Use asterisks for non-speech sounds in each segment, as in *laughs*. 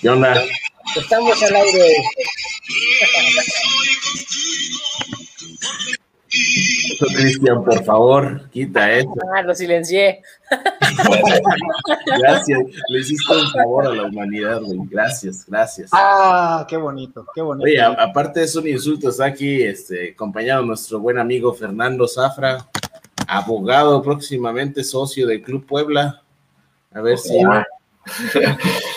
¿Qué onda? Estamos al aire. Cristian, por favor, quita eso. Ah, lo silencié. *laughs* gracias, le hiciste un favor a la humanidad, güey. Gracias, gracias. Ah, qué bonito, qué bonito. Oye, aparte es un insulto, está aquí este, acompañado nuestro buen amigo Fernando Zafra, abogado próximamente socio del Club Puebla. A ver si. *laughs*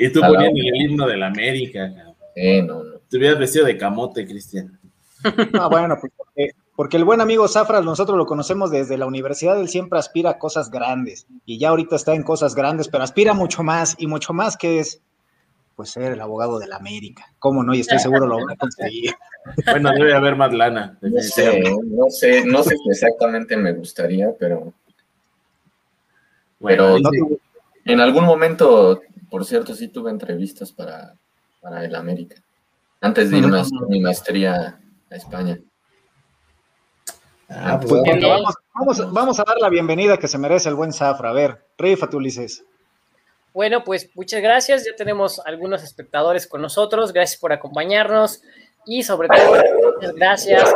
y tú poniendo el himno de la América. Eh, no, no. Te hubieras vestido de camote, Cristian. *laughs* Ah, bueno, pues porque, el buen amigo Zafra, nosotros lo conocemos desde la universidad, él siempre aspira a cosas grandes y ya ahorita está en cosas grandes, pero aspira mucho más y mucho más que es pues ser el abogado de la América. ¿Cómo no? Y estoy seguro lo va a conseguir. *laughs* Bueno, debe haber más lana. No sé, no sé, no sé si exactamente me gustaría, pero. Bueno, en algún momento, por cierto, sí tuve entrevistas para, para el América. Antes de irme a mi maestría a España. Ah, pues vamos, vamos, a dar la bienvenida que se merece el buen Zafra. A ver, rífate, Ulises. Bueno, pues muchas gracias. Ya tenemos algunos espectadores con nosotros. Gracias por acompañarnos. Y sobre todo, muchas gracias,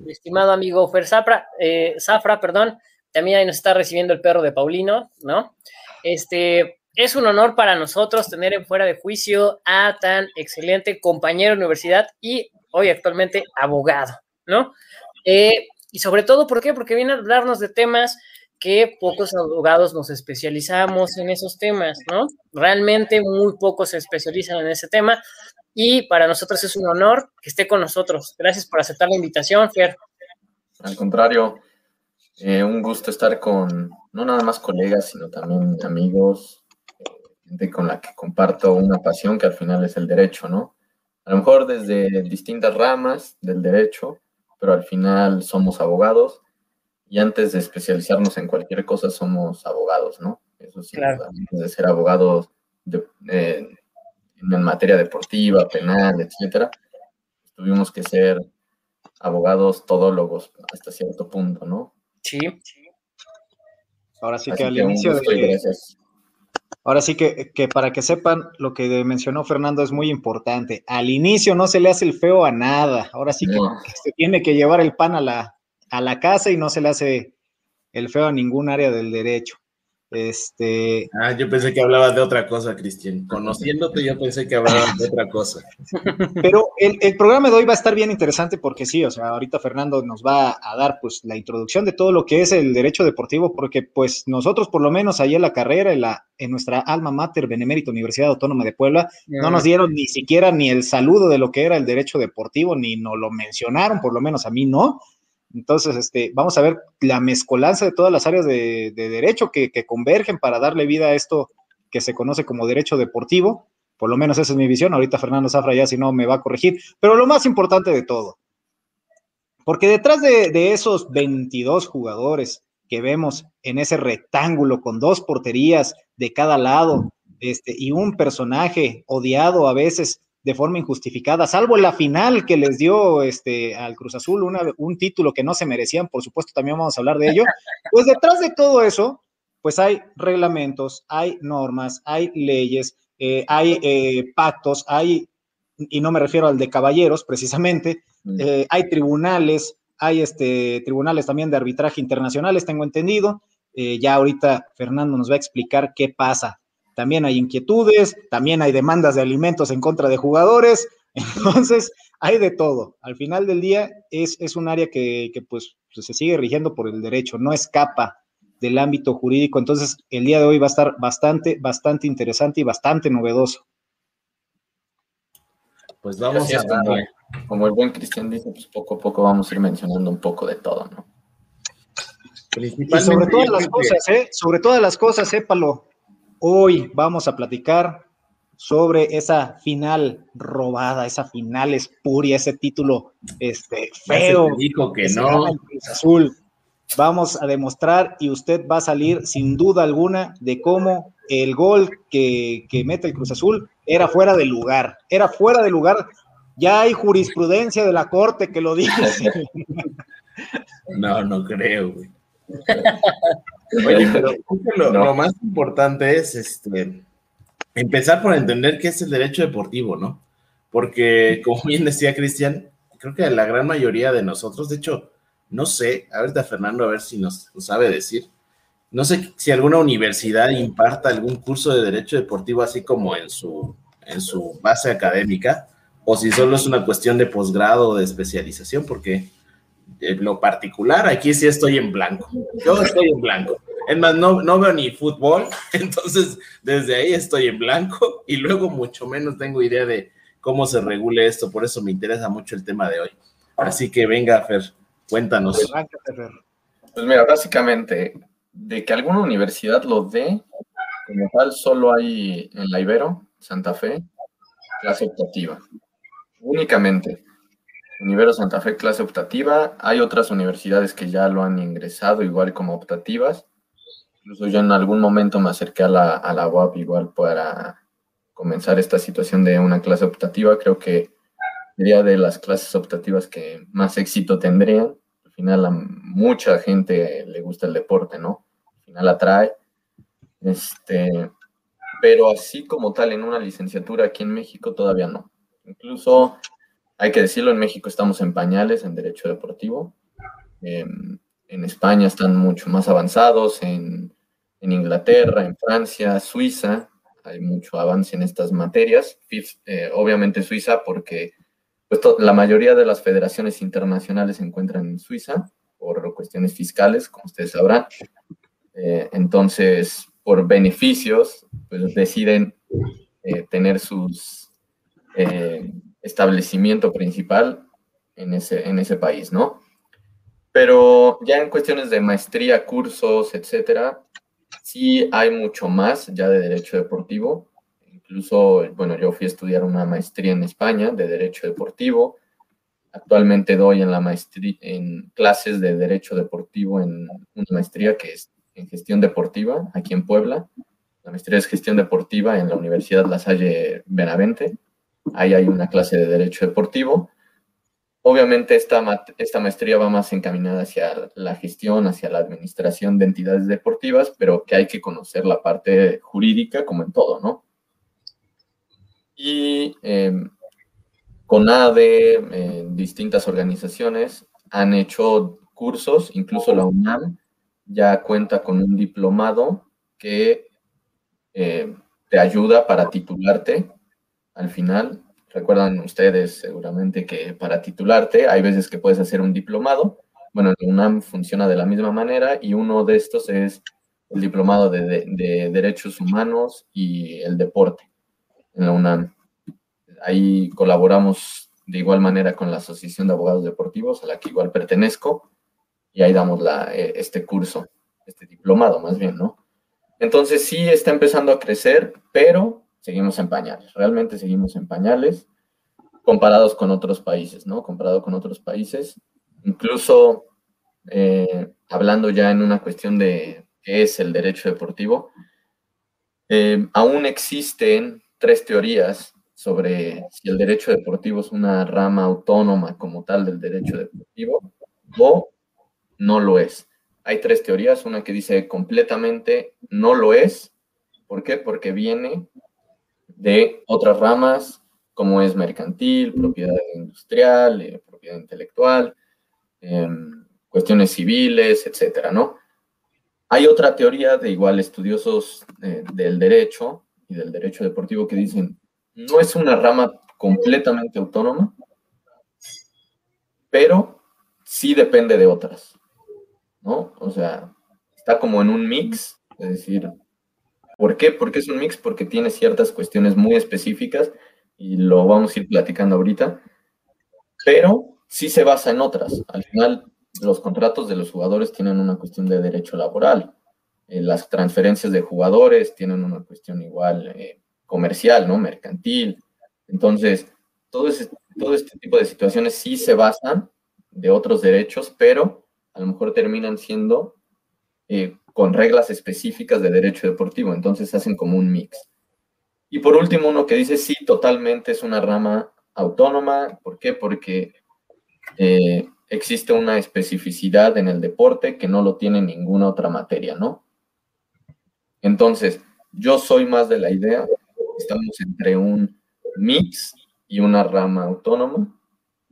mi estimado amigo Fer Zafra, eh, Zafra, perdón. También ahí nos está recibiendo el perro de Paulino, ¿no? Este, es un honor para nosotros tener en fuera de juicio a tan excelente compañero de universidad y hoy actualmente abogado, ¿no? Eh, y sobre todo, ¿por qué? Porque viene a hablarnos de temas que pocos abogados nos especializamos en esos temas, ¿no? Realmente muy pocos se especializan en ese tema y para nosotros es un honor que esté con nosotros. Gracias por aceptar la invitación, Fer. Al contrario, eh, un gusto estar con no nada más colegas, sino también amigos, gente con la que comparto una pasión que al final es el derecho, ¿no? a lo mejor desde distintas ramas del derecho, pero al final somos abogados y antes de especializarnos en cualquier cosa somos abogados, ¿no? Eso sí, antes de ser abogados eh, en materia deportiva, penal, etcétera, tuvimos que ser abogados todólogos hasta cierto punto, ¿no? Sí. Ahora sí que al inicio de, Ahora sí que, para que sepan, lo que mencionó Fernando es muy importante. Al inicio no se le hace el feo a nada. Ahora sí que, se tiene que llevar el pan a la, a la casa y no se le hace el feo a ningún área del derecho. Este. Ah, yo pensé que hablabas de otra cosa, Cristian. Conociéndote, yo pensé que hablabas de otra cosa. Pero el, programa de hoy va a estar bien interesante porque sí, o sea, ahorita Fernando nos va a dar pues la introducción de todo lo que es el derecho deportivo, porque pues nosotros, por lo menos ahí en la carrera, en, la, en nuestra alma mater, Benemérito Universidad Autónoma de Puebla, no nos dieron ni siquiera ni el saludo de lo que era el derecho deportivo, ni nos lo mencionaron, por lo menos a mí no. Entonces, este, vamos a ver la mezcolanza de todas las áreas de, derecho que, convergen para darle vida a esto que se conoce como derecho deportivo. Por lo menos esa es mi visión. Ahorita Fernando Zafra ya si no me va a corregir. Pero lo más importante de todo, porque detrás de, esos 22 jugadores que vemos en ese rectángulo con dos porterías de cada lado este, y un personaje odiado a veces de forma injustificada, salvo la final que les dio este, al Cruz Azul, un título que no se merecían, por supuesto también vamos a hablar de ello, *laughs* pues detrás de todo eso, pues hay reglamentos, hay normas, hay leyes, eh, hay eh, pactos, hay, y no me refiero al de caballeros precisamente, mm. eh, hay tribunales, hay este, tribunales también de arbitraje internacionales, tengo entendido, ya ahorita Fernando nos va a explicar qué pasa también hay inquietudes, también hay demandas de alimentos en contra de jugadores, *laughs* entonces hay de todo. Al final del día es, es un área que, pues, pues, se sigue rigiendo por el derecho, no escapa del ámbito jurídico, entonces el día de hoy va a estar bastante, bastante interesante y bastante novedoso. Pues vamos a como, como, el buen Cristian dice, pues poco a poco vamos a ir mencionando un poco de todo, ¿no? Y sobre todas las cosas, ¿eh? Sobre todas las cosas, sépalo, Hoy vamos a platicar sobre esa final robada, esa final espuria, ese título este, feo. dijo que no. Azul. Vamos a demostrar y usted va a salir sin duda alguna de cómo el gol que, que mete el Cruz Azul era fuera de lugar, era fuera de lugar. Ya hay jurisprudencia de la corte que lo dice. *laughs* No, no creo, güey. *laughs* Oye, *laughs* pero lo, más importante es este empezar por entender qué es el derecho deportivo, ¿no? Porque, como bien decía Cristian, creo que la gran mayoría de nosotros, de hecho, no sé, a ver, Fernando, a ver si nos, sabe decir. No sé si alguna universidad imparta algún curso de derecho deportivo así como en su, en su base académica, o si solo es una cuestión de posgrado o de especialización, porque en lo particular aquí sí estoy en blanco. Yo estoy en blanco. Es más, no, no veo ni fútbol, *laughs* entonces desde ahí estoy en blanco y luego mucho menos tengo idea de cómo se regule esto, por eso me interesa mucho el tema de hoy. Así que venga, Fer, cuéntanos. Pues mira, básicamente, de que alguna universidad lo dé, como tal, solo hay en la Ibero, Santa Fe, clase optativa. Únicamente. En Ibero Santa Fe, clase optativa. Hay otras universidades que ya lo han ingresado igual como optativas. Incluso yo en algún momento me acerqué a la, a la UAP igual para comenzar esta situación de una clase optativa. Creo que sería de las clases optativas que más éxito tendrían. Al final a mucha gente le gusta el deporte, ¿no? Al final atrae. Este, pero así como tal en una licenciatura aquí en México todavía no. Incluso, hay que decirlo, en México estamos en pañales en derecho deportivo. En España están mucho más avanzados, en, Inglaterra, en Francia, Suiza, hay mucho avance en estas materias. Eh, obviamente Suiza porque pues, la mayoría de las federaciones internacionales se encuentran en Suiza por cuestiones fiscales, como ustedes sabrán. Eh, entonces, por beneficios, pues deciden eh, tener sus establecimiento principal en ese, en ese país, ¿no? Pero ya en cuestiones de maestría, cursos, etcétera, sí hay mucho más ya de derecho deportivo. Incluso, bueno, yo fui a estudiar una maestría en España de derecho deportivo. Actualmente doy en la maestría, en clases de derecho deportivo en una maestría que es en gestión deportiva aquí en Puebla. La maestría es gestión deportiva en la Universidad La Salle Benavente. Ahí hay una clase de derecho deportivo. Obviamente esta, esta maestría va más encaminada hacia la gestión, hacia la administración de entidades deportivas, pero que hay que conocer la parte jurídica como en todo, ¿no? Y eh, CONADE, eh, distintas organizaciones han hecho cursos, incluso la UNAM ya cuenta con un diplomado que eh, te ayuda para titularte al final Recuerdan ustedes seguramente que para titularte hay veces que puedes hacer un diplomado. Bueno, en UNAM funciona de la misma manera y uno de estos es el diplomado de, Derechos Humanos y el Deporte en la UNAM. Ahí colaboramos de igual manera con la Asociación de Abogados Deportivos, a la que igual pertenezco, y ahí damos eh, este curso, este diplomado más bien, ¿no? Entonces sí está empezando a crecer, pero seguimos en pañales, realmente seguimos en pañales comparados con otros países, ¿no? Comparado con otros países, incluso eh, hablando ya en una cuestión de qué es el derecho deportivo, eh, aún existen tres teorías sobre si el derecho deportivo es una rama autónoma como tal del derecho deportivo o no lo es. Hay tres teorías, una que dice completamente no lo es. ¿Por qué? Porque viene de otras ramas, como es mercantil, propiedad industrial, eh, propiedad intelectual, em, cuestiones civiles, etcétera, ¿no? Hay otra teoría de igual estudiosos eh, del derecho y del derecho deportivo que dicen, no es una rama completamente autónoma, pero sí depende de otras, ¿no? O sea, está como en un mix, es decir, ¿Por qué? Porque es un mix, porque tiene ciertas cuestiones muy específicas y lo vamos a ir platicando ahorita, pero sí se basa en otras. Al final, los contratos de los jugadores tienen una cuestión de derecho laboral. Eh, las transferencias de jugadores tienen una cuestión igual eh, comercial, ¿no? Mercantil. Entonces, todo, este tipo de situaciones sí se basan de otros derechos, pero a lo mejor terminan siendo eh, con reglas específicas de derecho deportivo, entonces hacen como un mix. Y por último, uno que dice, sí, totalmente es una rama autónoma. ¿Por qué? Porque eh, existe una especificidad en el deporte que no lo tiene ninguna otra materia, ¿no? Entonces, yo soy más de la idea estamos entre un mix y una rama autónoma,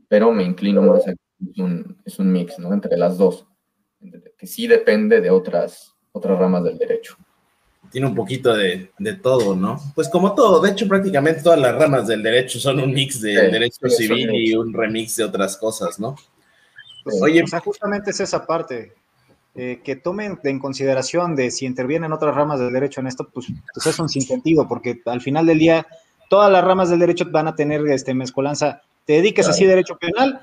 pero me inclino más a que es un, es un mix, ¿no? Entre las dos, que sí depende de otras, otras ramas del derecho tiene un poquito de, de, todo, ¿no? Pues como todo, de hecho prácticamente todas las ramas del derecho son un mix de derecho civil y un remix de otras cosas, ¿no? Pues, Oye, o sea, justamente es esa parte, eh, que tomen en consideración de si intervienen otras ramas del derecho en esto, pues, pues es un sinsentido, porque al final del día todas las ramas del derecho van a tener este, mezcolanza. Te dediques así a derecho penal,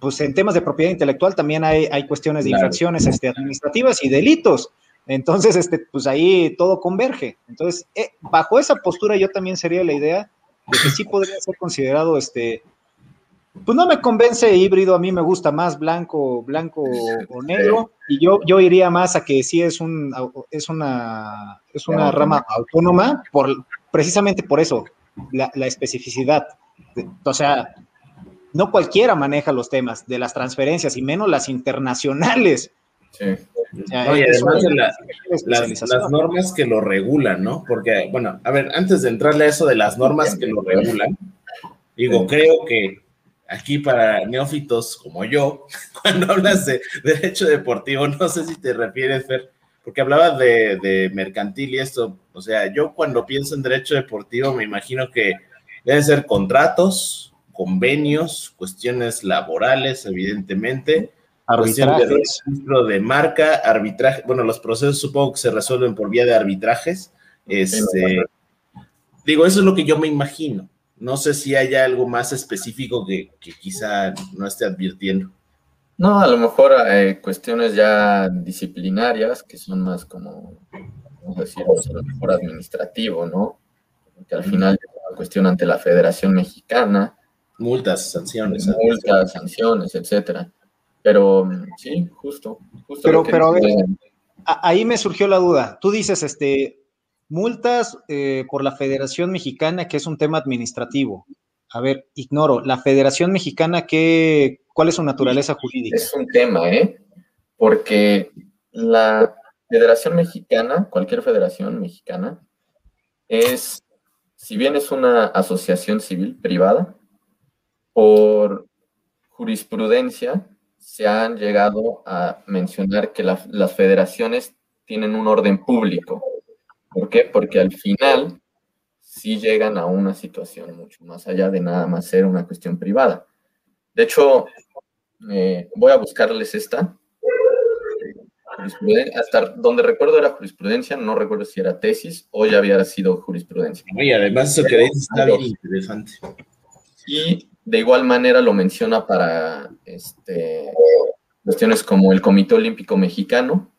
pues en temas de propiedad intelectual también hay, hay cuestiones de infracciones este, administrativas y delitos. Entonces, este, pues ahí todo converge. Entonces, eh, bajo esa postura yo también sería la idea de que sí podría ser considerado, este, pues no me convence híbrido, a mí me gusta más blanco, blanco o negro, y yo, yo iría más a que sí es un, es una, es una rama autónoma, por, precisamente por eso, la, la especificidad. O sea, no cualquiera maneja los temas de las transferencias y menos las internacionales. Sí. además las, normas que lo regulan, ¿no? Porque, bueno, a ver, antes de entrarle a eso de las normas que lo regulan, digo, creo que aquí para neófitos como yo, *laughs* cuando hablas de derecho deportivo, no sé si te refieres, Fer, porque hablabas de, de mercantil y esto, o sea, yo cuando pienso en derecho deportivo me imagino que deben ser contratos, convenios, cuestiones laborales, evidentemente, Arbitrajes. De registro de marca, arbitraje. Bueno, los procesos supongo que se resuelven por vía de arbitrajes. Este, digo, eso es lo que yo me imagino. No sé si hay algo más específico que, quizá no esté advirtiendo. No, a lo mejor hay cuestiones ya disciplinarias que son más como, vamos a decir, a lo mejor administrativo, ¿no? Que al final es una cuestión ante la Federación Mexicana. Multas, sanciones. Multas, sanciones, etcétera. Pero sí, justo. pero, pero a ver, ahí me surgió la duda. Tú dices, este, multas eh, por la Federación Mexicana, que es un tema administrativo. A ver, ignoro. La Federación Mexicana, ¿qué, ¿cuál es su naturaleza jurídica? Es un tema, ¿eh? Porque la Federación Mexicana, cualquier federación mexicana, es, si bien es una asociación civil privada, por jurisprudencia se han llegado a mencionar que las federaciones tienen un orden público. ¿Por qué? Porque al final sí llegan a una situación mucho más allá de nada más ser una cuestión privada. De hecho, eh, voy a buscarles esta. Hasta donde recuerdo era jurisprudencia, no recuerdo si era tesis o ya había sido jurisprudencia. Y además eso que dices está bien interesante. Y de igual manera lo menciona para este, cuestiones como el Comité Olímpico Mexicano.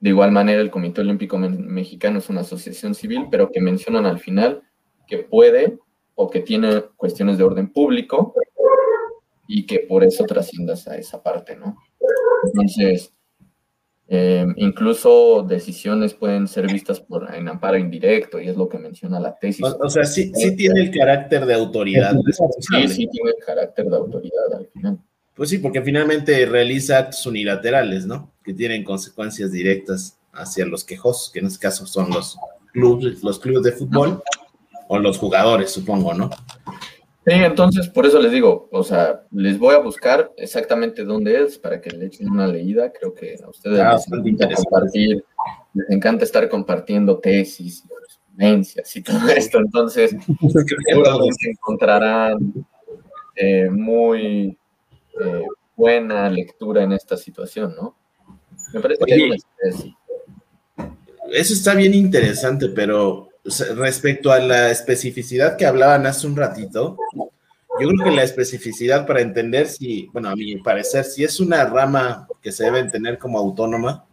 De igual manera, el Comité Olímpico Mexicano es una asociación civil, pero que mencionan al final que puede o que tiene cuestiones de orden público y que por eso trasciendas a esa parte, ¿no? Entonces, Em, incluso decisiones pueden ser vistas por, en amparo indirecto y es lo que menciona la tesis. O, sea, sí, sí, tiene el carácter de autoridad. Sí, sí tiene el carácter de autoridad al final. Pues sí, porque finalmente realiza actos unilaterales, ¿no? Que tienen consecuencias directas hacia los quejos, que en este caso son los clubes, los clubes de fútbol o los jugadores, supongo, ¿no? Sí, entonces por eso les digo, o sea, les voy a buscar exactamente dónde es para que le echen una leída. Creo que a ustedes ah, les, encanta compartir, les encanta estar compartiendo tesis y correspondencias y todo esto. Entonces, *laughs* seguro se encontrarán eh, muy eh, buena lectura en esta situación, ¿no? Me parece que hay Eso está bien interesante, pero respecto a la especificidad que hablaban hace un ratito, yo creo que la especificidad para entender si, bueno, a mi parecer, si es una rama que se debe tener como autónoma,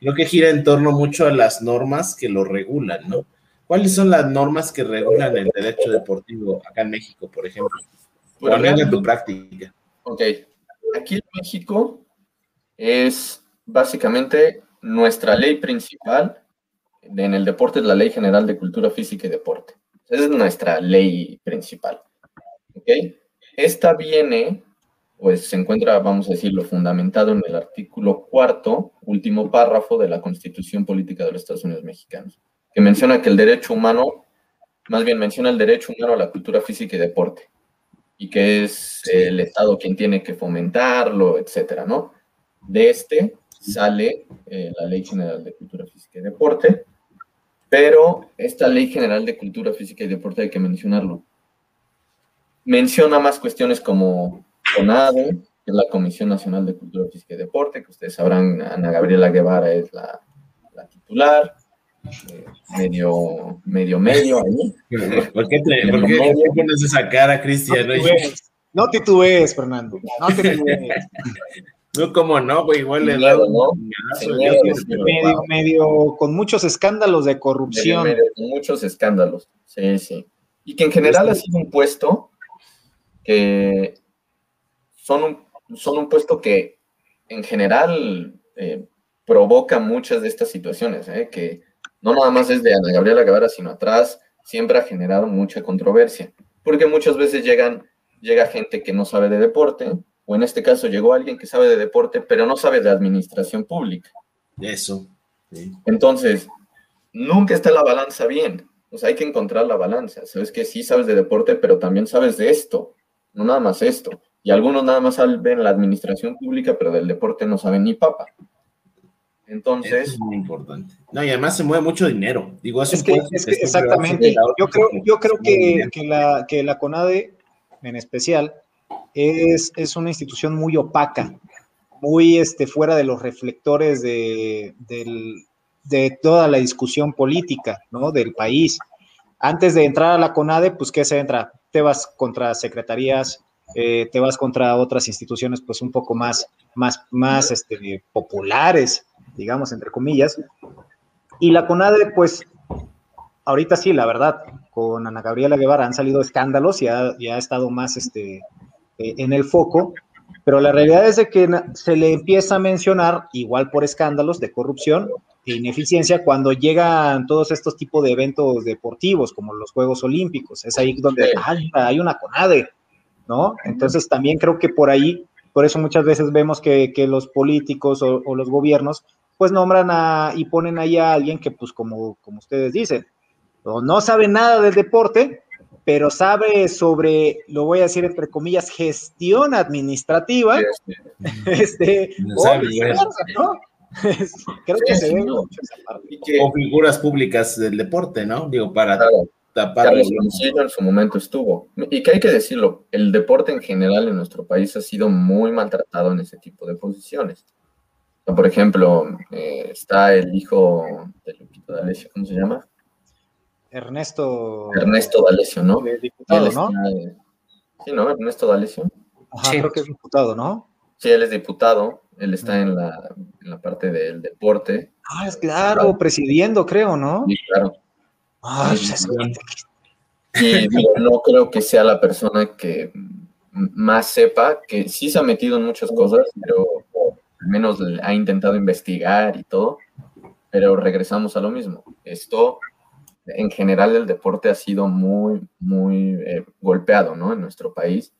creo que gira en torno mucho a las normas que lo regulan, ¿no? ¿Cuáles son las normas que regulan el derecho deportivo acá en México, por ejemplo? Bueno, en tu práctica. Ok, aquí en México es básicamente nuestra ley principal en el deporte es la Ley General de Cultura Física y Deporte. Esa es nuestra ley principal. Esta viene, pues se encuentra, vamos a decirlo, fundamentado en el artículo cuarto, último párrafo de la Constitución Política de los Estados Unidos Mexicanos, que menciona que el derecho humano más bien menciona el derecho humano a la cultura física y deporte, y que es el Estado quien tiene que fomentarlo, etcétera, ¿no? De este sale eh, la Ley General de Cultura Física y Deporte, pero esta Ley General de Cultura Física y Deporte hay que mencionarlo. Menciona más cuestiones como CONADE, que es la Comisión Nacional de Cultura Física y Deporte, que ustedes sabrán, Ana Gabriela Guevara es la, titular, eh, medio, medio, medio ahí. *laughs* ¿Por qué, te, ¿por qué pones esa cara, Cristian? No titubees, Fernando, no titubees. No, como no, güey, igual le da ¿no? medio, medio, con muchos escándalos de corrupción. con muchos escándalos, sí, sí. Y que en general ha sido un puesto que son un, son un puesto que en general eh, provoca muchas de estas situaciones, eh, que no nada más es de Ana Gabriela Guevara, sino atrás siempre ha generado mucha controversia, porque muchas veces llegan, llega gente que no sabe de deporte, o en este caso llegó alguien que sabe de deporte, pero no sabe de administración pública. Eso. Entonces, nunca está la balanza bien. O sea, hay que encontrar la balanza. Sabes que sí sabes de deporte, pero también sabes de esto, no nada más esto. Y algunos nada más saben la administración pública, pero del deporte no saben ni papa. Entonces. es muy importante. No, y además se mueve mucho dinero. Digo, es que, exactamente. Yo creo, yo creo que, que, la, que la CONADE, en especial, es, es una institución muy opaca, muy este, fuera de los reflectores de, de toda la discusión política ¿no? del país. Antes de entrar a la CONADE, pues, ¿qué se entra? Te vas contra secretarías, eh, te vas contra otras instituciones, pues, un poco más, más, más este, populares, digamos, entre comillas. Y la CONADE, pues, ahorita sí, la verdad, con Ana Gabriela Guevara han salido escándalos y ha, y ha estado más, este, eh, en el foco, pero la realidad es de que se le empieza a mencionar, igual por escándalos de corrupción e ineficiencia, cuando llegan todos estos tipos de eventos deportivos, como los Juegos Olímpicos. Es ahí donde hay una CONADE, ¿no? Entonces también creo que por ahí, por eso muchas veces vemos que, los políticos o, los gobiernos, pues nombran a, y ponen ahí a alguien que, pues como, como ustedes dicen, no sabe nada del deporte, pero sabe sobre, lo voy a decir entre comillas, gestión administrativa. *laughs* Este, o, Creo que se ve mucho esa parte. O figuras públicas del deporte, ¿no? Digo, para tapar. en su momento estuvo. Y que hay que decirlo, el deporte en general en nuestro país ha sido muy maltratado en ese tipo de posiciones. Por ejemplo, eh, está el hijo de Lupito D'Alessio, ¿cómo se llama? Ernesto. Ernesto D'Alessio, ¿no? Diputado, ¿no? sí, ¿no? Ernesto D'Alessio. Ajá, creo que es diputado, ¿no? Sí, él es diputado. Él está en la, en la parte del deporte. Ah, es claro, presidiendo, creo, ¿no? Sí, claro. Ah, y no creo que sea la persona que más sepa, que sí se ha metido en muchas cosas, pero al menos ha intentado investigar y todo, pero regresamos a lo mismo. Esto en general el deporte ha sido muy, muy eh, golpeado, ¿no? En nuestro país.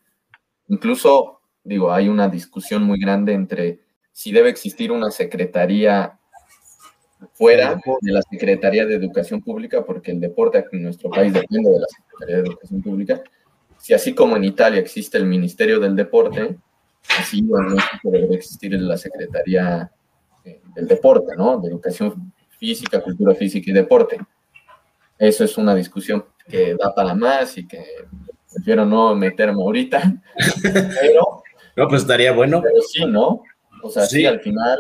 Incluso, digo, hay una discusión muy grande entre si debe existir una secretaría fuera de la Secretaría de Educación Pública, porque el deporte en nuestro país depende de la Secretaría de Educación Pública. Si así como en Italia existe el Ministerio del Deporte, así en México debe existir la Secretaría eh, del Deporte, ¿no? De Educación Física, Cultura Física y Deporte. Eso es una discusión que da para más y que prefiero no meterme ahorita. *laughs* Pero. No, pues estaría bueno. Pero sí, ¿no? O sea, sí, al final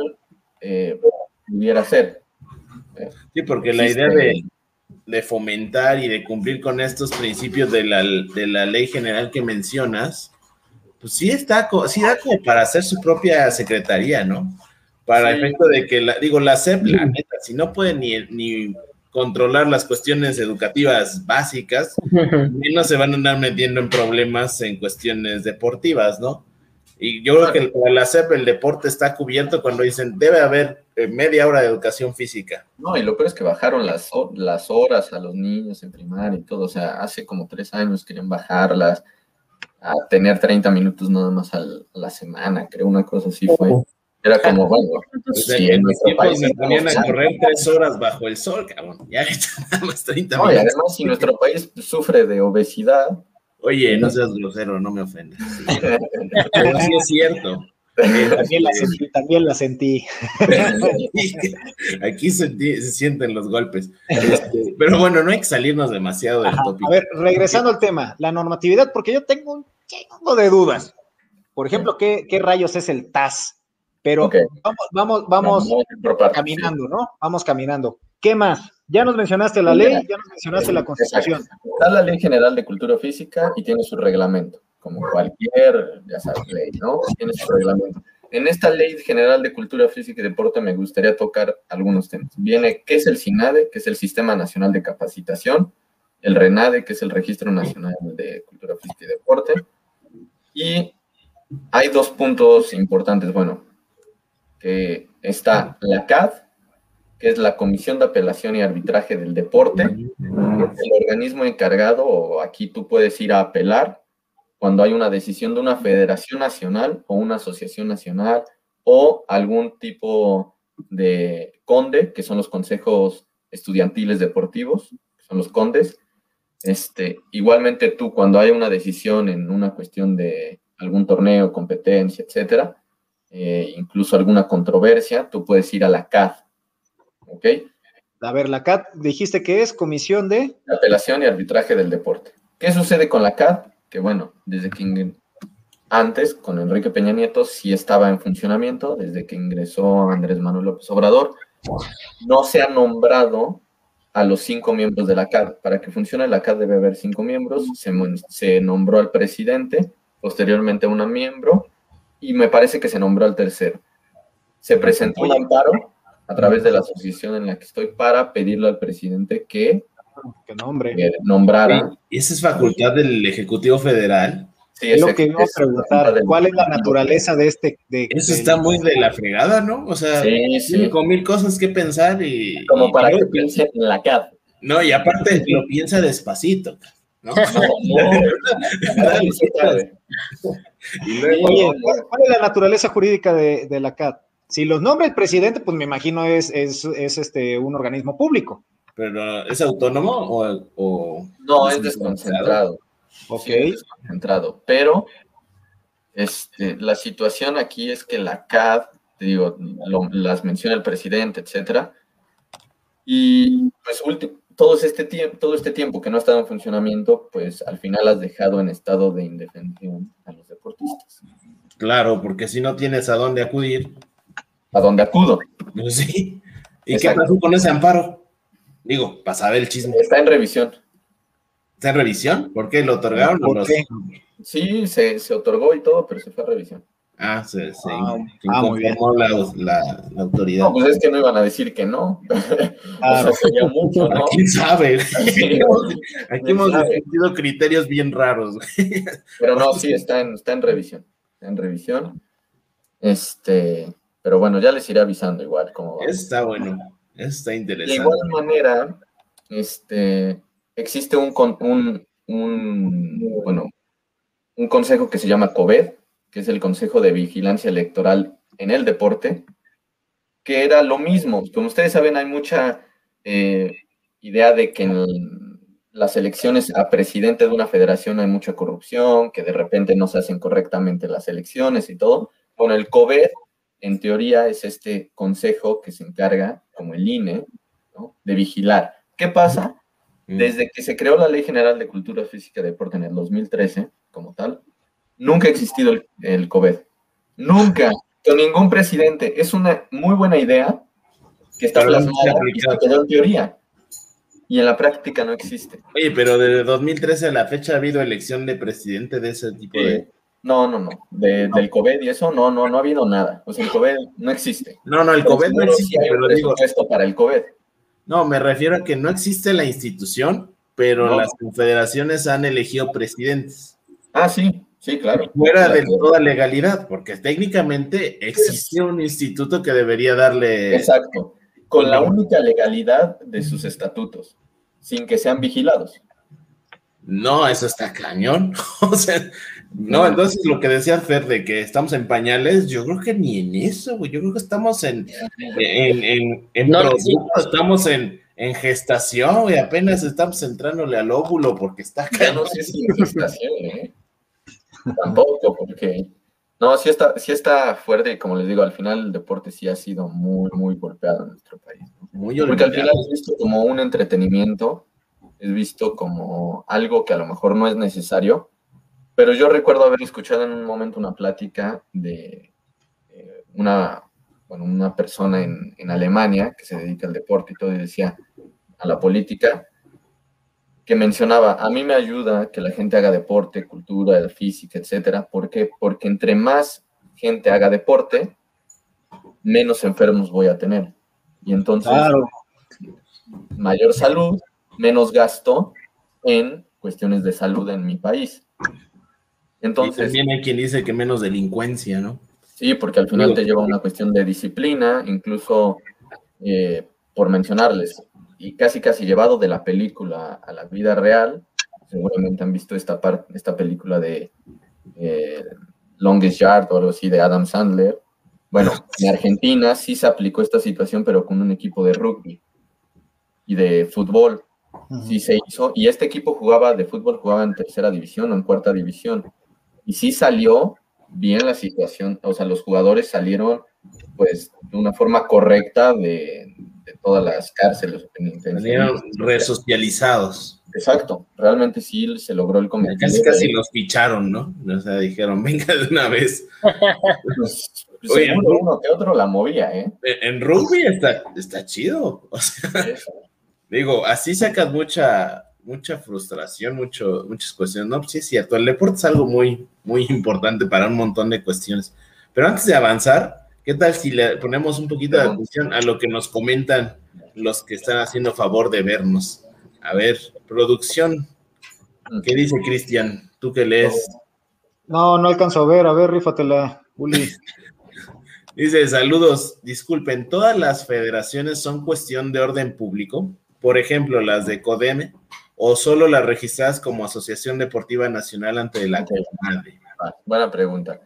eh, pudiera ser. Sí, porque la idea de, fomentar y de cumplir con estos principios de la, ley general que mencionas, pues sí está, sí da como para hacer su propia secretaría, ¿no? Para el efecto de que, la, digo, la CEP, la neta, si no puede ni, ni controlar las cuestiones educativas básicas, *laughs* no se van a andar metiendo en problemas en cuestiones deportivas, ¿no? Y yo creo que para la CEP el deporte está cubierto cuando dicen debe haber eh, media hora de educación física. No, y lo peor es que bajaron las, las horas a los niños en primaria y todo. O sea, hace como tres años querían bajarlas a tener 30 minutos nada más a la semana, creo, una cosa así fue. Era como, bueno, Pues si en en nuestro tiempos país me ponían a correr tres horas bajo el sol, cabrón. Ya *laughs* nada más 30 No, y minutos. además, si nuestro país sufre de obesidad, Oye, no seas grosero, no me ofendas. *laughs* Pero sí es cierto. También la sentí, también la sentí. *laughs* Aquí sentí- se sienten los golpes. Este, pero bueno, no hay que salirnos demasiado del Ajá. tópico. A ver, regresando al tema, la normatividad, porque yo tengo un chingo de dudas. Por ejemplo, ¿qué, qué rayos es el TAS? Pero vamos, vamos, vamos caminando, ¿no? Vamos caminando. ¿Qué más? Ya nos mencionaste la ley, ya nos mencionaste la constitución. Exacto. Está la Ley General de Cultura Física y tiene su reglamento, como cualquier, ya sabes, ley, ¿no? Tiene su reglamento. En esta Ley General de Cultura Física y Deporte me gustaría tocar algunos temas. Viene, ¿qué es el SINADE? Que es el Sistema Nacional de Capacitación. El RENADE, que es el Registro Nacional de Cultura Física y Deporte. Y hay dos puntos importantes. Bueno, que está la CAD, que es la Comisión de Apelación y Arbitraje del Deporte, el organismo encargado, aquí tú puedes ir a apelar cuando hay una decisión de una federación nacional o una asociación nacional o algún tipo de conde, que son los consejos estudiantiles deportivos, que son los condes. Este, igualmente tú, cuando hay una decisión en una cuestión de algún torneo, competencia, etcétera, eh, incluso alguna controversia, tú puedes ir a la CAD, ¿ok? A ver, la CAT dijiste que es comisión de. de apelación y arbitraje del deporte. ¿Qué sucede con la CAD? Que bueno, desde que antes, con Enrique Peña Nieto, sí estaba en funcionamiento, desde que ingresó Andrés Manuel López Obrador, no se ha nombrado a los cinco miembros de la CAD. Para que funcione la CAD debe haber cinco miembros, se, se nombró al presidente, posteriormente a una miembro, y me parece que se nombró al tercero. Se presentó un amparo a través de la asociación en la que estoy para pedirle al presidente que ¿Qué nombre? que nombrara. Y esa es facultad del Ejecutivo Federal. Sí, Es lo que iba a preguntar. ¿Cuál es la naturaleza de este? De, Eso está muy de la fregada, ¿no? O sea, Sí, sí. tiene con mil cosas que pensar y. Como y- para que piense en la CAD. No, y aparte lo piensa despacito, ¿no? *laughs* *laughs* ¿cuál, es la naturaleza jurídica de, de la CAT? Si los nombra el presidente, pues me imagino es, es, es este, un organismo público. pero ¿es autónomo o, o- No, es desconcentrado. Ok. Sí, es desconcentrado. Pero este, la situación aquí es que la CAD, te digo, lo- las menciona el presidente, etcétera. Y pues ulti- todo este tiempo, todo este tiempo que no ha estado en funcionamiento, pues al final has dejado en estado de indefensión a los deportistas. Claro, porque si no tienes a dónde acudir, ¿A dónde acudo? pues sí. ¿Y Exacto. qué pasó con ese amparo? Digo, para saber el chisme. Está en revisión. ¿Está en revisión? ¿Por qué lo otorgaron? ¿Por? Sí, se, se otorgó y todo, pero se fue a revisión. Ah, se, se Ah, ah, muy bien. la, la- la autoridad. No, pues es que no iban a decir que no. Claro. *laughs* O sea, sería mucho, ¿no? ¿Quién sabe? *laughs* Aquí hemos discutido criterios bien raros. güey. Pero no, sí, está en, está en revisión. Está en revisión. Este, pero bueno, ya les iré avisando igual cómo va. Está bueno. Eso está De interesante. igual manera, este, existe un, con- un, un, bueno, un consejo que se llama COVED, que es el Consejo de Vigilancia Electoral en el Deporte, que era lo mismo. Como ustedes saben, hay mucha eh, idea de que en las elecciones a presidente de una federación hay mucha corrupción, que de repente no se hacen correctamente las elecciones y todo. Con el COVED, en teoría, es este consejo que se encarga, como el INE, ¿no? de vigilar. ¿Qué pasa? Mm. Desde que se creó la Ley General de Cultura Física y Deporte en el 2013, como tal, nunca ha existido el, el COVID. Nunca, con ningún presidente. Es una muy buena idea que está Pero plasmada y se aplicado. quedó en teoría. Y en la práctica no existe. Oye, pero desde 2013 a la fecha ha habido elección de presidente de ese tipo de. No, no, no. De- Del COVID y eso, no, no, no ha habido nada. O sea, el COVID no existe. No, no, el Pero COVID no existe, hay pero digo, presupuesto para el COVID. no, me refiero a que no existe la institución, pero No. las confederaciones han elegido presidentes. Ah, sí, sí, claro. Fuera de Claro. toda legalidad, porque técnicamente existe un instituto que debería darle. Exacto. Con la única legalidad de sus estatutos, sin que sean vigilados. No, eso está cañón. *laughs* O sea, No, entonces lo que decía Fer de que estamos en pañales, yo creo que ni en eso, güey. Yo creo que estamos en, en, en, en No, producto, estamos en, en gestación, güey. Apenas estamos entrándole al óvulo porque está Ya no sé si es gestación, ¿eh? Tampoco, porque. No, sí está, sí está fuerte, como les digo, al final el deporte sí ha sido muy, muy golpeado en nuestro país. ¿no? muy Porque al final es visto como un entretenimiento, es visto como algo que a lo mejor no es necesario, pero yo recuerdo haber escuchado en un momento una plática de eh, una, bueno, una persona en, en Alemania que se dedica al deporte y todo, y decía a la política, que mencionaba, a mí me ayuda que la gente haga deporte, cultura, física, etcétera. ¿Por qué? Porque entre más gente haga deporte, menos enfermos voy a tener. Y entonces, Claro. mayor salud, menos gasto en cuestiones de salud en mi país. Y Entonces, también hay quien dice que menos delincuencia, ¿no? Sí, porque al final te lleva a una cuestión de disciplina, incluso eh, por mencionarles, y casi casi llevado de la película a la vida real. Seguramente han visto esta, par- esta película de eh, Longest Yard o algo así de Adam Sandler. Bueno, en Argentina sí se aplicó esta situación, pero con un equipo de rugby y de fútbol. Sí se hizo. Y este equipo jugaba de fútbol, jugaba en tercera división o en cuarta división. Y sí salió bien la situación. O sea, los jugadores salieron pues de una forma correcta de, de todas las cárceles. o penitenciarias. Salieron resocializados. Exacto. Realmente sí se logró el cometido. Casi casi de- los ficharon, ¿no? O sea, dijeron, venga de una vez. *laughs* pues, Oye, seguro uno que otro la movía, ¿eh? En en rugby está, está chido. O sea, digo, así sacas mucha, mucha frustración, mucho, muchas cuestiones. No, pues sí es cierto, el deporte es algo muy, muy importante para un montón de cuestiones. Pero antes de avanzar, ¿qué tal si le ponemos un poquito de atención a lo que nos comentan los que están haciendo favor de vernos? A ver, producción, ¿qué dice Cristian? ¿Tú que lees? No, no alcanzo a ver. A ver, rífatela, Uli. *laughs* Dice, saludos, disculpen, ¿todas las federaciones son cuestión de orden público? Por ejemplo, las de CODEME, o solo las registradas como Asociación Deportiva Nacional ante la CONADE? Ah, buena pregunta.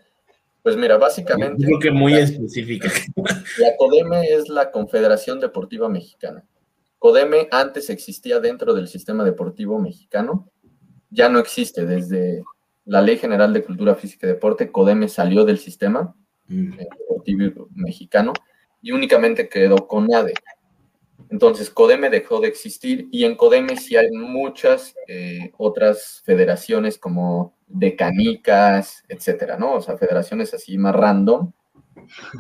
Pues mira, básicamente. Creo que muy específica. *laughs* La CODEME es la Confederación Deportiva Mexicana. CODEME antes existía dentro del sistema deportivo mexicano, ya no existe desde la Ley General de Cultura Física y Deporte, CODEME salió del sistema Mm, eh, deportivo mexicano y únicamente quedó CONADE. Entonces, CODEME dejó de existir y en CODEME sí hay muchas eh, otras federaciones como de canicas, etcétera, ¿no? O sea, federaciones así más random.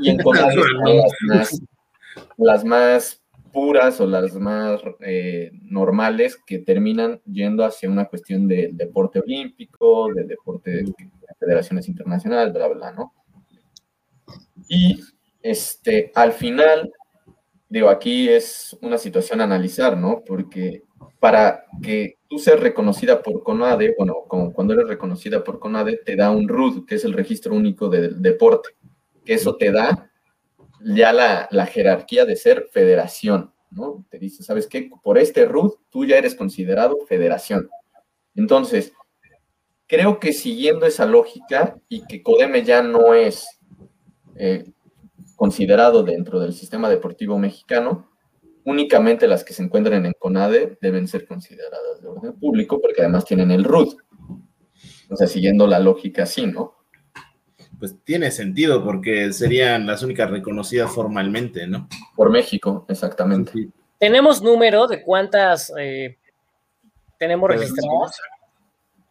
Y en *laughs* CONADE están las más, las más puras o las más eh, normales que terminan yendo hacia una cuestión de deporte olímpico, de deporte de, de federaciones internacionales, bla, bla, ¿no? Y este, al final, digo, aquí es una situación a analizar, ¿no? Porque para que tú seas reconocida por CONADE, bueno, como cuando eres reconocida por CONADE, te da un RUD, que es el registro único del deporte, que eso te da ya la, la jerarquía de ser federación, ¿no? Te dice, ¿sabes qué? Por este RUD tú ya eres considerado federación. Entonces, creo que siguiendo esa lógica y que CODEME ya no es eh, considerado dentro del sistema deportivo mexicano, únicamente las que se encuentran en CONADE deben ser consideradas de orden público porque además tienen el RUD. O sea, siguiendo la lógica así, ¿no? Pues tiene sentido porque serían las únicas reconocidas formalmente, ¿no? Por México, exactamente. Sí. ¿Tenemos número de cuántas eh, tenemos Pues, registradas?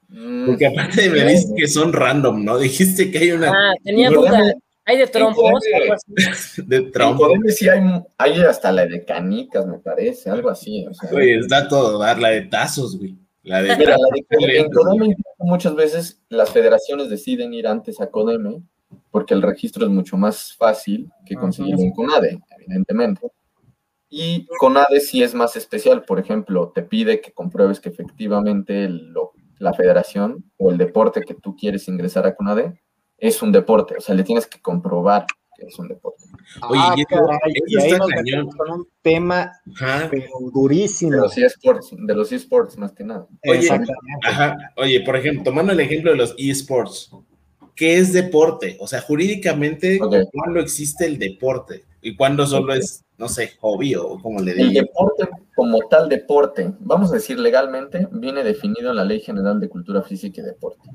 Mm, Porque aparte me dices que son random, ¿no? Dijiste que hay una Ah, tenía en duda. ¿Hay de en trompos? Codeme- Algo así. *laughs* de En Trump. CODEME sí hay, hay hasta la de canicas, me parece, algo así. O sea, Güey, está todo dar la de tazos, güey. La de Mira, la de- *laughs* en CODEME muchas veces las federaciones deciden ir antes a CODEME porque el registro es mucho más fácil que conseguirlo en CONADE, evidentemente. Y CONADE sí es más especial, por ejemplo, te pide que compruebes que efectivamente lo- la federación o el deporte que tú quieres ingresar a CONADE es un deporte, o sea, le tienes que comprobar que es un deporte. Oye, Ah, y eso- caray, eso y ahí está nos cañón. metemos con un tema Ajá. pero De durísimo. los eSports, de los eSports más que nada. Oye, Exactamente. Ajá. Oye, por ejemplo, tomando el ejemplo de los eSports, ¿qué es deporte? O sea, jurídicamente. ¿cuándo existe el deporte? ¿Y cuándo solo es, no sé, hobby o como le El digo? deporte como tal deporte, vamos a decir legalmente, viene definido en la Ley General de Cultura Física y Deporte.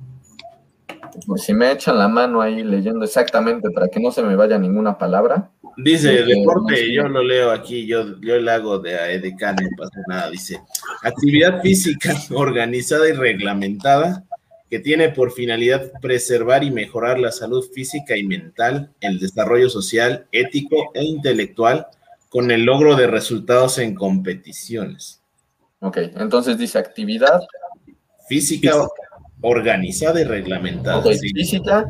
Por si me echan la mano ahí leyendo exactamente para que no se me vaya ninguna palabra. Dice, deporte, yo lo leo aquí, yo, yo le hago de a Edecán, no pasa nada. Dice, actividad física *laughs* organizada y reglamentada que tiene por finalidad preservar y mejorar la salud física y mental, el desarrollo social, ético e intelectual con el logro de resultados en competiciones. Ok, entonces dice actividad Física organizada y reglamentada. ok, sí. física.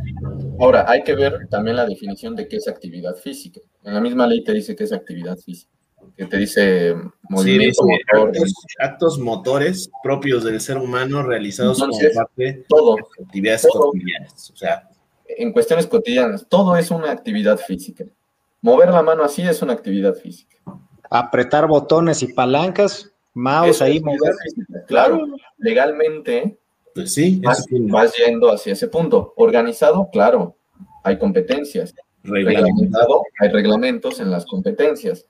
Ahora, hay que ver también la definición de qué es actividad física. En la misma ley te dice qué es actividad física. Que te dice Sí, dice, motor, actos, actos motores propios del ser humano realizados Entonces, como parte todo. de actividades todo. cotidianas. O sea, en cuestiones cotidianas, todo es una actividad física. Mover la mano así es una actividad física. Apretar botones y palancas, mouse Eso ahí, mover. actividad física. Claro, legalmente pues sí, vas, yendo hacia ese punto. Organizado, claro, hay competencias. reglamentado. Reglamentado, hay reglamentos en las competencias.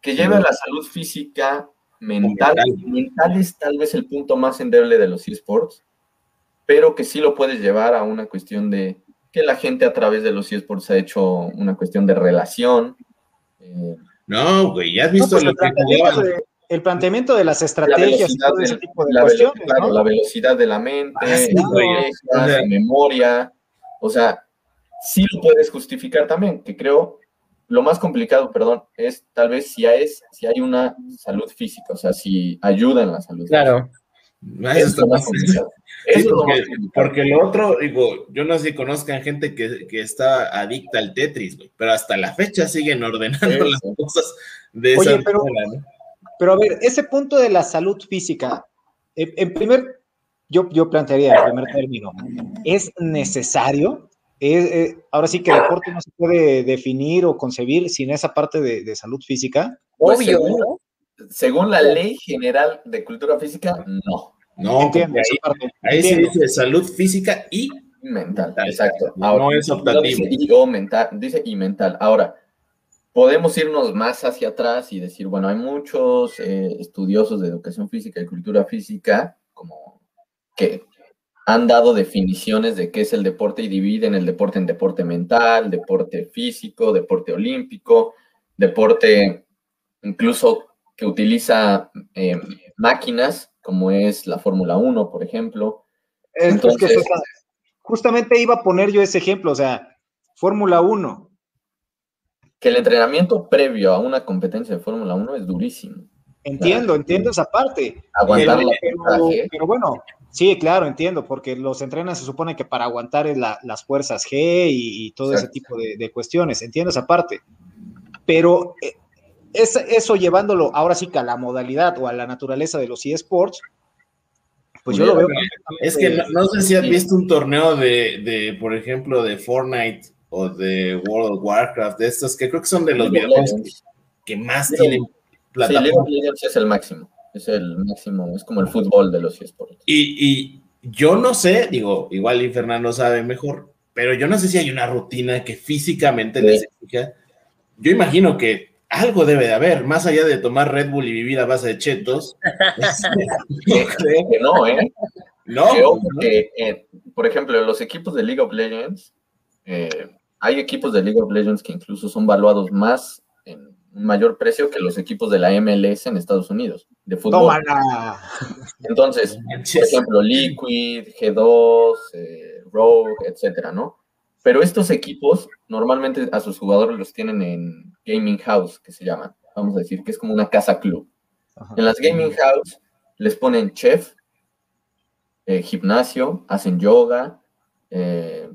Que lleva a la salud física, mental. Mental. Mental es tal vez el punto más endeble de los eSports, pero que sí lo puedes llevar a una cuestión de que la gente a través de los eSports ha hecho una cuestión de relación. eh, No, güey, ya has No, visto pues lo que jugaban. de, el planteamiento de las la estrategias velocidad, todo ese del- tipo de la, velo- cuestiones, claro, ¿no? la velocidad de la mente, Ah, sí, memoria, o sea, sí lo puedes justificar también, que creo lo más complicado, perdón, es tal vez si hay, si hay una salud física, o sea, si ayuda en la salud. Claro. Física. Eso Eso es lo más complicado. Sí, Eso es lo más porque, porque lo otro, digo, yo no sé si conozcan gente que, que está adicta al Tetris, güey, pero hasta la fecha siguen ordenando Sí, las sí. cosas de Oye, esa pero- manera, ¿no? Pero a ver, ese punto de la salud física, en, en primer, yo, yo plantearía en primer término, ¿es necesario? Es, eh, ahora sí que el deporte no se puede definir o concebir sin esa parte de, de salud física. Pues Obvio, según, ¿no? según la ley general de cultura física, no. No, Entiendo ahí, parte. ahí se dice salud física y Mental, Mental. exacto. No es optativo. dice y o mental, dice y mental. Ahora, podemos irnos más hacia atrás y decir, bueno, hay muchos eh, estudiosos de educación física y cultura física como que han dado definiciones de qué es el deporte y dividen el deporte en deporte mental, deporte físico, deporte olímpico, deporte incluso que utiliza eh, máquinas, como es la Fórmula 1, por ejemplo. Entonces- César, justamente iba a poner yo ese ejemplo, o sea, Fórmula 1. Que el entrenamiento previo a una competencia de Fórmula 1 es durísimo. Entiendo, entiendo esa parte. Aguantar la Pero, puntaje, pero bueno, sí, claro, entiendo, porque los entrenan se supone que para aguantar es la- las fuerzas G y, y todo ese tipo de, de cuestiones, entiendo esa parte. Pero eh, es, eso llevándolo ahora sí que a la modalidad o a la naturaleza de los eSports, pues yo lo veo. Es que no, no sé si has visto un torneo de, de, por ejemplo, de Fortnite o de World of Warcraft, de estos que creo que son de los League videojuegos Legends. que más League tienen Sí, League plataforma. of Legends es el máximo. Es el máximo, es como el fútbol de los eSports. Y, y yo no sé, digo, igual y Fernando sabe mejor, pero yo no sé si hay una rutina que físicamente Sí. les exija. Yo imagino que algo debe de haber, más allá de tomar Red Bull y vivir a base de chetos. no *laughs* creo. Que no, ¿eh? No, Que, ¿no? que, eh, por ejemplo, los equipos de League of Legends, eh, hay equipos de League of Legends que incluso son valuados más en un mayor precio que los equipos de la MLS en Estados Unidos, de fútbol. Tómala. Entonces, *laughs* por ejemplo, Liquid, G2, eh, Rogue, etcétera, ¿no? Pero estos equipos normalmente a sus jugadores los tienen en Gaming House, que se llaman, vamos a decir, que es como una casa club. Ajá. En las Gaming House les ponen chef, eh, gimnasio, hacen yoga, eh,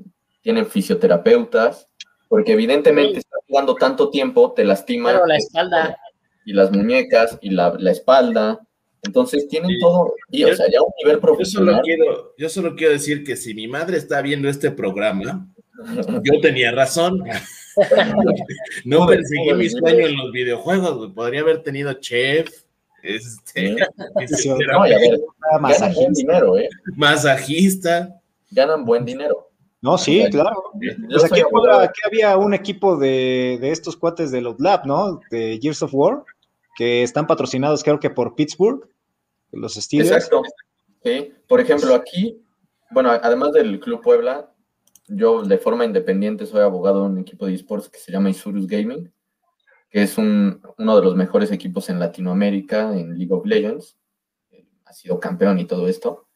tienen fisioterapeutas, porque evidentemente estás jugando tanto tiempo, te lastima Claro, la espalda. y las muñecas y la, la espalda. Entonces tienen Sí. todo, y o Yo- sea, ya un nivel Yo solo, profesional. quiero, yo solo quiero decir que si mi madre está viendo este programa, *laughs* yo tenía razón. *laughs* no perseguí mi sueño en los videojuegos. Podría haber tenido chef, este, no, ver, masajista. Buen dinero, ¿eh? masajista. Ganan buen dinero. No, sí, claro. Sea, aquí, había un equipo de, de, estos cuates de los Lab, ¿no? De Gears of War, que están patrocinados creo que por Pittsburgh, los Steelers. Exacto. Sí. Por ejemplo, aquí, bueno, además del Club Puebla, yo de forma independiente soy abogado de un equipo de esports que se llama Isurus Gaming, que es un, uno de los mejores equipos en Latinoamérica en League of Legends. Ha sido campeón y todo esto.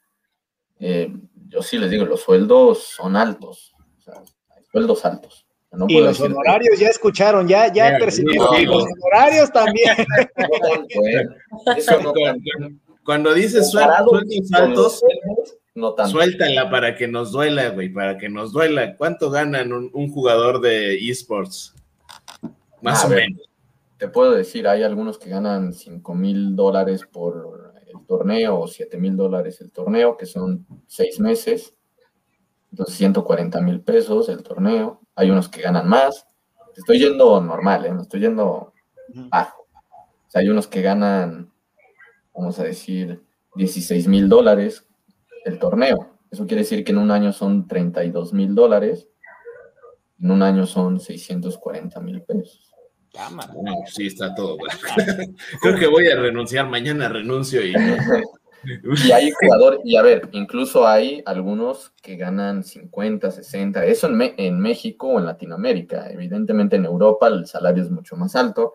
Eh, yo sí les digo, los sueldos son altos, o sea, hay sueldos altos. y los honorarios ya escucharon, ya, ya percibieron. los honorarios también. *laughs* cuando, dices sueldos altos, no suéltala para que nos duela, güey, para que nos duela. ¿Cuánto ganan un, jugador de esports? Más o menos. Te puedo decir, hay algunos que ganan 5 mil dólares por el torneo o 7 mil dólares el torneo, que son seis meses. Entonces 140 mil pesos el torneo. Hay unos que ganan más. Estoy yendo normal, ¿eh? estoy yendo bajo. O sea, hay unos que ganan, vamos a decir, 16 mil dólares el torneo. Eso quiere decir que en un año son 32 mil dólares. En un año son 640 mil pesos. No, sí, está todo. *laughs* Creo que voy a renunciar. Mañana renuncio y. *laughs* y hay jugadores, y a ver, incluso hay algunos que ganan 50, 60. Eso en, en México o en Latinoamérica. Evidentemente en Europa el salario es mucho más alto.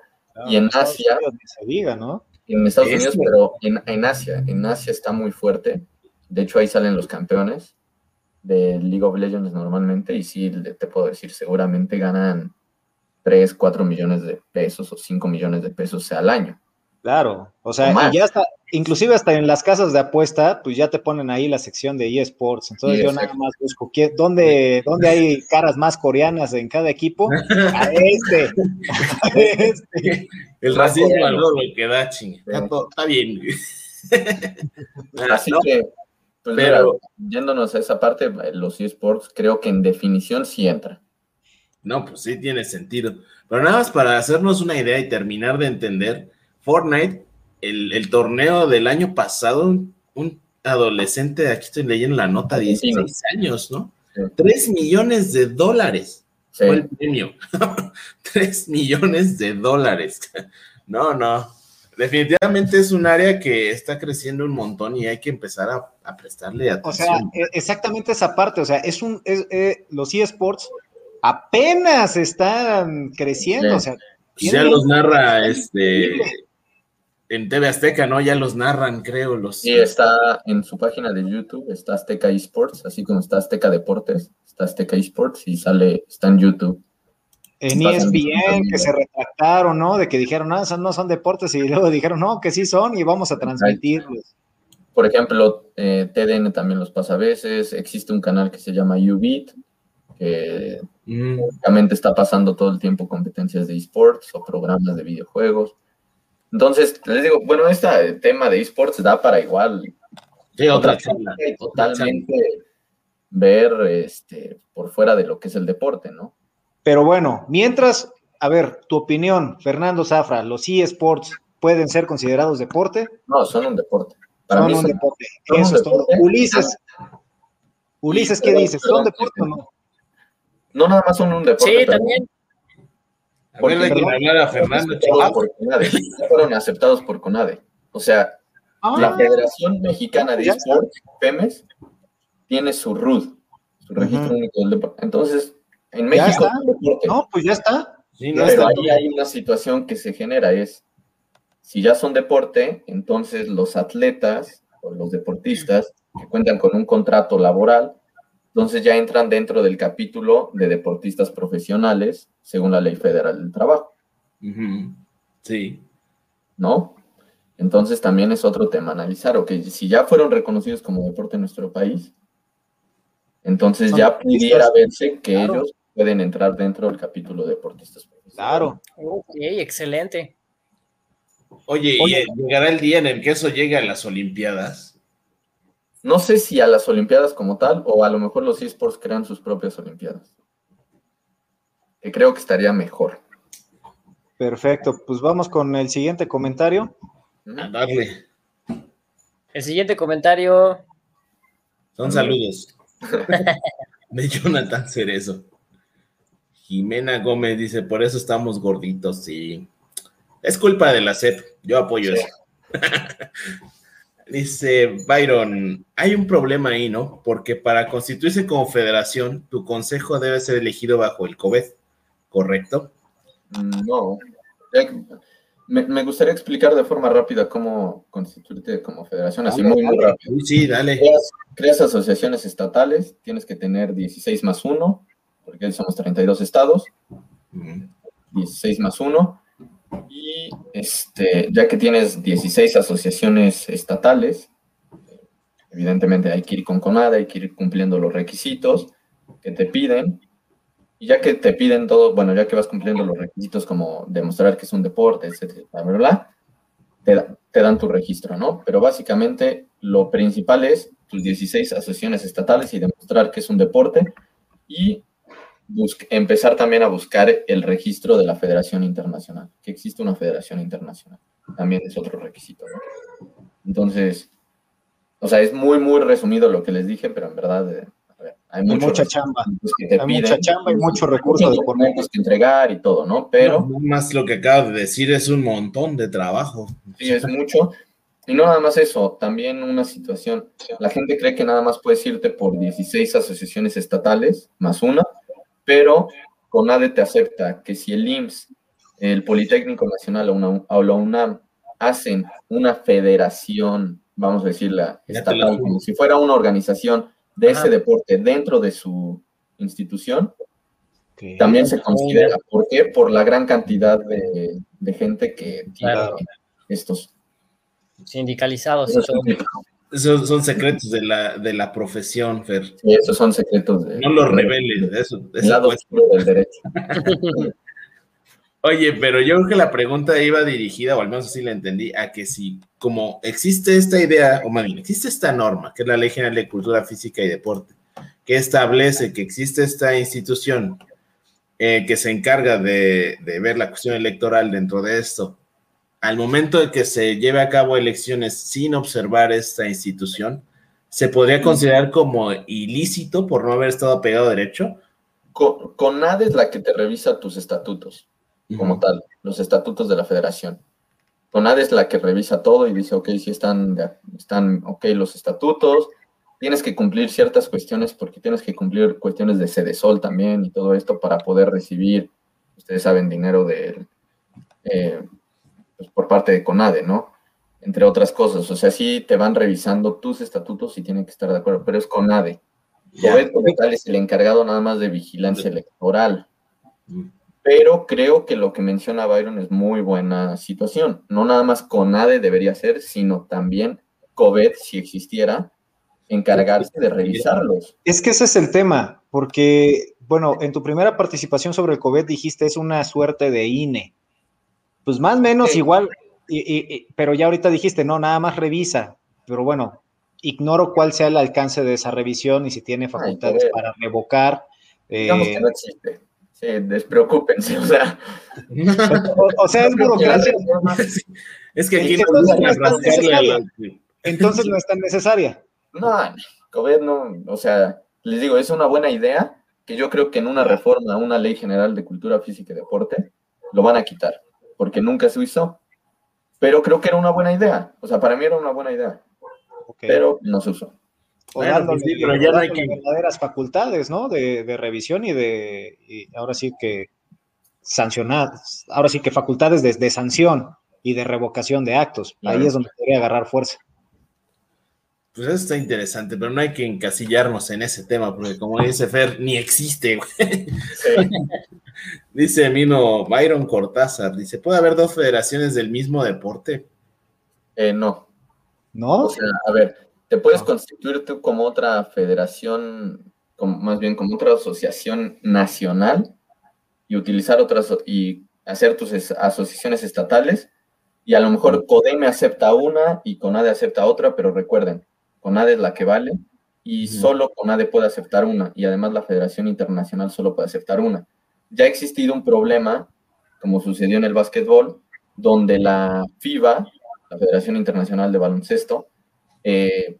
y en Asia. Se diga, ¿no? En Estados Unidos, pero en, en Asia. En Asia está muy fuerte. De hecho, ahí salen los campeones de League of Legends normalmente. Y sí, te puedo decir, seguramente ganan 3, 4 millones de pesos o 5 millones de pesos al año. Claro, o sea, ya está, inclusive hasta en las casas de apuesta, pues ya te ponen ahí la sección de eSports. Entonces yo nada más busco ¿dónde, dónde hay caras más coreanas en cada equipo. *laughs* A este. este. El *laughs* racismo al lo que da ching. Está, bien. *laughs* Así que, pues pero, yéndonos a esa parte, los eSports creo que en definición sí entra. No, pues sí tiene sentido. Pero nada más para hacernos una idea y terminar de entender, Fortnite, el, torneo del año pasado, un, adolescente, aquí estoy leyendo la nota, 16 años, ¿no? Tres 3 millones de dólares fue el premio. *laughs* 3 millones de dólares. *laughs* No, no. Definitivamente es un área que está creciendo un montón y hay que empezar a, prestarle atención. O sea, e, exactamente esa parte, o sea, es un, es, eh, los eSports apenas están creciendo. O sea, ya los narra este en TV Azteca, ¿no? Ya los narran, creo. Los... Sí, está en su página de YouTube, está Azteca Esports, así como está Azteca Deportes, está Azteca Esports y sale, está en YouTube. En ESPN, que se retractaron, ¿no? De que dijeron, no, no son deportes, y luego *laughs* dijeron, no, que sí son, y vamos a transmitirlos. Por ejemplo, eh, TDN también los pasa a veces, existe un canal que se llama UBIT, que mm. está pasando todo el tiempo competencias de esports o programas de videojuegos. Entonces, les digo, bueno, este tema de esports da para igual. otra Totalmente ver este, por fuera de lo que es el deporte, ¿no? Pero bueno, mientras, a ver, tu opinión, Fernando Zafra, ¿los eSports pueden ser considerados deporte? No, son un deporte. son un deporte. Eso es todo. Ulises, Ulises, ¿qué dices? ¿Son deporte o no? No nada más son un deporte. Sí, también. Porque, a Fernando fueron aceptados por CONADE. O sea, ah. la Federación Mexicana de Esports, PEMES, tiene su RUD, su registro único del deporte. Entonces, en México. No, pues ya está. pero ahí hay una situación que se genera, es, si ya son deporte, entonces los atletas o los deportistas que cuentan con un contrato laboral entonces ya entran dentro del capítulo de deportistas profesionales según la ley federal del trabajo. Sí. ¿No? Entonces también es otro tema analizar, ok, si ya fueron reconocidos como deporte en nuestro país, entonces ya pudiera verse que ellos pueden entrar dentro del capítulo de deportistas profesionales. Claro. Ok, excelente. Oye, Oye, ¿y llegará el día en el que eso llegue a las Olimpiadas? No sé si a las Olimpiadas como tal, o a lo mejor los esports crean sus propias Olimpiadas. que creo que estaría mejor. Perfecto, pues vamos con el siguiente comentario. A darle. El siguiente comentario. Son saludos. *laughs* de Jonathan Cerezo. Jimena Gómez dice, por eso estamos gorditos, sí. Es culpa de la CEP, yo apoyo eso. *laughs* dice Byron, hay un problema ahí, ¿no? Porque para constituirse como federación, tu consejo debe ser elegido bajo el COVID, ¿correcto? No. Me, gustaría explicar de forma rápida cómo constituirte como federación, así muy, muy rápido. Sí, dale. Creas, asociaciones estatales, tienes que tener 16 más 1, porque somos 32 estados. 16 más 1. Y este, ya que tienes 16 asociaciones estatales, evidentemente hay que ir con CONADA, hay que ir cumpliendo los requisitos que te piden y ya que te piden todo, bueno, ya que vas cumpliendo los requisitos como demostrar que es un deporte, etcétera, bla, bla, te, te, dan tu registro, ¿no? Pero básicamente lo principal es tus 16 asociaciones estatales y demostrar que es un deporte y empezar también a buscar el registro de la Federación Internacional, que existe una Federación Internacional. También es otro requisito, ¿no? Entonces, o sea, es muy, muy resumido lo que les dije, pero en verdad eh, hay, mucha chamba. hay mucha chamba y muchos recursos que entregar y todo, ¿no? Pero. más lo que acabo de decir es un montón de trabajo. Sí, es mucho. Y no nada más eso, también una situación. La gente cree que nada más puedes irte por 16 asociaciones estatales, más una, pero CONADE te acepta que si el IMSS, el Politécnico Nacional o, la UNAM hacen una federación, vamos a decirla, estatal, como si fuera una organización de ese deporte dentro de su institución, también se considera. ¿Por qué? Por la gran cantidad de, gente que tiene estos sindicalizados. Esos son secretos de la, de la profesión, Fer. Sí, esos son secretos. De, no los reveles, de eso. De lado del derecho. *laughs* Oye, pero yo creo que la pregunta iba dirigida, o al menos así la entendí, a que si, como existe esta idea, o más bien, existe esta norma, que es la Ley General de Cultura Física y Deporte, que establece que existe esta institución eh, que se encarga de, ver la cuestión electoral dentro de esto, al momento de que se lleve a cabo elecciones sin observar esta institución, ¿se podría considerar como ilícito por no haber estado pegado a derecho? Con, con nada es la que te revisa tus estatutos como tal, los estatutos de la federación. CONADE es la que revisa todo y dice, ok, si están, están ok los estatutos, tienes que cumplir ciertas cuestiones porque tienes que cumplir cuestiones de sede sol también y todo esto para poder recibir, ustedes saben, dinero de, eh, pues, por parte de CONADE, ¿no? Entre otras cosas. O sea, sí te van revisando tus estatutos y tienen que estar de acuerdo, pero es CONADE. COVED como tal es el encargado nada más de vigilancia electoral pero creo que lo que menciona Byron es muy buena situación. No nada más CONADE debería ser, sino también COVID, si existiera, encargarse de revisarlos. Es que ese es el tema, porque, bueno, en tu primera participación sobre el COVID dijiste es una suerte de INE. Pues más o menos igual, pero ya ahorita dijiste, no, nada más revisa. Pero bueno, ignoro cuál sea el alcance de esa revisión y si tiene facultades para revocar. Digamos que no existe despreocúpense, *laughs* o sea. o, sea, es burocracia. es que aquí entonces, no es tan necesaria. No, COVID no, o sea, les digo, es una buena idea que yo creo que en una reforma a una ley general de cultura física y deporte lo van a quitar, porque nunca se usó. Pero creo que era una buena idea. O sea, para mí era una buena idad. Pero no se usó. Bueno, pues pero ya no hay que... verdaderas facultades, ¿no? De, revisión y de, ahora sí que sancionadas, ahora sí que facultades de, sanción y de revocación de actos. Ahí es donde podría agarrar fuerza. Pues eso está interesante, pero no hay que encasillarnos en ese tema, porque como dice Fer, ni existe. *laughs* dice Mino Byron Cortázar, dice, ¿puede haber dos federaciones del mismo deporte? Eh, no. ¿No? O sea, a ver, te puedes constituir tú como otra federación, como, más bien como otra asociación nacional y utilizar otras y hacer tus asociaciones estatales y a lo mejor CODEME acepta una y CONADE acepta otra, pero recuerden, CONADE es la que vale y solo CONADE puede aceptar una y además la Federación Internacional solo puede aceptar una. ya ha existido un problema, como sucedió en el básquetbol, donde la FIBA, la Federación Internacional de Baloncesto, eh,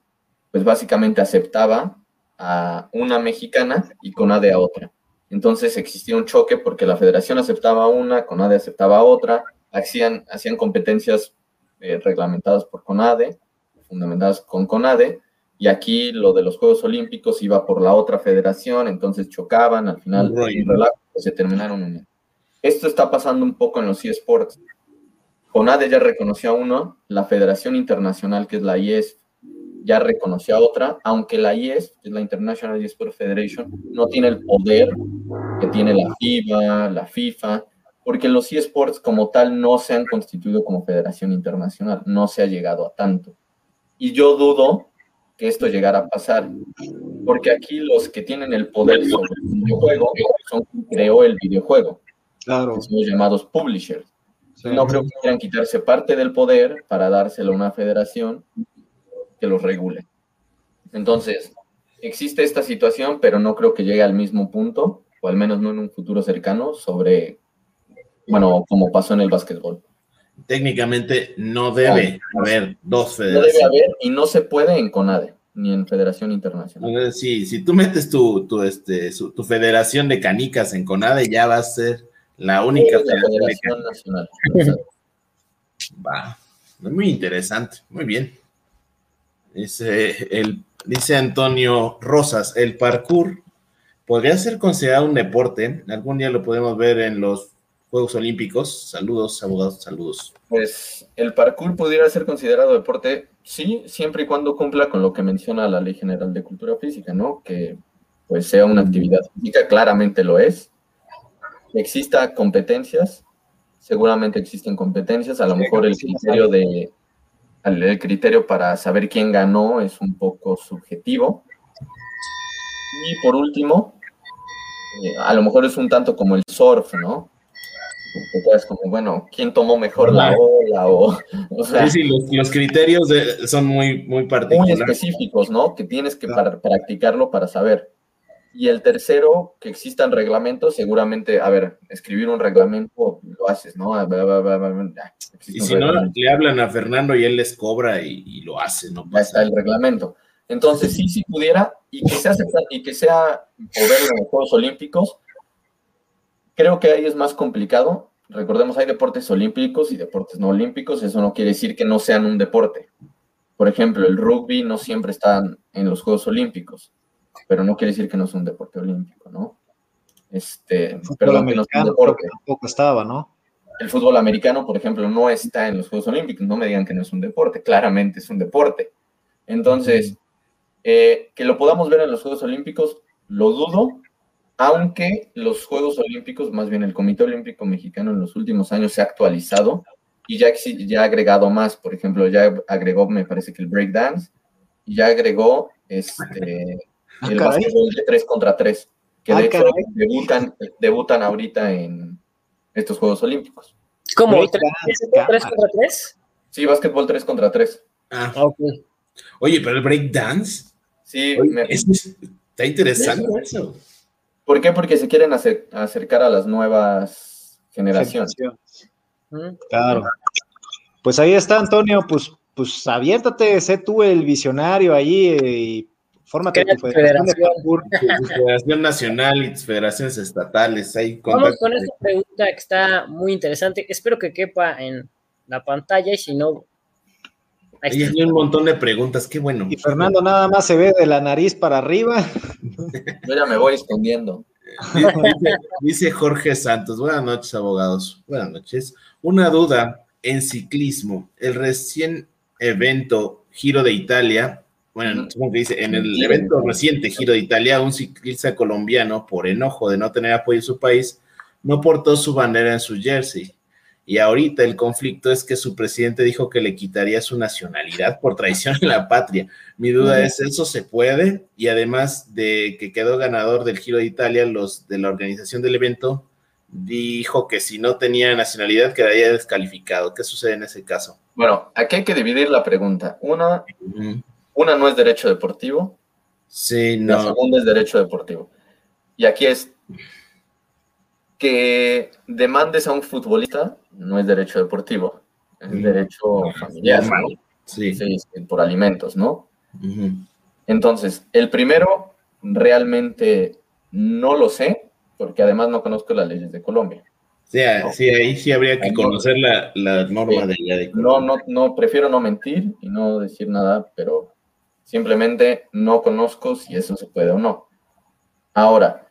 pues básicamente aceptaba a una mexicana y CONADE a otra. Entonces existía un choque porque la federación aceptaba una, CONADE aceptaba otra, hacían, hacían competencias eh, reglamentadas por CONADE, fundamentadas con CONADE, y aquí lo de los Juegos Olímpicos iba por la otra federación, entonces chocaban, al final pues, se terminaron uniendo. Esto está pasando un poco en los eSports. CONADE ya reconoció a uno, la Federación Internacional, que es la IES, ya reconoció a otra, aunque la IES, que es la International eSports Federation, no tiene el poder que tiene la FIBA, la FIFA, porque los eSports como tal no se han constituido como federación internacional, no se ha llegado a tanto. Y yo dudo que esto llegara a pasar, porque aquí los que tienen el poder sobre el videojuego son quien creó el videojuego, claro. son los llamados publishers. No creo que quieran quitarse parte del poder para dárselo a una federación que los regule. Entonces, existe esta situación, pero no creo que llegue al mismo punto, o al menos no en un futuro cercano, sobre, bueno, como pasó en el básquetbol. Técnicamente no debe haber dos federaciones. No debe haber y no se puede en CONADE ni en Federación Internacional. Sí, si tú metes tu, tu, este, tu federación de canicas en CONADE, ya va a ser la única federación, nacional. *laughs* Va, muy interesante, muy bien. Dice, el, dice Antonio Rosas, el parkour podría ser considerado un deporte. Algún día lo podemos ver en los Juegos Olímpicos. Saludos, abogados, saludos. Pues el parkour pudiera ser considerado deporte, sí, siempre y cuando cumpla con lo que menciona la Ley General de Cultura Física, ¿no? Que pues sea una actividad física, claramente lo es. Exista competencias, seguramente existen competencias, a lo mejor el criterio de el criterio para saber quién ganó es un poco subjetivo. Y por último, eh, a lo mejor es un tanto como el surf, ¿no? Entonces, como, bueno, ¿quién tomó mejor la ola? O, sea, sí, sí, los, criterios son muy, muy particulares. Muy específicos, ¿no? Que tienes que practicarlo para saber. Y el tercero, que existan reglamentos, seguramente, a ver, escribir un reglamento lo haces, ¿no? y si no, le hablan a Fernando y él les cobra y, lo hace, ¿no? Ya está el reglamento. Entonces, sí, sí pudiera, y que sea, y que sea poder en los Juegos Olímpicos, creo que ahí es más complicado. Recordemos, hay deportes olímpicos y deportes no olímpicos, eso no quiere decir que no sean un deporte. Por ejemplo, el rugby no siempre está en los Juegos Olímpicos pero no quiere decir que no es un deporte olímpico, ¿no? Este, perdón, que no es un deporte. Tampoco estaba, ¿no? El fútbol americano, por ejemplo, no está en los Juegos Olímpicos, no me digan que no es un deporte, claramente es un deporte. Entonces, eh, que lo podamos ver en los Juegos Olímpicos, lo dudo, aunque los Juegos Olímpicos, más bien el Comité Olímpico Mexicano en los últimos años se ha actualizado y ya, ya ha agregado más, por ejemplo, ya agregó, me parece que el breakdance, y ya agregó este, Ah, el básquetbol de 3 contra 3, que de ah, hecho debutan, debutan ahorita en estos Juegos Olímpicos. ¿Cómo? ¿3, contra 3? Sí, básquetbol 3 contra 3. Ah, ok. Oye, pero el breakdance. Sí, está interesante eso. ¿Por qué? Porque se quieren acercar a las nuevas generaciones. Claro. Pues ahí está, Antonio, pues, pues aviértate, sé tú el visionario ahí eh, y Fórmate tu federación, nacional y federaciones estatales. Vamos con esta pregunta que está muy interesante. Espero que quepa en la pantalla y si no. Hay un montón de preguntas, qué bueno. Y Fernando nada más se ve de la nariz para arriba. Yo ya me voy escondiendo. dice Jorge Santos, buenas noches abogados, buenas noches. Una duda en ciclismo, el recién evento Giro de Italia bueno, supongo que dice, en el evento reciente Giro de Italia, un ciclista colombiano, por enojo de no tener apoyo en su país, no portó su bandera en su jersey. Y ahorita el conflicto es que su presidente dijo que le quitaría su nacionalidad por traición a la patria. Mi duda es, ¿eso se puede? Y además de que quedó ganador del Giro de Italia, los de la organización del evento dijo que si no tenía nacionalidad quedaría descalificado. ¿Qué sucede en ese caso? Bueno, aquí hay que dividir la pregunta. Una, una no es derecho deportivo. Sí, no. La segunda es derecho deportivo. Y aquí es, que demandes a un futbolista no es derecho deportivo, es Mm. derecho familiar. ¿no? Sí. Por alimentos, ¿no? Entonces, el primero realmente no lo sé, porque además no conozco las leyes de Colombia. Sí, a- sí, ahí sí habría que no. conocer la, la norma de allá de No, no, no, prefiero no mentir y no decir nada, pero simplemente no conozco si eso se puede o no. Ahora,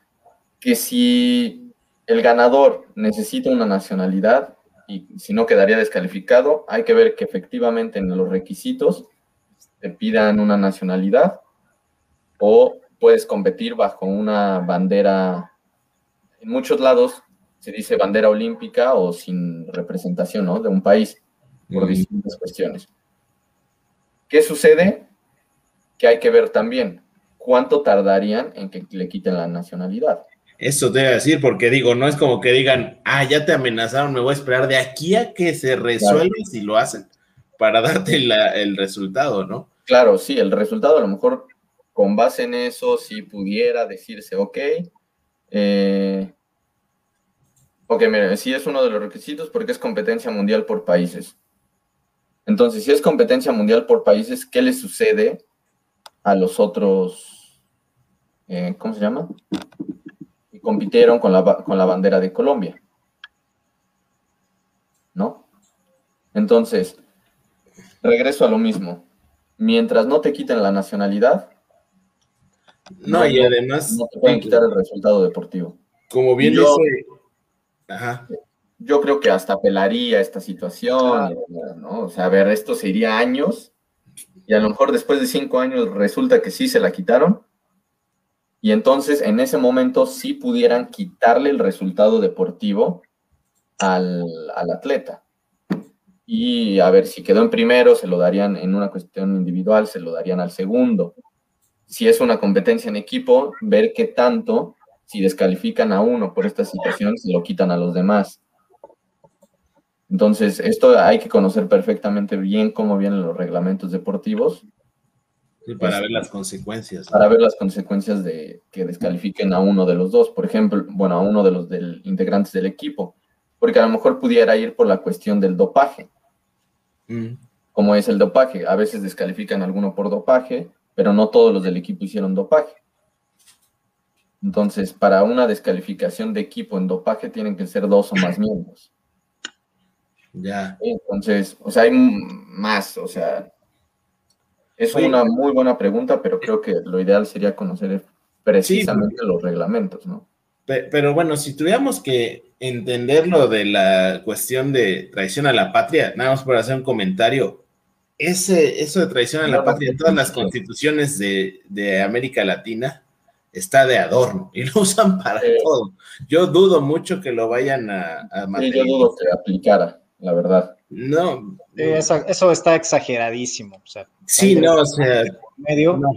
que si el ganador necesita una nacionalidad y si no quedaría descalificado, hay que ver que efectivamente en los requisitos te pidan una nacionalidad o puedes competir bajo una bandera. En muchos lados se dice bandera olímpica o sin representación ¿no? de un país por distintas cuestiones. ¿Qué sucede? Que hay que ver también cuánto tardarían en que le quiten la nacionalidad. Eso te iba a decir, porque digo, no es como que digan, ah, ya te amenazaron, me voy a esperar de aquí a que se resuelva si lo hacen, para darte la- el resultado, ¿no? Claro, sí, el resultado a lo mejor con base en eso sí pudiera decirse, ok, eh, ok, mire, sí es uno de los requisitos porque es competencia mundial por países. Entonces, si es competencia mundial por países, ¿qué le sucede a los otros, eh, ¿cómo se llama? Compitieron con la, con la bandera de Colombia. ¿No? Entonces, regreso a lo mismo. Mientras no te quiten la nacionalidad, No, y además, no te pueden quitar el resultado deportivo. como bien Yo- dice, ajá, Yo creo que hasta apelaría esta situación, ¿no? O sea, a ver, esto se iría años y a lo mejor después de cinco años resulta que sí se la quitaron y entonces en ese momento sí pudieran quitarle el resultado deportivo al, atleta. Y a ver, si quedó en primero, se lo darían en una cuestión individual, se lo darían al segundo. Si es una competencia en equipo, ver qué tanto, si descalifican a uno por esta situación, se lo quitan a los demás. Entonces, esto hay que conocer perfectamente bien cómo vienen los reglamentos deportivos sí, para ver las consecuencias. ¿no? para ver las consecuencias de que descalifiquen a uno de los dos, por ejemplo, bueno, a uno de los del, integrantes del equipo, porque a lo mejor pudiera ir por la cuestión del dopaje, Mm, como es el dopaje. A veces descalifican a alguno por dopaje, pero no todos los del equipo hicieron dopaje. Entonces, para una descalificación de equipo en dopaje tienen que ser dos o más miembros. ya. Entonces, o sea, hay más, o sea, es Oye. una muy buena pregunta, pero creo que lo ideal sería conocer precisamente los reglamentos, ¿no? Pe- Pero bueno, si tuviéramos que entender lo de la cuestión de traición a la patria, nada más para hacer un comentario, ese, eso de traición a la No, patria en todas las constituciones de, de América Latina está de adorno y lo usan para todo. Yo dudo mucho que lo vayan a, a Sí, yo dudo que aplicara, la verdad. No, esa- eso está exageradísimo. O sea, sí, no, o sea, medio. no.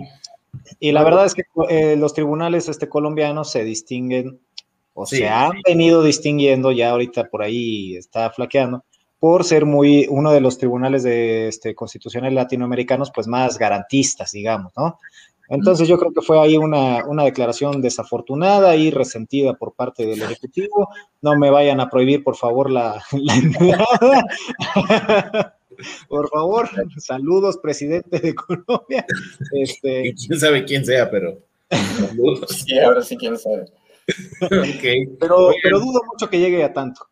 Y la verdad es que eh, los tribunales este, colombianos se distinguen o Sí, se han sí. venido distinguiendo, ya ahorita por ahí está flaqueando, por ser muy uno de los tribunales de este, constitucionales latinoamericanos pues más garantistas, digamos, ¿no? Entonces yo creo que fue ahí una, una declaración desafortunada y resentida por parte del Ejecutivo. No me vayan a prohibir, por favor, la, la entrada. por favor, saludos, presidente de Colombia. Este, *laughs* quién sabe quién sea, pero. saludos. Sí, ahora sí, quién sabe. ok. pero, pero dudo mucho que llegue a tanto.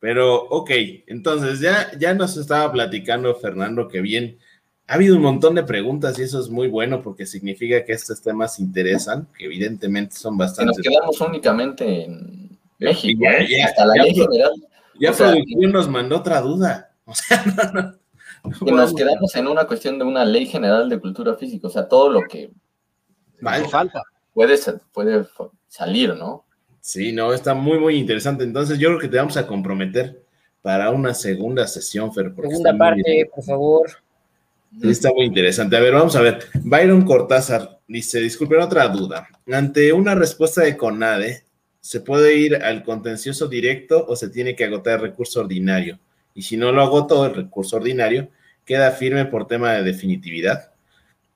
Pero, ok, entonces ya, ya nos estaba platicando Fernando que bien, ha habido un montón de preguntas y eso es muy bueno porque significa que estos temas interesan, que evidentemente son Si nos bastante... quedamos únicamente en México, Ya, ¿eh? ya, hasta la ya, ley general, Ya producción nos mandó otra duda. *laughs* O sea, no, no, no que nos quedamos en una cuestión de una ley general de cultura física, o sea, todo lo que Vale. falta. puede, puede salir, ¿no? Sí, no, está muy, muy interesante. Entonces yo creo que te vamos a comprometer para una segunda sesión, Fer. Segunda parte, por favor. Sí, está muy interesante. A ver, vamos a ver. Byron Cortázar dice, disculpen otra duda. Ante una respuesta de CONADE, ¿se puede ir al contencioso directo o se tiene que agotar el recurso ordinario? Y si no lo agotó el recurso ordinario, ¿queda firme por tema de definitividad?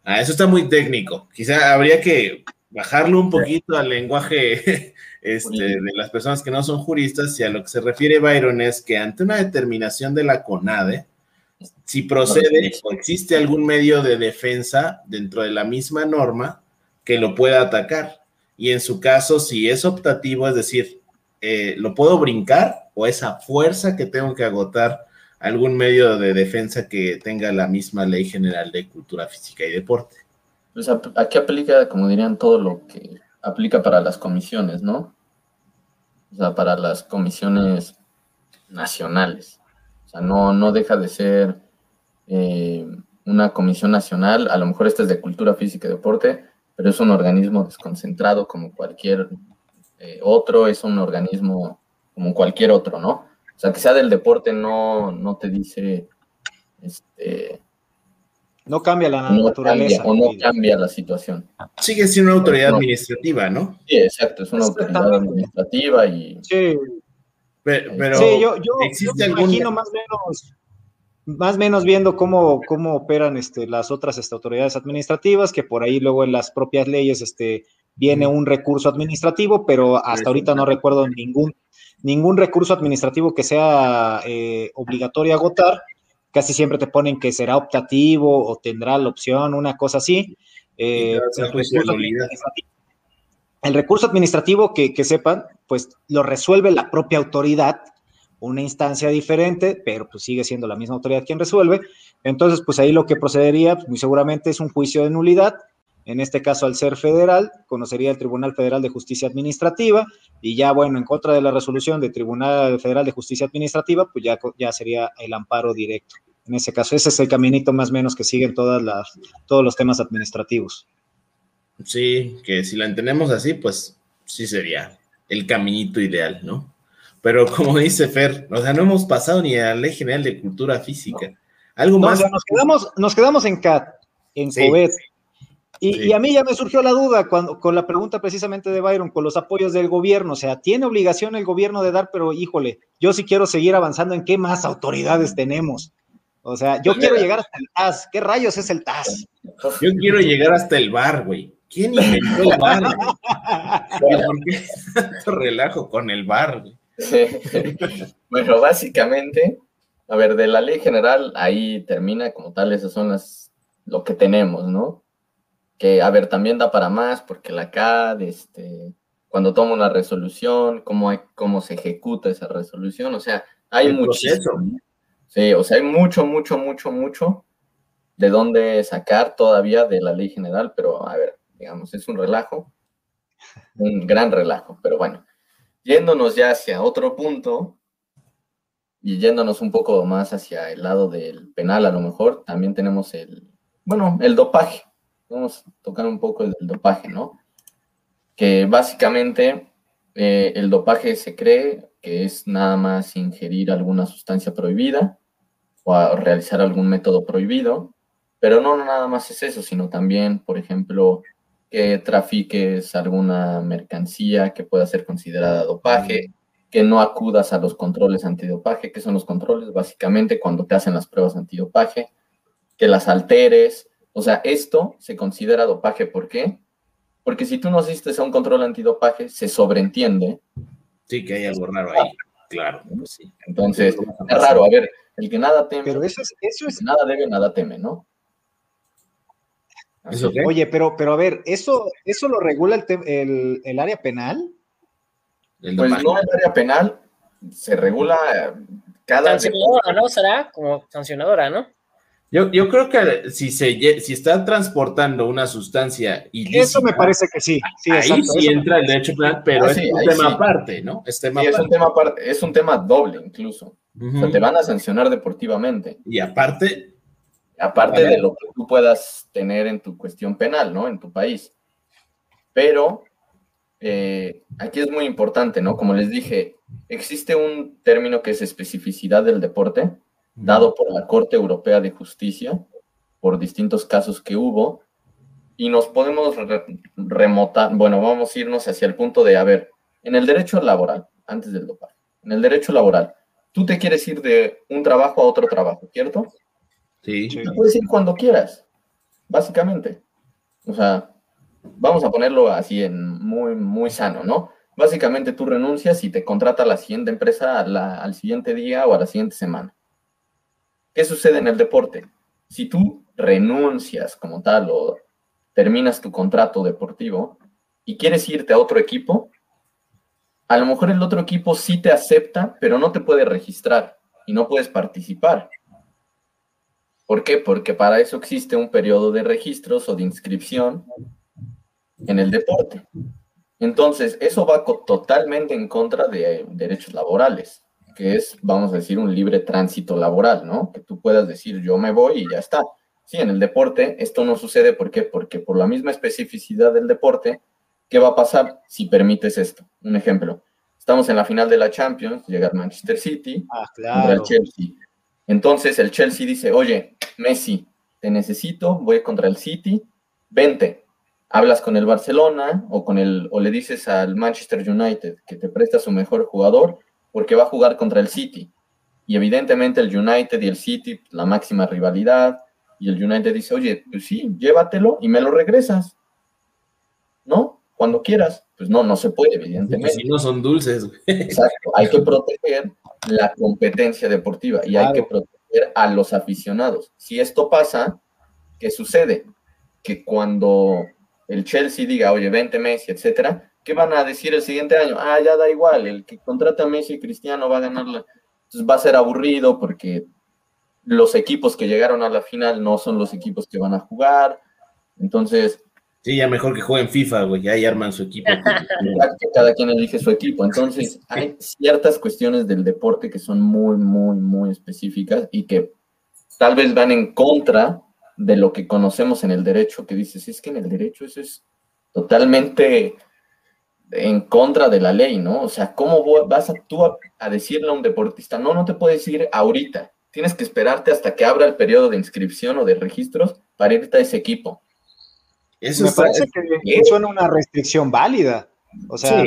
Ah, eso está muy técnico. Quizá habría que bajarlo un poquito al lenguaje *laughs* este, de las personas que no son juristas, y a lo que se refiere Byron es que ante una determinación de la CONADE, si procede o existe algún medio de defensa dentro de la misma norma que lo pueda atacar. Y en su caso, si es optativo, es decir, eh, ¿lo puedo brincar o esa fuerza que tengo que agotar algún medio de defensa que tenga la misma ley general de cultura física y deporte? Pues aquí aplica, como dirían, todo lo que aplica para las comisiones, ¿no? O sea, para las comisiones nacionales. O sea, no, no deja de ser eh, una comisión nacional, a lo mejor esta es de cultura física y deporte, pero es un organismo desconcentrado como cualquier eh, otro, es un organismo como cualquier otro, ¿no? O sea, que sea del deporte no, no te dice, este... No cambia la naturaleza. o no cambia la situación. Sigue siendo una autoridad administrativa, ¿no? Sí, exacto, es una autoridad administrativa y... Sí. Pero, sí, yo, yo, me imagino más o menos más o menos viendo cómo, cómo operan este, las otras este, autoridades administrativas, que por ahí luego en las propias leyes este, viene un recurso administrativo, pero hasta ahorita no recuerdo ningún, ningún recurso administrativo que sea eh, obligatorio agotar. Casi siempre te ponen que será optativo o tendrá la opción, una cosa así. Eh, el, recurso administrativo que, que sepan, pues lo resuelve la propia autoridad una instancia diferente, pero pues sigue siendo la misma autoridad quien resuelve. Entonces, pues ahí lo que procedería, pues, muy seguramente es un juicio de nulidad. En este caso, al ser federal, conocería el Tribunal Federal de Justicia Administrativa y ya, bueno, en contra de la resolución del Tribunal Federal de Justicia Administrativa, pues ya, ya sería el amparo directo. En ese caso, ese es el caminito más o menos que siguen todas las, todos los temas administrativos. Sí, que si la entendemos así, pues sí sería el caminito ideal, ¿no? Pero como dice Fer, o sea, no hemos pasado ni a la Ley General de Cultura Física. Algo más. nos quedamos, nos quedamos en CAT, en sí, Y, a mí ya me surgió la duda cuando, con la pregunta precisamente de Byron, con los apoyos del gobierno. O sea, tiene obligación el gobierno de dar, pero híjole, yo sí quiero seguir avanzando en qué más autoridades tenemos. O sea, yo quiero llegar hasta el TAS. ¿Qué rayos es el TAS? Yo quiero llegar hasta el bar, güey. ¿Quién inventó el bar? *laughs* ¿Por qué tanto relajo con el bar? Güey? Bueno, básicamente, a ver, de la ley general, ahí termina como tal, esas son las, lo que tenemos, ¿no? Que, a ver, también da para más, porque la CAD, este, cuando toma una resolución, cómo, hay, cómo se ejecuta esa resolución, o sea, hay mucho. Sí, o sea, hay mucho, mucho, mucho, mucho de dónde sacar todavía de la ley general, pero a ver, digamos, es un relajo, un gran relajo, pero bueno yéndonos ya hacia otro punto y yéndonos un poco más hacia el lado del penal, a lo mejor, también tenemos el, bueno, el dopaje. Vamos a tocar un poco el dopaje, ¿no? Que básicamente eh, el dopaje se cree que es nada más ingerir alguna sustancia prohibida o realizar algún método prohibido, pero no nada más es eso, sino también, por ejemplo, que trafiques alguna mercancía que pueda ser considerada dopaje, que no acudas a los controles antidopaje, que son los controles básicamente cuando te hacen las pruebas antidopaje, que las alteres, o sea, esto se considera dopaje, ¿por qué? Porque si tú no asistes a un control antidopaje, se sobreentiende. Sí, que hay algo raro ahí, claro. Pues sí. Entonces, es raro, a ver, el que nada teme, Pero eso es, eso es... nada debe, nada teme, ¿no? Oye, pero, pero a ver, ¿eso, eso lo regula el, el, área penal? pues no el área penal, se regula cada... Sancionadora, ¿no? Será como sancionadora, ¿no? Yo, yo creo que si se si está transportando una sustancia y eso me parece que sí, sí ahí sí entra el derecho penal, pero ah, es un tema aparte, ¿no? Es, tema es un tema aparte, es un tema doble incluso. O sea, te van a sancionar deportivamente. Y aparte, aparte de lo que tú puedas tener en tu cuestión penal, ¿no? En tu país. Pero eh, aquí es muy importante, ¿no? Como les dije, existe un término que es especificidad del deporte, dado por la Corte Europea de Justicia, por distintos casos que hubo, y nos podemos remotar, bueno, vamos a irnos hacia el punto de, a ver, en el derecho laboral, antes del dopaje, en el derecho laboral, tú te quieres ir de un trabajo a otro trabajo, ¿cierto? Sí. puedes ir cuando quieras, básicamente. O sea, vamos a ponerlo así en muy, muy sano, ¿no? básicamente tú renuncias y te contrata la siguiente empresa al siguiente día o a la siguiente semana. ¿Qué sucede en el deporte? Si tú renuncias como tal o terminas tu contrato deportivo y quieres irte a otro equipo, a lo mejor el otro equipo sí te acepta, pero no te puede registrar y no puedes participar. ¿Por qué? Porque para eso existe un periodo de registros o de inscripción en el deporte. Entonces, eso va totalmente en contra de derechos laborales, que es, vamos a decir, un libre tránsito laboral, ¿no? Que tú puedas decir, yo me voy y ya está. Sí, en el deporte esto no sucede, ¿por qué? Porque por la misma especificidad del deporte, ¿qué va a pasar si permites esto? Un ejemplo, estamos en la final de la Champions, llega el Manchester City ah, contra el Chelsea. Entonces el Chelsea dice, oye, Messi, te necesito, voy contra el City, vente. Hablas con el Barcelona o, con el, o le dices al Manchester United que te presta su mejor jugador porque va a jugar contra el City. Y evidentemente el United y el City, la máxima rivalidad, y el United dice, oye, pues sí, llévatelo y me lo regresas. ¿No? Cuando quieras. Pues no, no se puede, evidentemente. Si no son dulces. Exacto. Hay que proteger la competencia deportiva y hay que proteger a los aficionados. Si esto pasa, ¿qué sucede? Que cuando el Chelsea diga, oye, vente Messi, etcétera, ¿qué van a decir el siguiente año? Ah, ya da igual, el que contrata a Messi y Cristiano va a ganarla. Entonces va a ser aburrido porque los equipos que llegaron a la final no son los equipos que van a jugar. Entonces. Sí, ya mejor que jueguen FIFA, güey, ya ahí arman su equipo. Cada quien elige su equipo. Entonces, hay ciertas cuestiones del deporte que son muy, muy, muy específicas y que tal vez van en contra de lo que conocemos en el derecho, que dices, es que en el derecho eso es totalmente en contra de la ley, ¿no? O sea, ¿cómo vas a, tú a, a decirle a un deportista, no, no te puedes ir ahorita, tienes que esperarte hasta que abra el periodo de inscripción o de registros para irte a ese equipo. Eso Me parece que suena una restricción válida. O sea,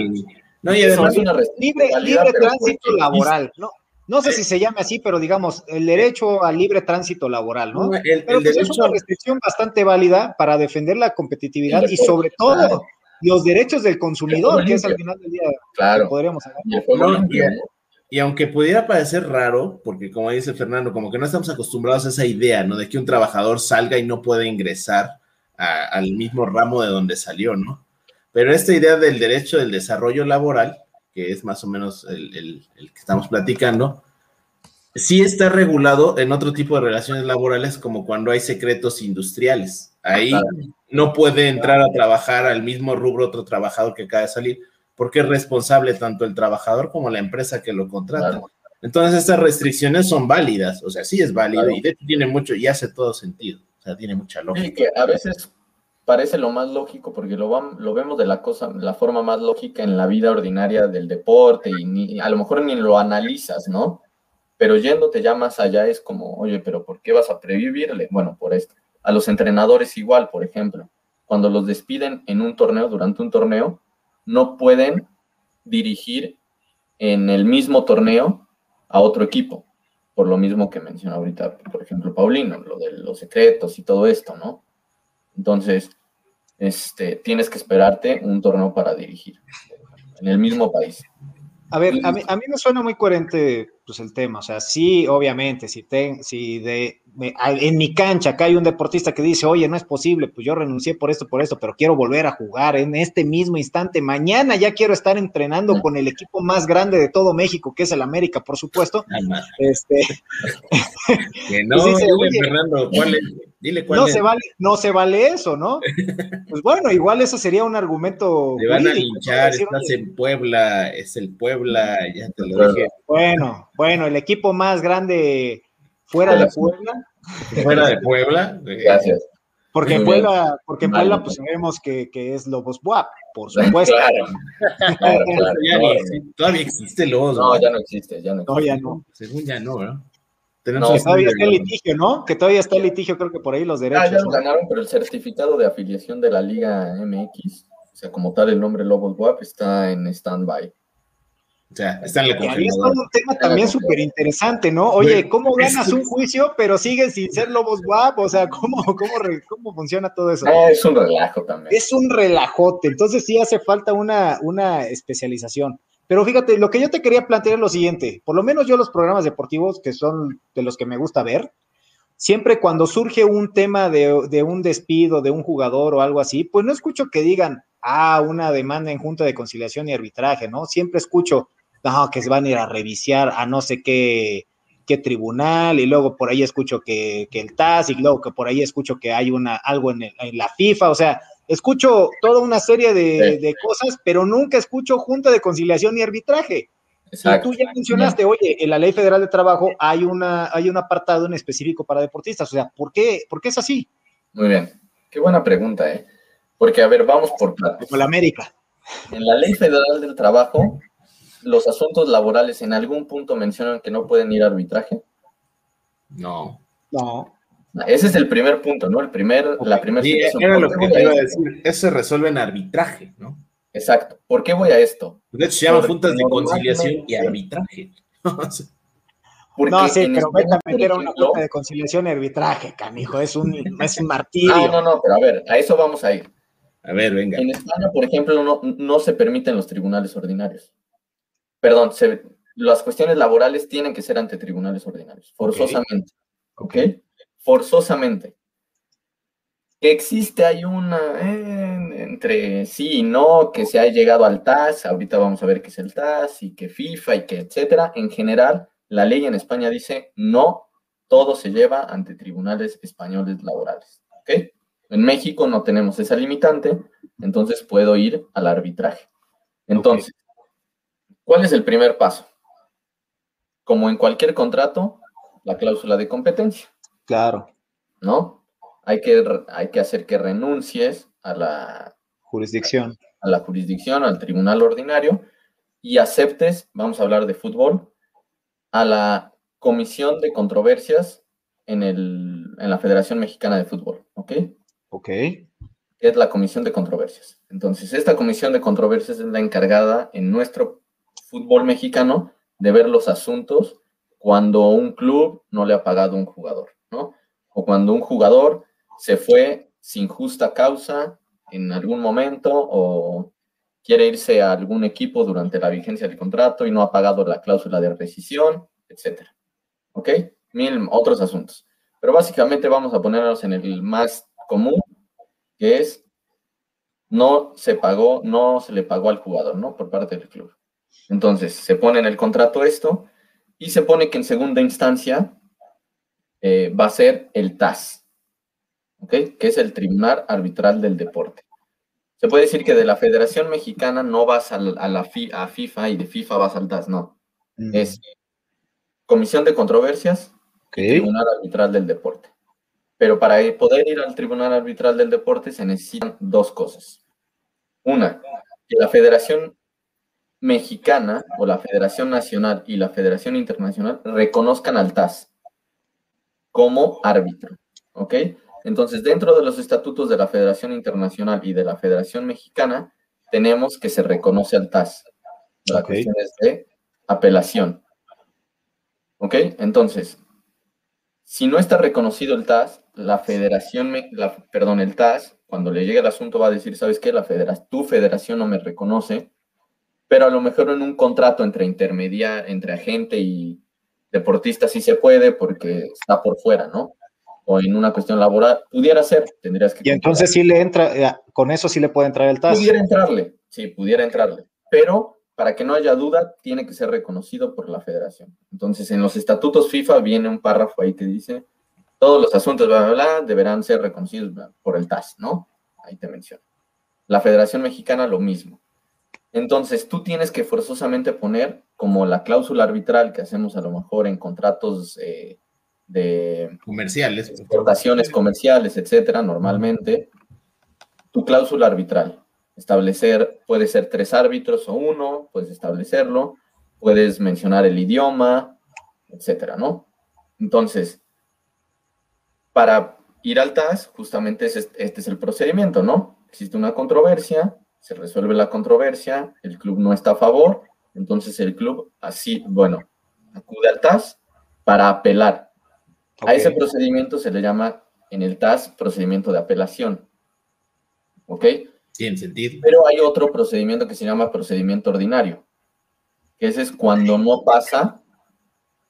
no, y además una libre, libre tránsito laboral. No, no sé si se llame así, pero digamos, el derecho al libre tránsito laboral, ¿no? pero pues es una restricción bastante válida para defender la competitividad y sobre todo los derechos del consumidor, que es al final del día claro. podríamos hablar. Y aunque pudiera parecer raro, porque como dice Fernando, como que no estamos acostumbrados a esa idea, ¿no? De que un trabajador salga y no puede ingresar al mismo ramo de donde salió, ¿no? Pero esta idea del derecho del desarrollo laboral, que es más o menos el, que estamos platicando, sí está regulado en otro tipo de relaciones laborales, como cuando hay secretos industriales. Ahí no puede entrar a trabajar al mismo rubro otro trabajador que acaba de salir, porque es responsable tanto el trabajador como la empresa que lo contrata. Entonces, estas restricciones son válidas, o sea, sí es válido y de hecho tiene mucho y hace todo sentido, o sea, tiene mucha lógica. Y que a veces parece lo más lógico porque lo, lo vemos de la cosa, la forma más lógica en la vida ordinaria del deporte y ni, a lo mejor ni lo analizas, ¿no? Pero yéndote ya más allá es como, oye, pero ¿por qué vas a previvirle? Bueno, por esto. A los entrenadores igual, por ejemplo, cuando los despiden en un torneo, durante un torneo, no pueden dirigir en el mismo torneo a otro equipo, por lo mismo que mencionó ahorita, por ejemplo, Paulino, lo de los secretos y todo esto, ¿no? Entonces, este, tienes que esperarte un torneo para dirigir en el mismo país. A ver, a mí, a mí me suena muy coherente pues, el tema, o sea, sí, obviamente, si, te, si de en mi cancha acá hay un deportista que dice, oye, no es posible, pues yo renuncié por esto, por esto, pero quiero volver a jugar en este mismo instante. Mañana ya quiero estar entrenando con el equipo más grande de todo México, que es el América, por supuesto. Este, *laughs* que no, *laughs* Fernando, ¿cuál es? Dile cuál no se vale, no se vale eso, ¿no? *laughs* Pues bueno, igual eso sería un argumento. Te van a linchar, estás en Puebla, es el Puebla, ya te lo dije. Bueno, bueno, el equipo más grande fuera de Puebla. Fuera de Puebla. Gracias. Porque en Puebla, porque en Puebla pues sabemos que, que es Lobos Buap, por *laughs* supuesto. Claro, *laughs* claro, claro. todavía existe Lobos. No, ya no existe, ya no existe. No, ya no. Según ya no, ¿verdad? Tenemos que todavía está el litigio, ¿no? Que todavía está el litigio, creo que por ahí los derechos. Ah, ya lo ganaron, pero el certificado de afiliación de la Liga MX, o sea, como tal el nombre Lobos WAP está en stand-by. O sea, está en la Y ahí es congeladora. todo un tema también súper interesante, ¿no? Oye, ¿cómo ganas un juicio, pero sigues sin ser lobos guapos? O sea, ¿cómo, cómo, cómo funciona todo eso? Ah, es un relajo también. Es un relajote, entonces sí hace falta una, una especialización. Pero fíjate, lo que yo te quería plantear es lo siguiente, por lo menos yo los programas deportivos, que son de los que me gusta ver, siempre cuando surge un tema de, un despido de un jugador o algo así, pues no escucho que digan, ah, una demanda en junta de conciliación y arbitraje, ¿no? Siempre escucho, no, que se van a ir a revisar a no sé qué, qué tribunal, y luego por ahí escucho que, el TAS, y luego que por ahí escucho que hay una, algo en la FIFA, o sea, escucho toda una serie de, Sí. de cosas, pero nunca escucho junta de conciliación y arbitraje. Y Exacto. tú ya mencionaste, oye, en la Ley Federal de Trabajo hay, una, hay un apartado en específico para deportistas, o sea, ¿por qué, ¿por qué es así? Muy bien. Qué buena pregunta, ¿eh? Porque, a ver, vamos por partes. Como la América. En la Ley Federal del Trabajo, los asuntos laborales en algún punto mencionan que no pueden ir a arbitraje. No. No. Ese es el primer punto, ¿no? El primer, la primera Sí, situación. era lo ¿Por que te iba a decir. Eso se resuelve en arbitraje, ¿no? Exacto. ¿Por qué voy a esto? De hecho, se llaman juntas de conciliación y arbitraje. *laughs* Porque No, sí, pero vete a meter una junta de conciliación y arbitraje, canijo, es un, es un *laughs* martirio. No, no, no, pero a ver, a eso vamos a ir. A ver, venga. En España, por ejemplo, no, no se permiten los tribunales ordinarios. Perdón, se- las cuestiones laborales tienen que ser ante tribunales ordinarios, forzosamente. ¿Ok? Forzosamente. Que existe, hay una eh, entre sí y no, que se ha llegado al TAS, ahorita vamos a ver qué es el TAS y que FIFA y que etcétera. En general, la ley en España dice no, todo se lleva ante tribunales españoles laborales. ¿Ok? En México no tenemos esa limitante, entonces puedo ir al arbitraje. Entonces, ¿cuál es el primer paso? Como en cualquier contrato, la cláusula de competencia, Claro, ¿no? Hay que, hay que hacer que renuncies a la, jurisdicción. a la jurisdicción, al tribunal ordinario, y aceptes, vamos a hablar de fútbol, a la comisión de controversias en, el, en la Federación Mexicana de Fútbol, ¿ok? Ok. es la Comisión de Controversias. Entonces, esta Comisión de Controversias es la encargada en nuestro fútbol mexicano de ver los asuntos cuando un club no le ha pagado a un jugador, ¿no? O cuando un jugador se fue sin justa causa en algún momento o quiere irse a algún equipo durante la vigencia del contrato y no ha pagado la cláusula de rescisión, etcétera. ¿Ok? Mil otros asuntos. Pero básicamente vamos a ponernos en el más común, que es no se pagó, no se le pagó al jugador, ¿no? Por parte del club. Entonces, se pone en el contrato esto y se pone que en segunda instancia eh, va a ser el TAS. Que es el Tribunal Arbitral del Deporte. Se puede decir que de la Federación Mexicana no vas a, la fi- a FIFA y de FIFA vas al TAS, no. Mm, Es Comisión de Controversias, ok. Tribunal Arbitral del Deporte. Pero para poder ir al Tribunal Arbitral del Deporte se necesitan dos cosas. Una, que la Federación Mexicana o la Federación Nacional y la Federación Internacional reconozcan al TAS como árbitro. ¿Ok? Entonces, dentro de los estatutos de la Federación Internacional y de la Federación Mexicana, tenemos que se reconoce al TAS. La Ok. cuestión es de apelación. ¿Ok? Entonces, si no está reconocido el TAS, la federación, me- la- perdón, el TAS, cuando le llegue el asunto va a decir, ¿sabes qué? La federa- tu federación no me reconoce, pero a lo mejor en un contrato entre intermedia, entre agente y deportista sí se puede porque está por fuera, ¿no? O en una cuestión laboral, pudiera ser, tendrías que... Y entonces sí le entra, eh, con eso sí le puede entrar el TAS. Pudiera entrarle, sí, pudiera entrarle, pero para que no haya duda, tiene que ser reconocido por la federación. Entonces, en los estatutos FIFA viene un párrafo ahí que dice, todos los asuntos, bla, bla, bla, deberán ser reconocidos por el TAS, ¿no? Ahí te menciono. La Federación Mexicana lo mismo. Entonces, tú tienes que forzosamente poner como la cláusula arbitral que hacemos a lo mejor en contratos eh, de Comerciales. exportaciones comerciales, etcétera, normalmente, tu cláusula arbitral. Establecer, puede ser tres árbitros o uno, puedes establecerlo, puedes mencionar el idioma, etcétera, ¿no? Entonces, para ir al TAS, justamente es este, este es el procedimiento, ¿no? Existe una controversia, se resuelve la controversia, el club no está a favor, Entonces el club así, bueno, acude al TAS para apelar. A ese procedimiento se le llama en el TAS procedimiento de apelación. ¿Ok? Tiene sentido. Pero hay otro procedimiento que se llama procedimiento ordinario, que ese es cuando no pasa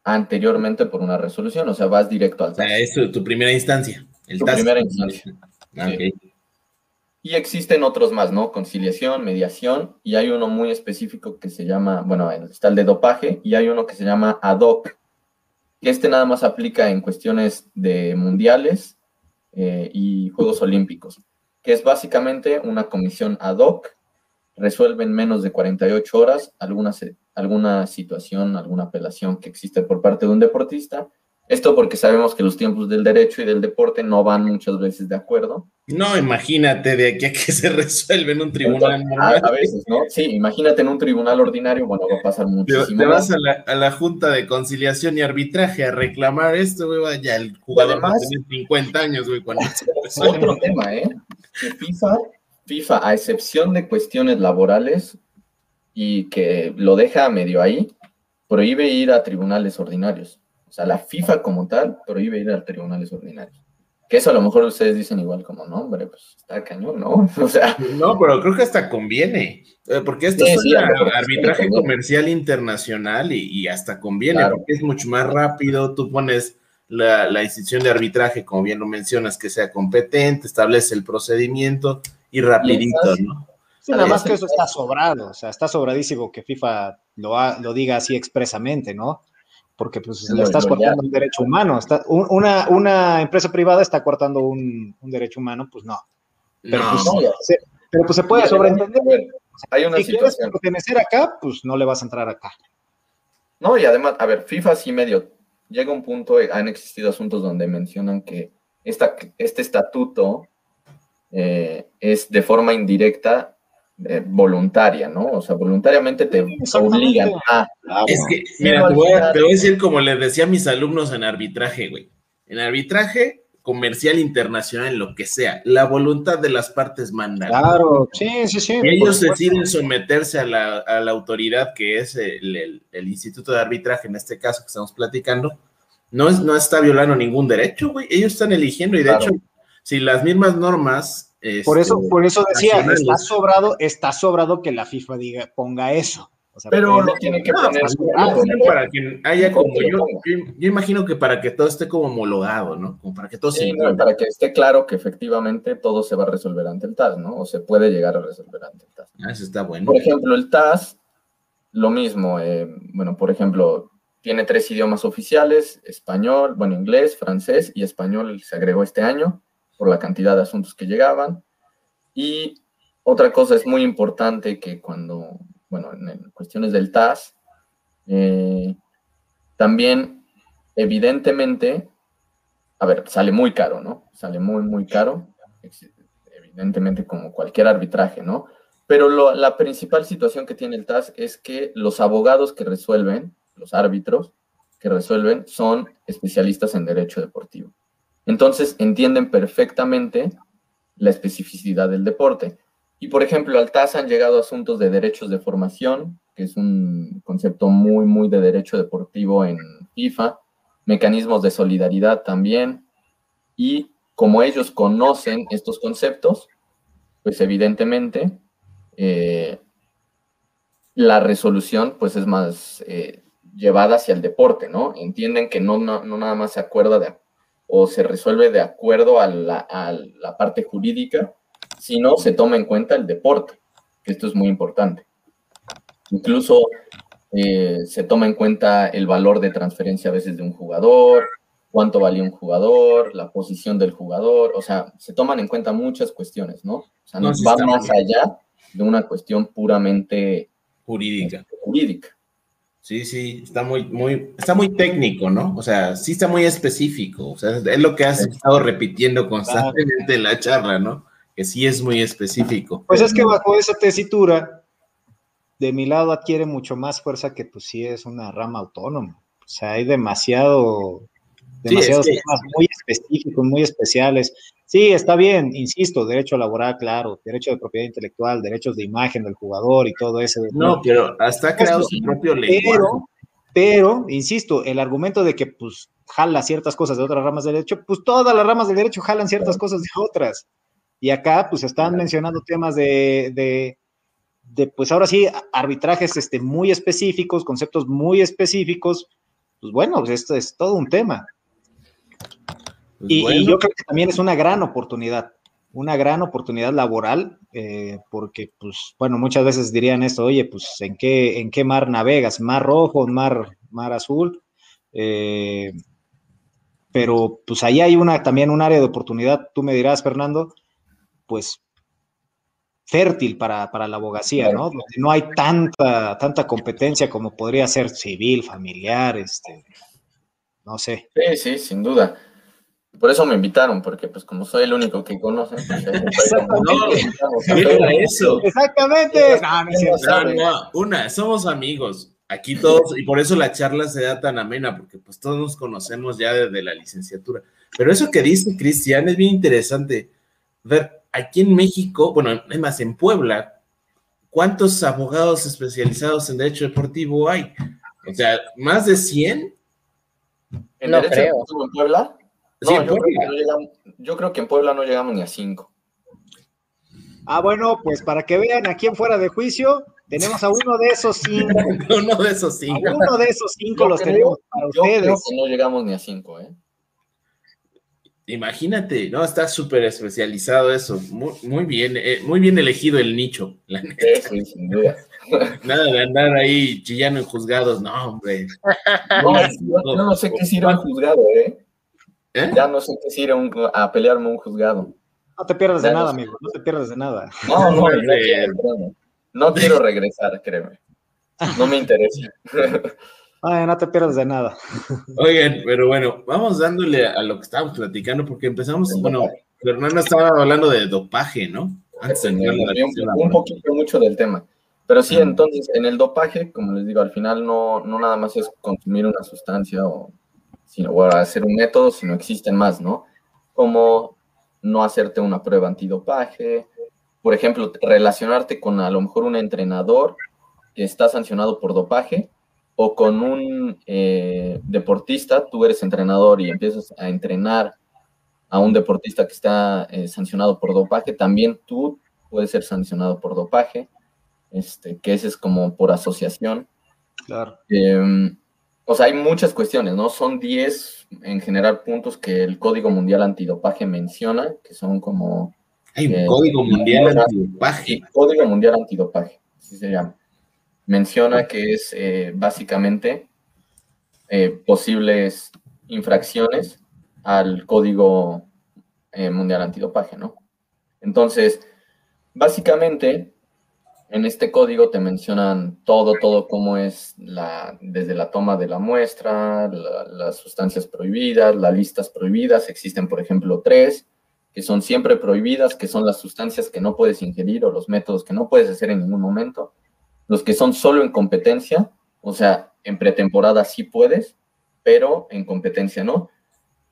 anteriormente por una resolución, o sea, vas directo al TAS. O sea, es tu, primera instancia. El tu primera instancia. Ah, y existen otros más, ¿no? Conciliación, mediación, y hay uno muy específico que se llama, bueno, está el de dopaje, y hay uno que se llama ad hoc, que este nada más aplica en cuestiones de mundiales eh, y Juegos Olímpicos, que es básicamente una comisión ad hoc, resuelve en menos de 48 horas alguna, alguna situación, alguna apelación que existe por parte de un deportista, esto porque sabemos que los tiempos del derecho y del deporte no van muchas veces de acuerdo. No, imagínate de aquí a que *laughs* se resuelve en un tribunal normal. A, veces, ¿no? Sí, imagínate en un tribunal ordinario, bueno, va a pasar muchísimo. Te, vas a la, a la, Junta de Conciliación y Arbitraje a reclamar esto, güey, vaya, el jugador además, va 50 años, güey, cuando se *laughs* Otro tema, ¿eh? Que FIFA, FIFA, a excepción de cuestiones laborales y que lo deja medio ahí, prohíbe ir a tribunales ordinarios. O sea, la FIFA como tal prohíbe ir a tribunales ordinarios. Que eso a lo mejor ustedes dicen igual como, no, hombre, pues está cañón, ¿no? *laughs* O sea. No, pero creo que hasta conviene. Eh, porque esto es un arbitraje comercial internacional y, hasta conviene, porque es mucho más rápido. Tú pones la, la, institución de arbitraje, como bien lo mencionas, que sea competente, establece el procedimiento y rapidito, ¿no? Sí, nada más que eso está sobrado, o sea, está sobradísimo que FIFA lo, lo diga así expresamente, ¿no? Porque pues le estás cortando un derecho humano. Está, una, una empresa privada está cortando un, derecho humano, pues no. Pero, Pues, se, pero pues se puede sobreentender. Hay una si situación. quieres pertenecer acá, pues no le vas a entrar acá. No, y además, a ver, FIFA sí medio llega un punto, eh, han existido asuntos donde mencionan que esta, este estatuto eh, es de forma indirecta eh, voluntaria, ¿no? O sea, voluntariamente te obligan a... Es que, mira, te voy, a, decir como les decía a mis alumnos en arbitraje, güey. En arbitraje comercial internacional, lo que sea, la voluntad de las partes manda. Claro, sí, sí, sí. Y ellos deciden someterse a la, autoridad que es el, Instituto de Arbitraje, en este caso que estamos platicando, no, es, no está violando ningún derecho, güey. Ellos están eligiendo y de hecho, si las mismas normas por eso, este, por eso decía, está sobrado, está sobrado que la FIFA diga, ponga eso. pero lo tiene que poner para que haya como yo, yo, imagino que para que todo esté como homologado, ¿no? Como para que todo sí, para que esté claro que efectivamente todo se va a resolver ante el TAS, ¿no? O se puede llegar a resolver ante el TAS. Ah, eso está bueno. Por ejemplo, el TAS, lo mismo, eh, bueno, por ejemplo, tiene tres idiomas oficiales, español, bueno, inglés, francés y español se agregó este año por la cantidad de asuntos que llegaban. Y otra cosa es muy importante que cuando, bueno, en cuestiones del TAS, eh, también evidentemente, a ver, sale muy caro, ¿no? Sale muy, muy caro, evidentemente como cualquier arbitraje, ¿no? Pero la principal situación que tiene el TAS es que los abogados que resuelven, los árbitros que resuelven, son especialistas en derecho deportivo. Entonces entienden perfectamente la especificidad del deporte. Y por ejemplo, al TAS han llegado asuntos de derechos de formación, que es un concepto muy, muy de derecho deportivo en FIFA, mecanismos de solidaridad también, y como ellos conocen estos conceptos, pues evidentemente eh, la resolución pues es más eh, llevada hacia el deporte, ¿no? Entienden que no, no, no nada más se acuerda de, o se resuelve de acuerdo a la, parte jurídica, sino se toma en cuenta el deporte, que esto es muy importante. Incluso eh, se toma en cuenta el valor de transferencia a veces de un jugador, cuánto valía un jugador, la posición del jugador, o sea, se toman en cuenta muchas cuestiones, ¿no? O sea, no, va más allá de una cuestión puramente jurídica. jurídica. Sí, sí, está muy, muy, está muy técnico, ¿no? O sea, sí está muy específico. O sea, es lo que has estado repitiendo constantemente en la charla, ¿no? Que sí es muy específico. Pues es que bajo esa tesitura, de mi lado adquiere mucho más fuerza que pues sí es una rama autónoma. O sea, hay demasiado, demasiados temas muy específicos, muy especiales. Sí, está bien, insisto, derecho laboral, claro, derecho de propiedad intelectual, derechos de imagen del jugador y todo eso. No, pero hasta ha creado su propio lenguaje. Pero, pero, insisto, el argumento de que pues jala ciertas cosas de otras ramas del derecho, pues todas las ramas del derecho jalan ciertas cosas de otras. Y acá pues están mencionando temas de, de, de pues ahora sí, arbitrajes este, muy específicos, conceptos muy específicos. Pues bueno, pues esto es todo un tema. Pues Y, bueno, y yo creo que también es una gran oportunidad, una gran oportunidad laboral, eh, porque, pues, bueno, muchas veces dirían esto, oye, pues, ¿en qué, en qué mar navegas? ¿Mar rojo, mar, mar azul? Eh, pero, pues, ahí hay una, también un área de oportunidad, tú me dirás, Fernando, pues, fértil para, para la abogacía, ¿no? Donde no hay tanta, tanta competencia como podría ser civil, familiar, este, no sé. Sí, sí, sin duda. Por eso me invitaron, porque pues como soy el único que conoce, pues, Exactamente. ¿Qué era eso? Exactamente. No, no es cierto. No, no, una, somos amigos. Aquí todos, y por eso la charla se da tan amena, porque pues todos nos conocemos ya desde la licenciatura. Pero eso que dice Cristian es bien interesante. Ver, aquí en México, bueno, es más, en Puebla, ¿cuántos abogados especializados en derecho deportivo hay? O sea, más de 100. ¿En No derecho creo. deportivo en Puebla? No, yo, creo Puebla. que no llegamos, yo creo que en Puebla no llegamos ni a cinco. Ah, bueno, pues para que vean aquí en fuera de juicio, tenemos a uno de esos cinco. *laughs* Uno de esos A cinco. uno de esos cinco Yo los creo- tenemos para Yo creo ustedes. que no llegamos ni a cinco, ¿eh? Imagínate, no, está súper especializado eso. Muy, muy bien, eh, muy bien elegido el nicho. la neta. Sí, sin duda. *laughs* Nada de andar ahí chillando en juzgados, no, hombre. No, yo, yo no sé qué es ir a un juzgado, ¿eh? ¿Eh? Ya no sé qué es ir a, un- a pelearme a un juzgado. No te pierdas de nada, amigo. No te pierdas de nada. No, no, *laughs* no, quiero, no quiero regresar, créeme. No me interesa. *laughs* Ay, no te pierdas de nada. Oigan, pero bueno, vamos dándole a lo que estábamos platicando, porque empezamos, bueno, Fernando estaba hablando de dopaje, ¿no? Antes de la un, un poquito mucho del tema. Pero sí, entonces, en el dopaje, como les digo, al final no, no nada más es consumir una sustancia o, sino, o hacer un método, sino existen más, ¿no? Como no hacerte una prueba antidopaje, por ejemplo, relacionarte con a lo mejor un entrenador que está sancionado por dopaje o con un eh, deportista, tú eres entrenador y empiezas a entrenar a un deportista que está eh, sancionado por dopaje, también tú puedes ser sancionado por dopaje, este, que ese es como por asociación. Claro. Eh, o sea, hay muchas cuestiones, ¿no? Son 10 en general puntos que el Código Mundial Antidopaje menciona, que son como Hay un Eh, código mundial antidopaje. Sí, Código Mundial Antidopaje, así se llama. Menciona que es eh, básicamente eh, posibles infracciones al Código Mundial Antidopaje, ¿no? Entonces, básicamente, en este código te mencionan todo, todo cómo es la, desde la toma de la muestra, la- las sustancias prohibidas, las listas prohibidas, existen, por ejemplo, tres, que son siempre prohibidas, que son las sustancias que no puedes ingerir o los métodos que no puedes hacer en ningún momento. Los que son solo en competencia, o sea, en pretemporada sí puedes, pero en competencia no.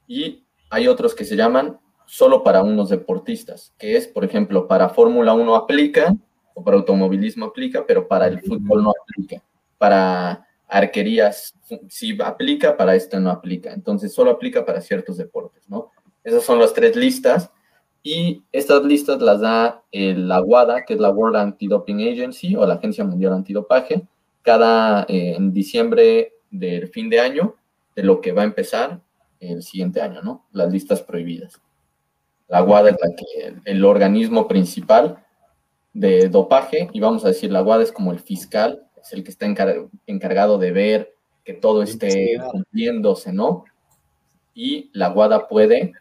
Y hay otros que se llaman solo para unos deportistas, que es, por ejemplo, para Fórmula 1 aplica, o para automovilismo aplica, pero para el fútbol no aplica. Para arquerías sí aplica, para esto no aplica. Entonces solo aplica para ciertos deportes, ¿no? Esas son las tres listas. Y estas listas las da la WADA, que es la World Anti-Doping Agency o la Agencia Mundial Antidopaje, cada eh, en diciembre del fin de año, de lo que va a empezar el siguiente año, ¿no? Las listas prohibidas. La WADA es la que, el organismo principal de dopaje, y vamos a decir, la WADA es como el fiscal, es el que está encar- encargado de ver que todo esté cumpliéndose, ¿no? Y la WADA puede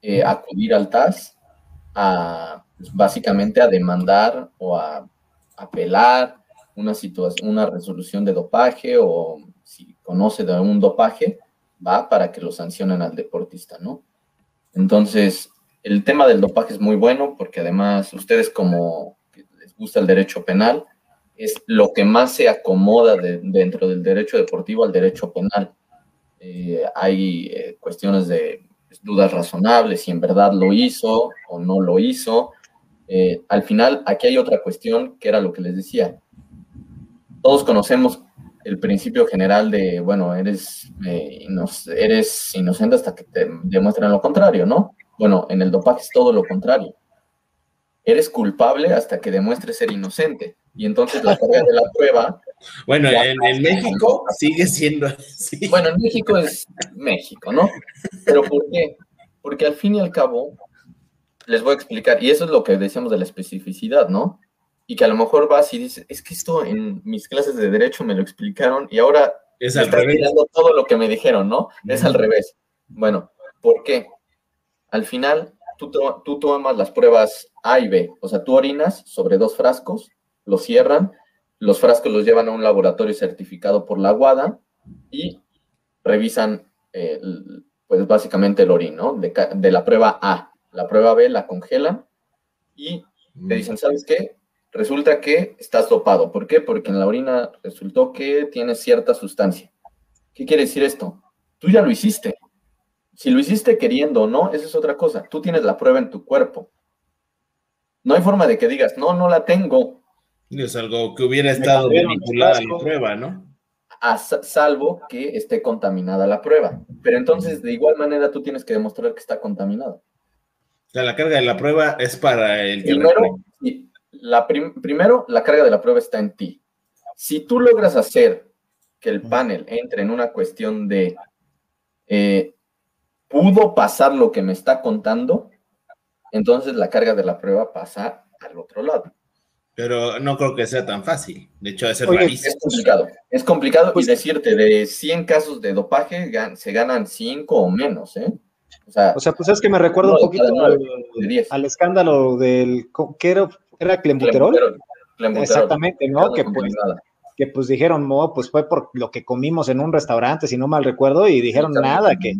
eh, acudir al TAS a, pues, básicamente a demandar o a apelar una situación, una resolución de dopaje o si conoce de un dopaje, va para que lo sancionen al deportista, ¿no? Entonces, el tema del dopaje es muy bueno porque además ustedes como les gusta el derecho penal, es lo que más se acomoda de- dentro del derecho deportivo al derecho penal. Eh, hay eh, cuestiones de dudas razonables, si en verdad lo hizo o no lo hizo. Eh, al final, aquí hay otra cuestión que era lo que les decía. Todos conocemos el principio general de, bueno, eres, eres inocente hasta que te demuestren lo contrario, ¿no? Bueno, en el dopaje es todo lo contrario. Eres culpable hasta que demuestres ser inocente. Y entonces la carga de la prueba. *laughs* Bueno, en, México sigue siendo así. Bueno, en México es México, ¿no? Pero ¿por qué? Porque al fin y al cabo, les voy a explicar, y eso es lo que decíamos de la especificidad, ¿no? Y que a lo mejor vas y dices, es que esto en mis clases de derecho me lo explicaron y ahora es al revés. todo lo que me dijeron, ¿no? Es al revés. Bueno, ¿por qué? Al final, tú, tomas las pruebas A y B, o sea, tú orinas sobre dos frascos lo cierran, los frascos los llevan a un laboratorio certificado por la WADA y revisan, eh, pues básicamente el orín, ¿no? De, la prueba A. La prueba B la congelan y te dicen, ¿sabes qué? Resulta que estás dopado. ¿Por qué? Porque en la orina resultó que tienes cierta sustancia. ¿Qué quiere decir esto? Tú ya lo hiciste. Si lo hiciste queriendo o no, esa es otra cosa. Tú tienes la prueba en tu cuerpo. No hay forma de que digas, no, no la tengo. Es algo que hubiera estado vinculado a la prueba, ¿no? A salvo que esté contaminada la prueba. Pero entonces, de igual manera, tú tienes que demostrar que está contaminada. O sea, la carga de la prueba es para el que primero, la primero, la carga de la prueba está en ti. Si tú logras hacer que el panel entre en una cuestión de eh, pudo pasar lo que me está contando, entonces la carga de la prueba pasa al otro lado. Pero no creo que sea tan fácil. De hecho, es rarísimo. Es complicado. Es complicado pues, y decirte, de 100 casos de dopaje se ganan 5 o menos, ¿eh? O sea, o sea, pues es que me recuerda un poquito al, escándalo del. ¿Qué era? ¿Era clembuterol? Exactamente, ¿no? Que pues, que pues dijeron, no, pues fue por lo que comimos en un restaurante, si no mal recuerdo, y dijeron nada, que.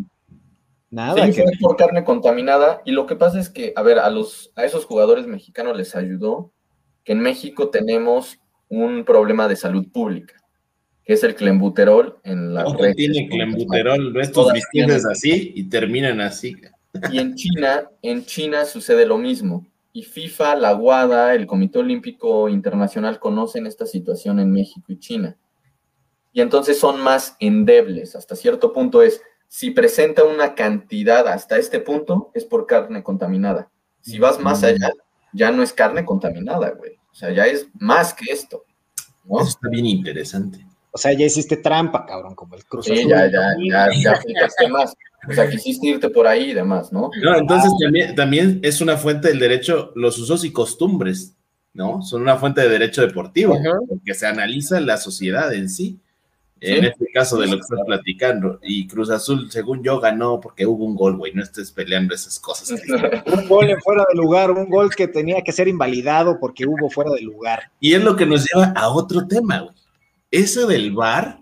Nada. Sí, que... fue por carne contaminada. Y lo que pasa es que, a ver, a, los, a esos jugadores mexicanos les ayudó que en México tenemos un problema de salud pública, que es el clenbuterol en la red. tiene clenbuterol? Estos vestidos así y terminan así. Y en China, en China sucede lo mismo. Y FIFA, la WADA, el Comité Olímpico Internacional conocen esta situación en México y China. Y entonces son más endebles. Hasta cierto punto es, si presenta una cantidad hasta este punto, es por carne contaminada. Si vas más mm. allá, ya no es carne contaminada, güey. O sea, ya es más que esto. Eso está bien interesante. O sea, ya hiciste trampa, cabrón, como el Cruz Sí, ya, ya, ya, ya aplicaste más. O sea, quisiste irte por ahí y demás, ¿no? No, entonces también, también es una fuente del derecho, los usos y costumbres, ¿no? Son una fuente de derecho deportivo, porque se analiza la sociedad en sí. En este caso de lo que estás platicando. Y Cruz Azul, según yo, ganó porque hubo un gol, güey. No estés peleando esas cosas. *laughs* un gol en fuera de lugar, un gol que tenía que ser invalidado porque hubo fuera de lugar. Y es lo que nos lleva a otro tema, güey. Eso del bar,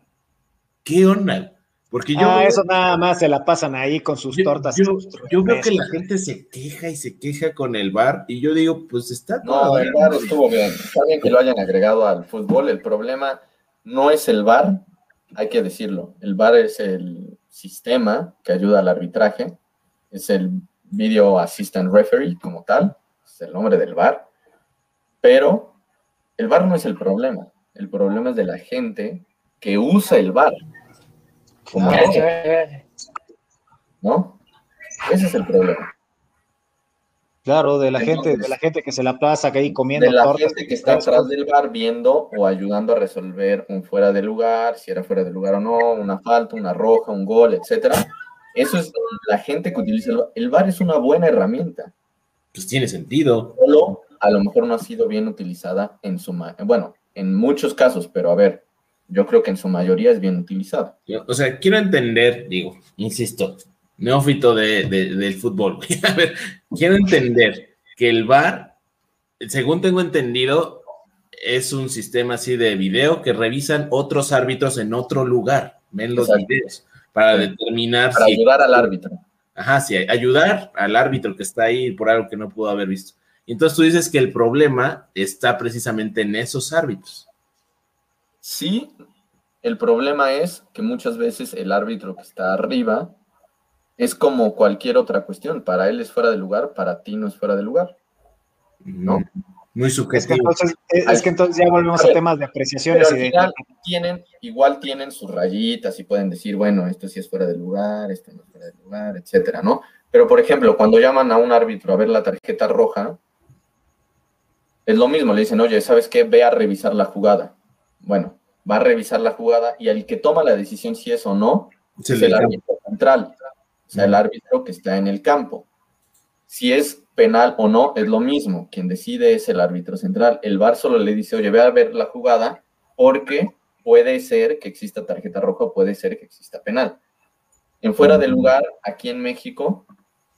¿qué onda? Porque yo. Ah, eso nada más se la pasan ahí con sus tortas. Yo, veo que la gente se queja y se queja con el bar, y yo digo, pues está todo. No, el bar estuvo bien. Está bien que lo hayan agregado al fútbol. El problema no es el bar, hay que decirlo, el VAR es el sistema que ayuda al arbitraje, es el Video Assistant Referee como tal, es el nombre del VAR, pero el VAR no es el problema, el problema es de la gente que usa el VAR. Como ¿No? Ese es el problema. Claro, de la gente, de la gente que se la pasa que ahí comiendo. De la gente que está atrás del bar viendo o ayudando a resolver un fuera de lugar, si era fuera de lugar o no, una falta, una roja, un gol, etcétera. Eso es la gente que utiliza el bar. El bar es una buena herramienta. Pues tiene sentido. Solo a lo mejor no ha sido bien utilizada en su bueno, en muchos casos, pero a ver, yo creo que en su mayoría es bien utilizada. O sea, quiero entender, digo, insisto, neófito de, del fútbol. *laughs* A ver, quiero entender que el VAR, según tengo entendido, es un sistema así de video que revisan otros árbitros en otro lugar, ven los videos, para determinar. Para ayudar al árbitro. Ajá, sí, ayudar al árbitro que está ahí por algo que no pudo haber visto. Entonces tú dices que el problema está precisamente en esos árbitros. Sí, el problema es que muchas veces el árbitro que está arriba es como cualquier otra cuestión. Para él es fuera de lugar, para ti no es fuera de lugar. ¿No? Muy Es que subjetivo. entonces, es, es que entonces ya volvemos A temas de Pero apreciaciones al y de... final tienen, igual tienen sus rayitas y pueden decir, bueno, esto sí es fuera de lugar, esto no es fuera de lugar, etcétera, ¿no? Pero, por ejemplo, cuando llaman a un árbitro a ver la tarjeta roja, es lo mismo, le dicen, oye, ¿sabes qué? Ve a revisar la jugada. Bueno, va a revisar la jugada y el que toma la decisión si es o no Se es el árbitro central, o sea, el árbitro que está en el campo. Si es penal o no, es lo mismo. Quien decide es el árbitro central. El VAR solo le dice, oye, ve a ver la jugada porque puede ser que exista tarjeta roja o puede ser que exista penal. En fuera de lugar, aquí en México,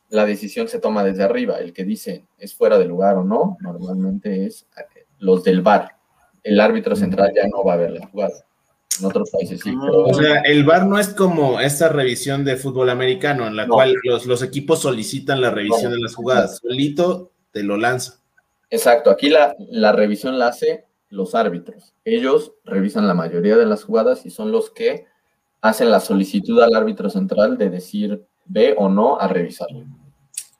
la decisión se toma desde arriba. El que dice es fuera de lugar o no, normalmente es eh, los del VAR. El árbitro central ya no va a ver la jugada. En otros países sí. pero- O sea, el VAR no es como esta revisión de fútbol americano en la No. cual los, los equipos solicitan la revisión No. de las jugadas. Solito te lo lanza. Exacto, aquí la, la revisión la hace los árbitros. Ellos revisan la mayoría de las jugadas y son los que hacen la solicitud al árbitro central de decir ve o no a revisarlo.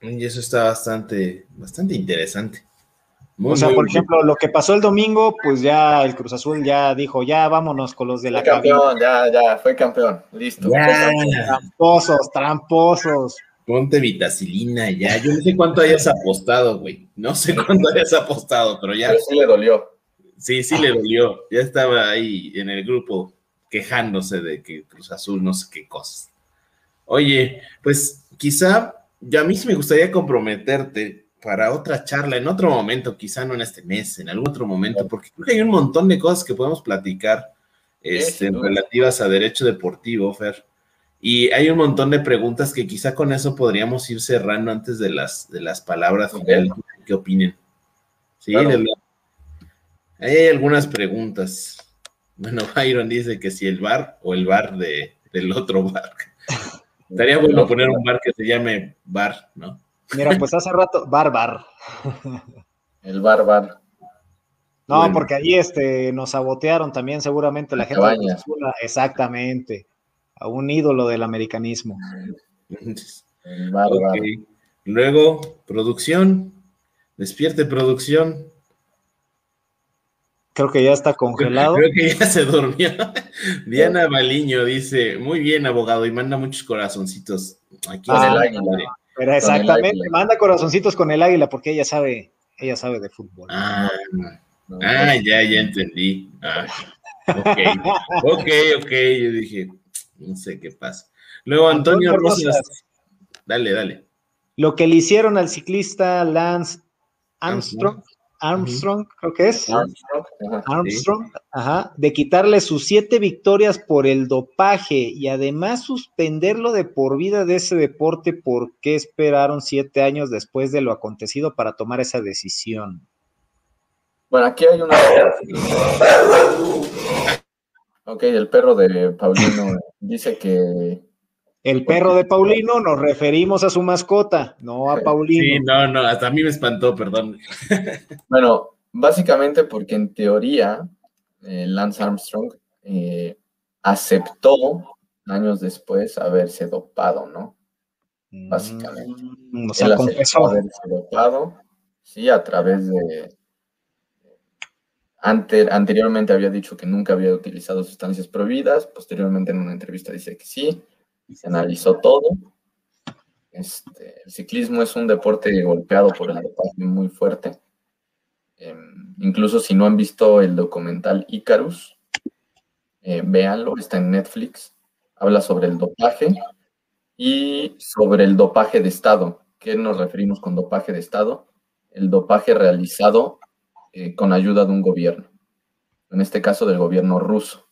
Y eso está bastante, bastante interesante. Muy, O sea, muy por bien. ejemplo, lo que pasó el domingo, pues ya el Cruz Azul ya dijo, ya vámonos con los de la Fue cabina. campeón, ya, ya, fue campeón. Listo. Ya. Tramposos, tramposos. ponte vitacilina ya. Yo no sé cuánto hayas apostado, güey. No sé cuánto hayas apostado, pero ya. Pero sí le dolió. Sí, sí le dolió. Ya estaba ahí en el grupo quejándose de que Cruz Azul no sé qué cosas. Oye, pues quizá ya a mí sí me gustaría comprometerte para otra charla en otro momento, quizá no en este mes, en algún otro momento, porque creo que hay un montón de cosas que podemos platicar este, relativas a derecho deportivo, Fer. Y hay un montón de preguntas que quizá con eso podríamos ir cerrando antes de las, de las palabras finales. ¿Qué opinen? Sí, Claro. de hay algunas preguntas. Bueno, *laughs* Byron dice que si el bar o el bar de, del otro bar. *laughs* Estaría bueno poner un bar que se llame bar, ¿no? Mira, *laughs* pues hace rato, bárbaro. El bárbaro. No, Bueno. porque ahí este, nos sabotearon también seguramente la gente. de Cruz Cabañas. Azul, exactamente. A un ídolo del americanismo. El bárbaro. Ok. Luego, producción. Despierte producción. Creo que ya está congelado. Creo que ya se durmió. *laughs* Diana Baliño dice, muy bien, abogado, y manda muchos corazoncitos. Aquí en el el águila. Pero exactamente, manda corazoncitos con el águila porque ella sabe, ella sabe de fútbol. Ah, No, ah, ya, ya entendí. Ah, ok, ok, ok. Yo dije, no sé qué pasa. Luego Antonio, Antonio Rosas. Rosas. Dale, dale. Lo que le hicieron al ciclista Lance Armstrong, Armstrong, creo que es. Armstrong, ajá. Armstrong, ajá, de quitarle sus siete victorias por el dopaje y además suspenderlo de por vida de ese deporte. ¿Por qué esperaron siete años después de lo acontecido para tomar esa decisión? Bueno, aquí hay una. *laughs* Ok, el perro de Paulino dice que El perro de Paulino, nos referimos a su mascota, no a Paulino. Sí, no, no, hasta a mí me espantó, perdón. *laughs* Bueno, básicamente porque en teoría eh, Lance Armstrong eh, aceptó años después haberse dopado, ¿no? básicamente. Mm, o sea, Él aceptó confesó. haberse dopado, sí, a través de... Ante- anteriormente había dicho que nunca había utilizado sustancias prohibidas, posteriormente en una entrevista dice que sí, se analizó todo. Este, el ciclismo es un deporte golpeado por el dopaje muy fuerte. Em, incluso si no han visto el documental Icarus, eh, véanlo, está en Netflix. Habla sobre el dopaje y sobre el dopaje de Estado. ¿Qué nos referimos con dopaje de Estado? El dopaje realizado eh, con ayuda de un gobierno, en este caso del gobierno ruso.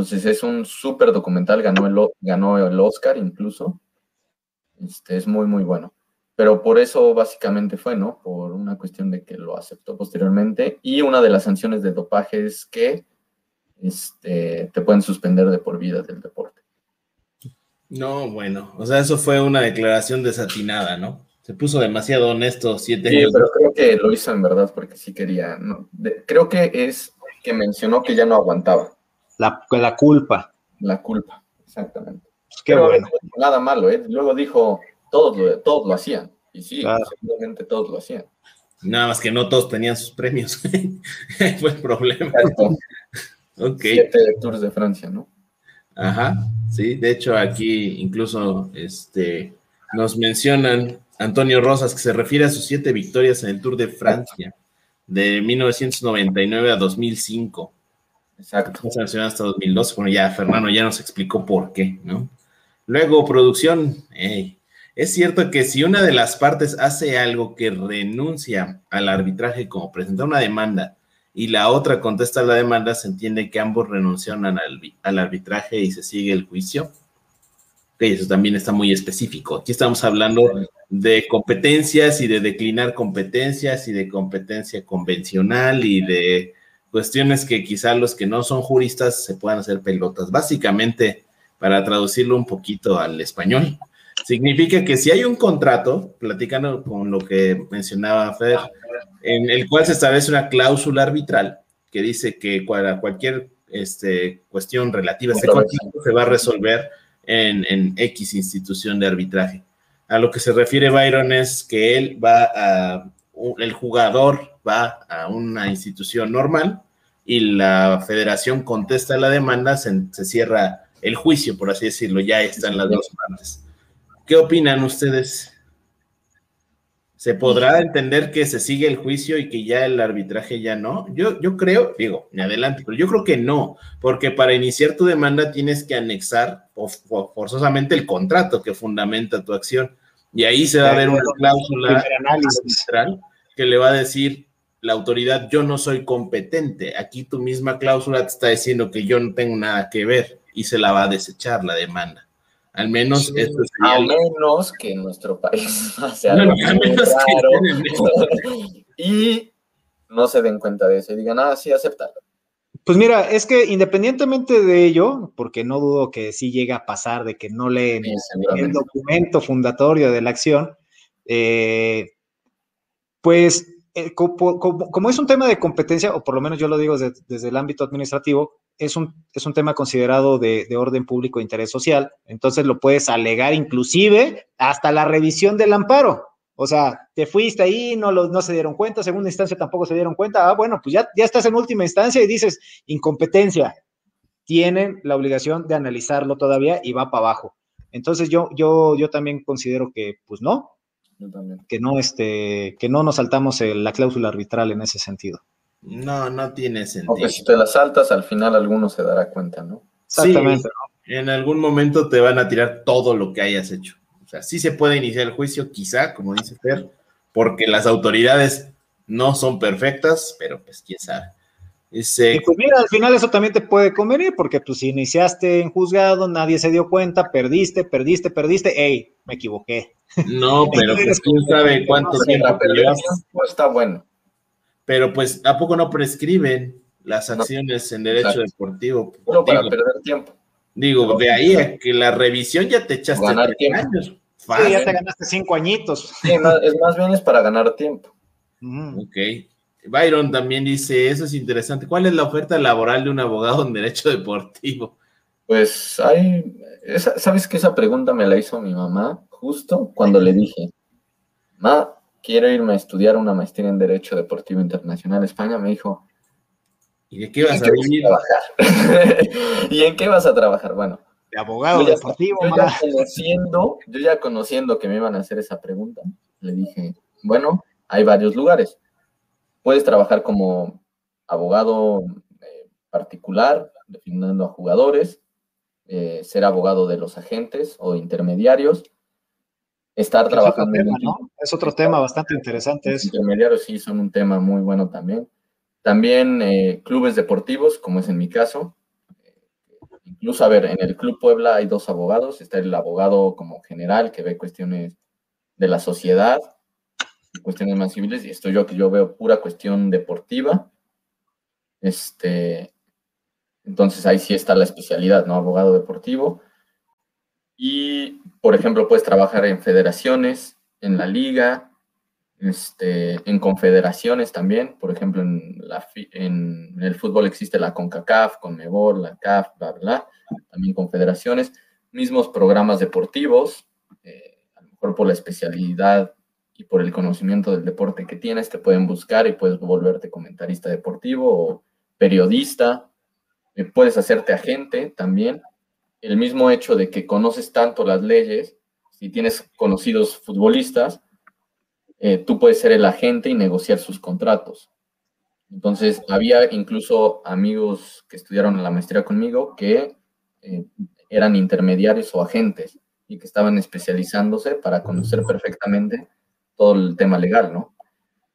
Entonces es un súper documental, ganó el, ganó el Oscar incluso. Este, es muy, muy bueno. Pero por eso básicamente fue, ¿no? Por una cuestión de que lo aceptó posteriormente. Y una de las sanciones de dopaje es que este, te pueden suspender de por vida del deporte. No, bueno, o sea, eso fue una declaración desatinada, ¿no? Se puso demasiado honesto siete Sí, años. pero creo que lo hizo en verdad porque sí quería. ¿no? De- creo que es que mencionó que ya no aguantaba La, la culpa. la culpa. Exactamente. Pues qué bueno. Nada malo, ¿eh? Luego dijo, todos lo, todos lo hacían. Y sí, seguramente todos lo hacían. Nada más que no todos tenían sus premios. *laughs* Fue el problema. *laughs* ok. Siete Tours de Francia, ¿no? Ajá, sí. De hecho, aquí incluso este, nos mencionan Antonio Rosas que se refiere a sus siete victorias en el Tour de Francia de 1999 a 2005. Exacto. Hasta 2012. Bueno, ya Fernando ya nos explicó por qué, ¿no? Luego, producción. es cierto que si una de las partes hace algo que renuncia al arbitraje, como presentar una demanda, y la otra contesta la demanda, se entiende que ambos renuncian al, arbitraje y se sigue el juicio. Ok, eso también está muy específico. Aquí estamos hablando de competencias y de declinar competencias y de competencia convencional y de cuestiones que quizá los que no son juristas se puedan hacer pelotas. Básicamente, para traducirlo un poquito al español, significa que si hay un contrato, platicando con lo que mencionaba Fer, en el cual se establece una cláusula arbitral que dice que cualquier este, cuestión relativa a ese contrato se va a resolver en, en X institución de arbitraje. A lo que se refiere Byron es que él va a, el jugador va a una institución normal y la federación contesta la demanda, se, cierra el juicio, por así decirlo, ya están las dos partes. ¿Qué opinan ustedes? ¿Se podrá entender que se sigue el juicio y que ya el arbitraje ya no? Yo, yo creo, digo, me adelante, pero yo creo que no, porque para iniciar tu demanda tienes que anexar forzosamente el contrato que fundamenta tu acción. Y ahí se va a ver una cláusula arbitral que le va a decir la autoridad, yo no soy competente. Aquí tu misma cláusula te está diciendo que yo no tengo nada que ver y se la va a desechar la demanda. Al menos eso A menos que en nuestro país *laughs* sea no, menos *laughs* y no se den cuenta de eso y digan, ah, sí, aceptarlo. Pues mira, es que independientemente de ello, porque no dudo que sí llega a pasar de que no leen el documento fundatorio de la acción, eh, pues eh, como, es un tema de competencia, o por lo menos yo lo digo desde, el ámbito administrativo, es un, es un tema considerado de, de, orden público e interés social, entonces lo puedes alegar inclusive hasta la revisión del amparo. O sea, te fuiste ahí, no, lo, no se dieron cuenta, segunda instancia tampoco se dieron cuenta. Ah, bueno, pues ya, ya estás en última instancia y dices incompetencia. Tienen la obligación de analizarlo todavía y va para abajo. Entonces yo, yo, yo también considero que, pues no, que no, este, que no nos saltamos la cláusula arbitral en ese sentido. No, no tiene sentido. Porque si te la saltas, al final alguno se dará cuenta, ¿no? Exactamente. en algún momento te van a tirar todo lo que hayas hecho. O sea, sí se puede iniciar el juicio, quizá, como dice Fer, porque las autoridades no son perfectas, pero pues quién sabe. Y pues mira, al final eso también te puede convenir, porque pues si iniciaste en juzgado, nadie se dio cuenta, perdiste, perdiste, perdiste, hey, me equivoqué. No, pero pues quién sabe cuánto tiempo pues, está bueno. Pero pues, ¿a poco no prescriben las acciones en derecho deportivo? No, para perder tiempo. Digo, de ahí a que la revisión ya te echaste años. Sí, ya te ganaste cinco añitos. es más bien es para ganar tiempo. Ok. Byron también dice, eso es interesante. ¿Cuál es la oferta laboral de un abogado en derecho deportivo? Pues hay, ¿sabes que esa pregunta me la hizo mi mamá justo cuando le dije, ma, quiero irme a estudiar una maestría en Derecho Deportivo Internacional España? Me dijo, ¿y de qué vas a vivir? *laughs* ¿Y en qué vas a trabajar? Bueno, de abogado deportivo. Yo ya, conociendo, yo ya conociendo que me iban a hacer esa pregunta, le dije, bueno, hay varios lugares. Puedes trabajar como abogado eh, particular, definiendo a jugadores, eh, ser abogado de los agentes o intermediarios, estar trabajando. Es otro, tema, es otro tema bastante interesante. Los intermediarios sí son un tema muy bueno también. También eh, clubes deportivos, como es en mi caso, Incluso, a ver, en el Club Puebla hay dos abogados. Está el abogado como general que ve cuestiones de la sociedad, cuestiones más civiles, y estoy yo que yo veo pura cuestión deportiva. Este, entonces ahí sí está la especialidad, ¿no? Abogado deportivo. Y, por ejemplo, puedes trabajar en federaciones, en la liga, este, en confederaciones también, por ejemplo, en, la, en, el fútbol existe la CONCACAF, CONMEBOL, la CAF, bla, bla, también confederaciones. mismos programas deportivos, eh, a lo mejor por la especialidad y por el conocimiento del deporte que tienes, te pueden buscar y puedes volverte comentarista deportivo o periodista, eh, puedes hacerte agente también. El mismo hecho de que conoces tanto las leyes, si tienes conocidos futbolistas, eh, tú puedes ser el agente y negociar sus contratos. Entonces, había incluso amigos que estudiaron la maestría conmigo que eh, eran intermediarios o agentes y que estaban especializándose para conocer perfectamente todo el tema legal, ¿no?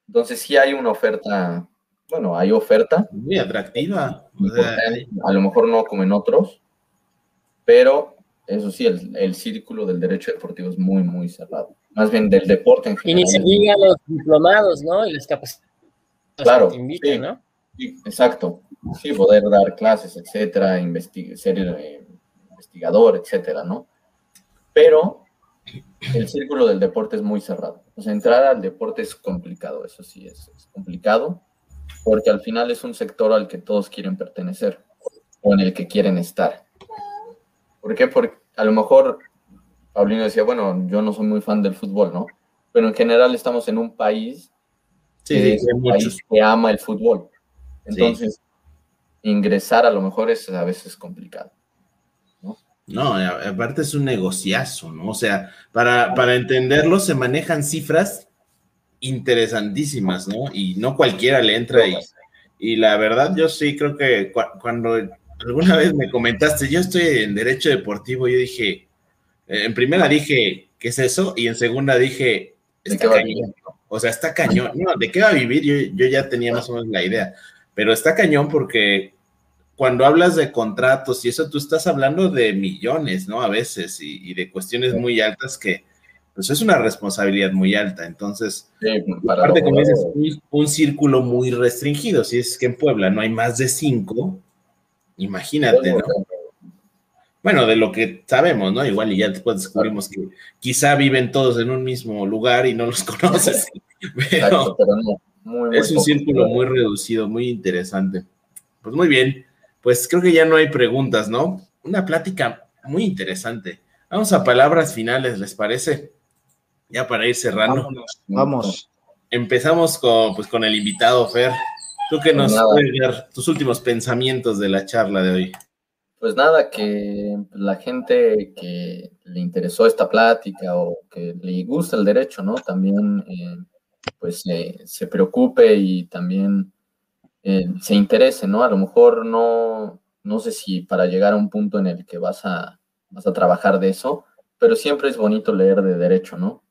Entonces, sí hay una oferta, bueno, hay oferta. Muy atractiva. A lo mejor no como en otros, pero eso sí, el, el, círculo del derecho deportivo es muy, muy cerrado. Más bien del deporte en general. Y ni se diga los diplomados, ¿no? Y las capacidades claro, que te invitan, sí, ¿no? Sí, exacto. Sí, poder dar clases, etcétera, ser eh, investigador, etcétera, ¿no? Pero el círculo del deporte es muy cerrado. Sea, entrar al deporte es complicado, eso sí, es, es complicado, porque al final es un sector al que todos quieren pertenecer o en el que quieren estar. ¿Por qué? Porque a lo mejor Paulino decía, bueno, yo no soy muy fan del fútbol, ¿no? Pero en general estamos en un país, sí, que, sí, es un país que ama el fútbol. Entonces, sí. ingresar a lo mejor es a veces complicado. ¿No? Aparte es un negociazo, ¿no? O sea, para, para entenderlo se manejan cifras interesantísimas, ¿no? Y no cualquiera le entra y, y la verdad yo sí creo que cu cuando alguna vez me comentaste, yo estoy en derecho deportivo, yo dije, en primera dije, ¿qué es eso? Y en segunda dije, está cañón. O sea, está cañón. No, ¿de qué va a vivir? Yo, yo ya tenía más o menos la idea. Pero está cañón porque cuando hablas de contratos y eso, tú estás hablando de millones, ¿no? A veces, y, y de cuestiones muy altas que, pues es una responsabilidad muy alta. Entonces, sí, para aparte, como dices, un, un, círculo muy restringido. Si es que en Puebla no hay más de cinco, imagínate, ¿no? Bueno, de lo que sabemos, ¿no? Igual y ya después descubrimos que quizá viven todos en un mismo lugar y no los *laughs* conoces. Pero, Exacto, pero no, muy, muy es un círculo muy reducido, muy interesante. Pues muy bien, pues creo que ya no hay preguntas, ¿no? Una plática muy interesante. Vamos a palabras finales, ¿les parece? Ya para ir cerrando. Vámonos. vamos. Empezamos con, pues, con el invitado, Fer. Tú que nos Nada. puedes dar tus últimos pensamientos de la charla de hoy. Pues nada, que la gente que le interesó esta plática o que le gusta el derecho, ¿no? También eh, pues eh, se preocupe y también eh, se interese, ¿no? A lo mejor no, no sé si para llegar a un punto en el que vas a, vas a trabajar de eso, pero siempre es bonito leer de derecho, ¿no?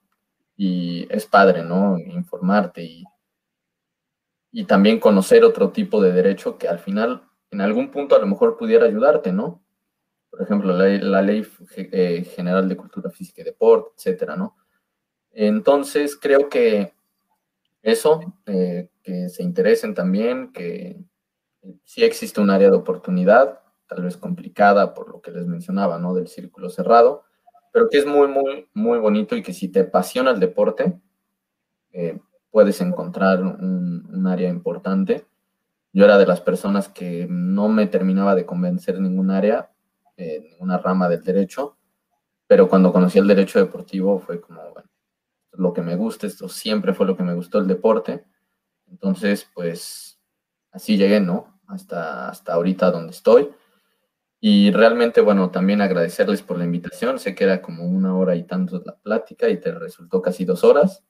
Y es padre, ¿no? Informarte y, y también conocer otro tipo de derecho que al final en algún punto a lo mejor pudiera ayudarte, ¿no? Por ejemplo, la, la Ley eh, General de Cultura Física y Deporte, etcétera, ¿no? Entonces, creo que eso, eh, que se interesen también, que sí existe un área de oportunidad, tal vez complicada por lo que les mencionaba, ¿no? Del círculo cerrado, pero que es muy, muy, muy bonito y que si te apasiona el deporte, eh, puedes encontrar un, área importante yo era de las personas que no me terminaba de convencer en ningún área, eh, ninguna rama del derecho, pero cuando conocí el derecho deportivo fue como, bueno, lo que me gusta, esto siempre fue lo que me gustó el deporte. Entonces, pues así llegué, ¿no? Hasta, hasta ahorita donde estoy. Y realmente, bueno, también agradecerles por la invitación. Sé que era como una hora y tanto la plática y te resultó casi dos horas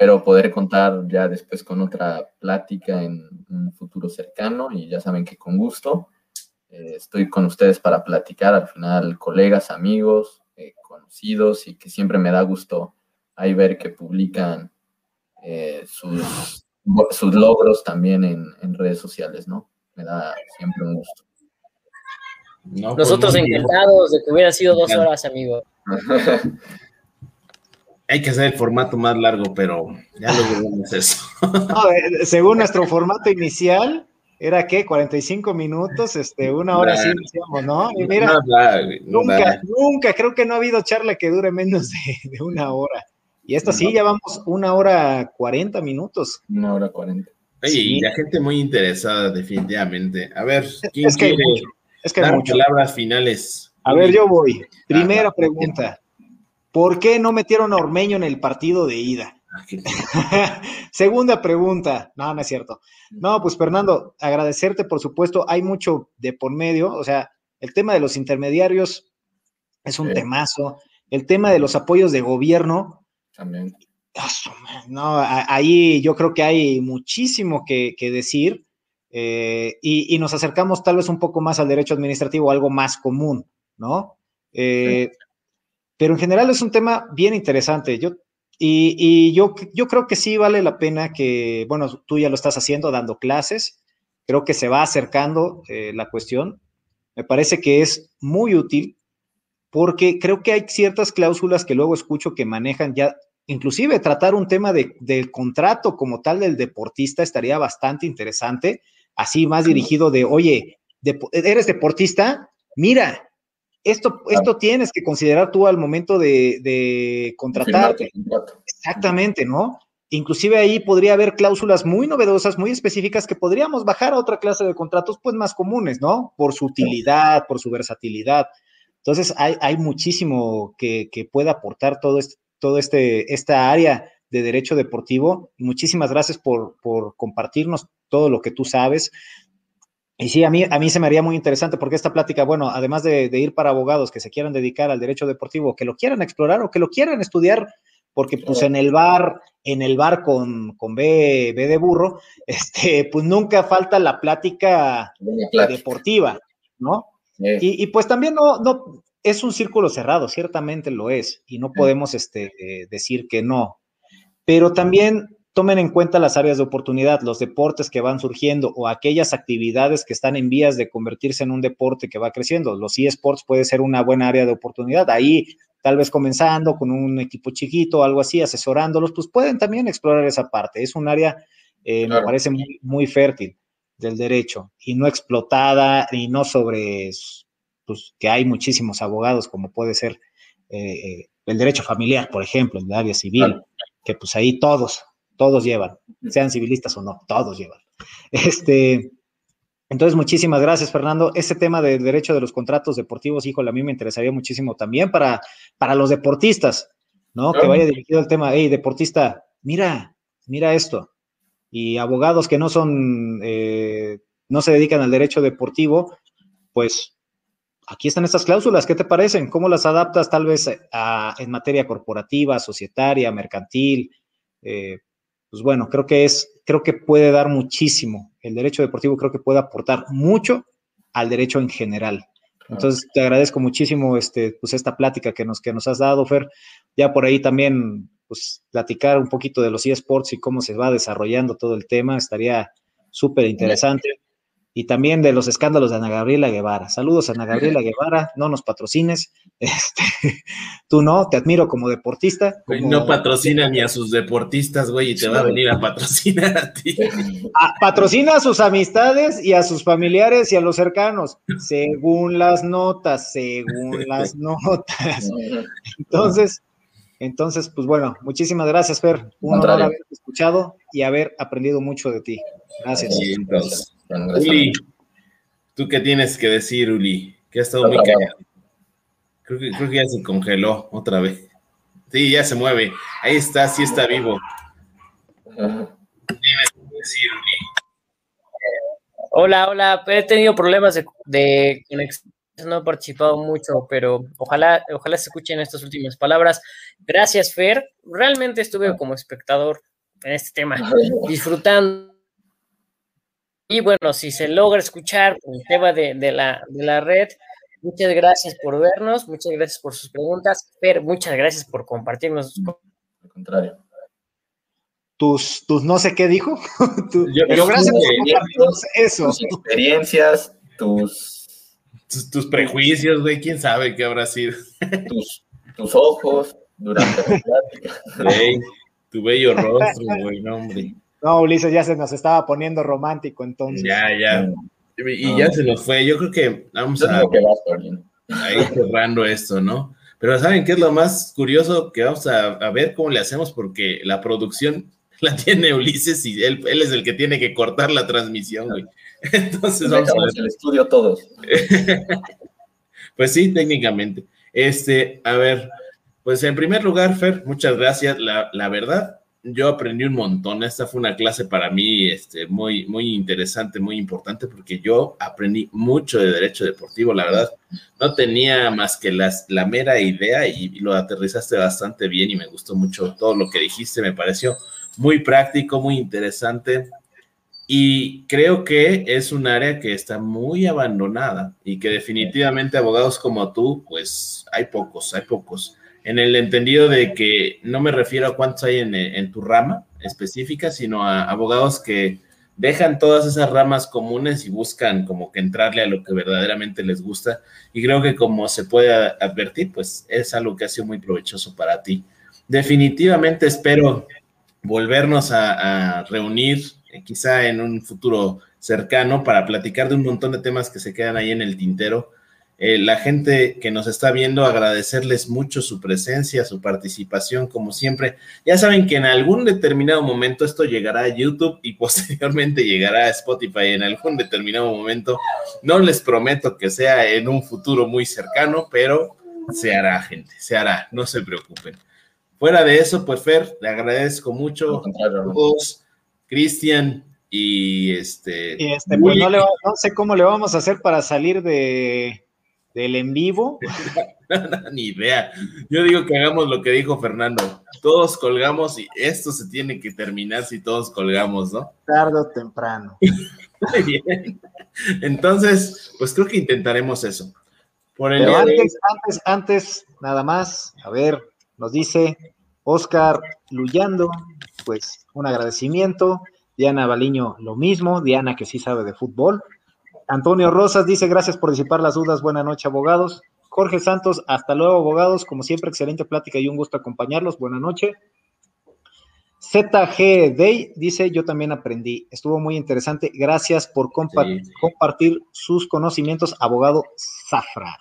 espero poder contar ya después con otra plática en un futuro cercano y ya saben que con gusto eh, estoy con ustedes para platicar, al final colegas, amigos, eh, conocidos y que siempre me da gusto ahí ver que publican eh, sus, sus, logros también en, en, redes sociales, ¿no? Me da siempre un gusto. No, Nosotros pues, encantados de que hubiera sido dos horas, amigo. *laughs* hay que hacer el formato más largo, pero ya lo veremos *laughs* eso. No, eh, según nuestro formato inicial, era que 45 minutos, este, una hora nah, sí decíamos, ¿no? Y mira, nah, nunca, nunca, creo que no ha habido charla que dure menos de, de una hora. Y esta sí, ya vamos una hora 40 minutos. Una hora 40. Oye, sí. y la gente muy interesada, definitivamente. A ver, ¿quién es que quiere mucho, es que dar mucho. palabras finales? A ver, yo voy. Primera pregunta. ¿Por qué no metieron a Ormeño en el partido de ida? *laughs* Segunda pregunta. No, no es cierto. No, pues Fernando, agradecerte, por supuesto. Hay mucho de por medio. O sea, el tema de los intermediarios es un temazo. El tema de los apoyos de gobierno. También. No, ahí yo creo que hay muchísimo que, decir. Eh, y, nos acercamos tal vez un poco más al derecho administrativo, algo más común, ¿no? Eh, pero en general es un tema bien interesante. Yo y, yo, yo creo que sí vale la pena que, bueno, tú ya lo estás haciendo, dando clases, creo que se va acercando eh, la cuestión. Me parece que es muy útil porque creo que hay ciertas cláusulas que luego escucho que manejan ya, inclusive tratar un tema de, del contrato como tal del deportista estaría bastante interesante, así más dirigido de, oye, eres deportista, mira, esto, esto tienes que considerar tú al momento de, de contratarte. Exactamente, ¿no? Inclusive ahí podría haber cláusulas muy novedosas, muy específicas que podríamos bajar a otra clase de contratos pues más comunes, ¿no? Por su utilidad, por su versatilidad. Entonces hay, hay muchísimo que, que puede aportar todo este, todo este, esta área de derecho deportivo. Muchísimas gracias por, por compartirnos todo lo que tú sabes. Y sí, a mí, a mí se me haría muy interesante porque esta plática, bueno, además de, ir para abogados que se quieran dedicar al derecho deportivo, que lo quieran explorar o que lo quieran estudiar, porque pues en el bar, en el bar con, con B, B, de burro, *laughs* este, pues nunca falta la plática, deportiva, ¿no? Y, pues también no, no, es un círculo cerrado, ciertamente lo es, y no podemos este, decir que no. Pero también tomen en cuenta las áreas de oportunidad, los deportes que van surgiendo o aquellas actividades que están en vías de convertirse en un deporte que va creciendo. Los eSports puede ser una buena área de oportunidad. Ahí, tal vez comenzando con un equipo chiquito o algo así, asesorándolos, pues pueden también explorar esa parte. Es un área, eh, me parece muy, muy fértil del derecho y no explotada y no sobre, pues que hay muchísimos abogados como puede ser eh, eh, el derecho familiar, por ejemplo, en el área civil, que pues ahí todos, todos llevan, sean civilistas o no, todos llevan. Este, entonces, muchísimas gracias, Fernando. Ese tema del derecho de los contratos deportivos, híjole, a mí me interesaría muchísimo también para, para los deportistas, ¿no? Que vaya dirigido el tema, hey, deportista, mira, mira esto. Y abogados que no son, eh, no se dedican al derecho deportivo, pues aquí están estas cláusulas, ¿qué te parecen? ¿Cómo las adaptas tal vez en materia corporativa, societaria, mercantil? Eh, pues bueno, creo que es, creo que puede dar muchísimo. El derecho deportivo creo que puede aportar mucho al derecho en general. Entonces, te agradezco muchísimo este, pues esta plática que nos, que nos has dado, Fer. Ya por ahí también, pues, platicar un poquito de los eSports y cómo se va desarrollando todo el tema, estaría súper interesante y también de los escándalos de Ana Gabriela Guevara. Saludos a Ana Gabriela Guevara, no nos patrocines, *laughs* este, tú no, te admiro como deportista. No patrocina ni a sus deportistas, güey, y te va a venir a patrocinar a ti. *laughs* Ah, patrocina a sus amistades y a sus familiares y a los cercanos, según las notas, según las *laughs* notas. Entonces, entonces, pues bueno, muchísimas gracias, Fer. Un honor haber escuchado y haber aprendido mucho de ti. Gracias. Uli, ¿tú qué tienes que decir, Uli? Que ha estado muy callado. Creo que, creo que ya se congeló otra vez. Sí, ya se mueve. Ahí está, sí está vivo. Hola, hola. He tenido problemas de, de, conexión, no he participado mucho, pero ojalá, ojalá se escuchen estas últimas palabras. Gracias, Fer. Realmente estuve como espectador en este tema, *laughs* disfrutando y bueno, si se logra escuchar el tema de, la, de la red, muchas gracias por vernos, muchas gracias por sus preguntas, pero muchas gracias por compartirnos. Al contrario. Tus, tus no sé qué dijo. *laughs* yo, gracias por eso. Tus experiencias, tus... tus... prejuicios, güey, quién sabe qué habrá sido. tus, tus ojos durante la plática. tu bello rostro, güey, no, hombre. No, Ulises ya se nos estaba poniendo romántico entonces. Ya, ya. Y ya se nos fue. Yo creo que vamos a, a ir cerrando esto, ¿no? Pero ¿saben qué es lo más curioso? Que vamos a, ver cómo le hacemos porque la producción la tiene Ulises y él, él es el que tiene que cortar la transmisión, güey. *laughs* Entonces vamos a ver. el estudio todos. *laughs* Pues sí, técnicamente. Este, a ver, pues en primer lugar, Fer, muchas gracias. La, la verdad, yo aprendí un montón. Esta fue una clase para mí este, muy, muy interesante, muy importante, porque yo aprendí mucho de derecho deportivo. La verdad, no tenía más que las, la mera idea y, lo aterrizaste bastante bien y me gustó mucho todo lo que dijiste. Me pareció muy práctico, muy interesante. Y creo que es un área que está muy abandonada y que definitivamente abogados como tú, pues hay pocos, hay pocos en el entendido de que no me refiero a cuántos hay en, tu rama específica, sino a abogados que dejan todas esas ramas comunes y buscan como que entrarle a lo que verdaderamente les gusta. Y creo que como se puede advertir, pues es algo que ha sido muy provechoso para ti. Definitivamente espero volvernos a, a reunir eh, quizá en un futuro cercano para platicar de un montón de temas que se quedan ahí en el tintero eh, la gente que nos está viendo, agradecerles mucho su presencia, su participación, como siempre. Ya saben que en algún determinado momento esto llegará a YouTube y *laughs* posteriormente llegará a Spotify en algún determinado momento. No les prometo que sea en un futuro muy cercano, pero se hará, gente, se hará, no se preocupen. Fuera de eso, pues Fer, le agradezco mucho a todos, Cristian y este. este pues no, no sé cómo le vamos a hacer para salir de, del en vivo. *laughs* *laughs* Ni idea. Yo digo que hagamos lo que dijo Fernando. Todos colgamos y esto se tiene que terminar si todos colgamos, ¿no? Tarde o temprano. *laughs* Muy bien. Entonces, pues creo que intentaremos eso. Por el antes, antes, antes, nada más, a ver, nos dice Oscar Luyando, pues un agradecimiento. Diana Baliño, lo mismo. Diana, que sí sabe de fútbol. Antonio Rosas dice, gracias por disipar las dudas, buena noche, abogados. Jorge Santos, hasta luego, abogados. Como siempre, excelente plática y un gusto acompañarlos. Buena noche. ZG Day dice, yo también aprendí. Estuvo muy interesante. Gracias por compartir sus conocimientos, abogado Zafra.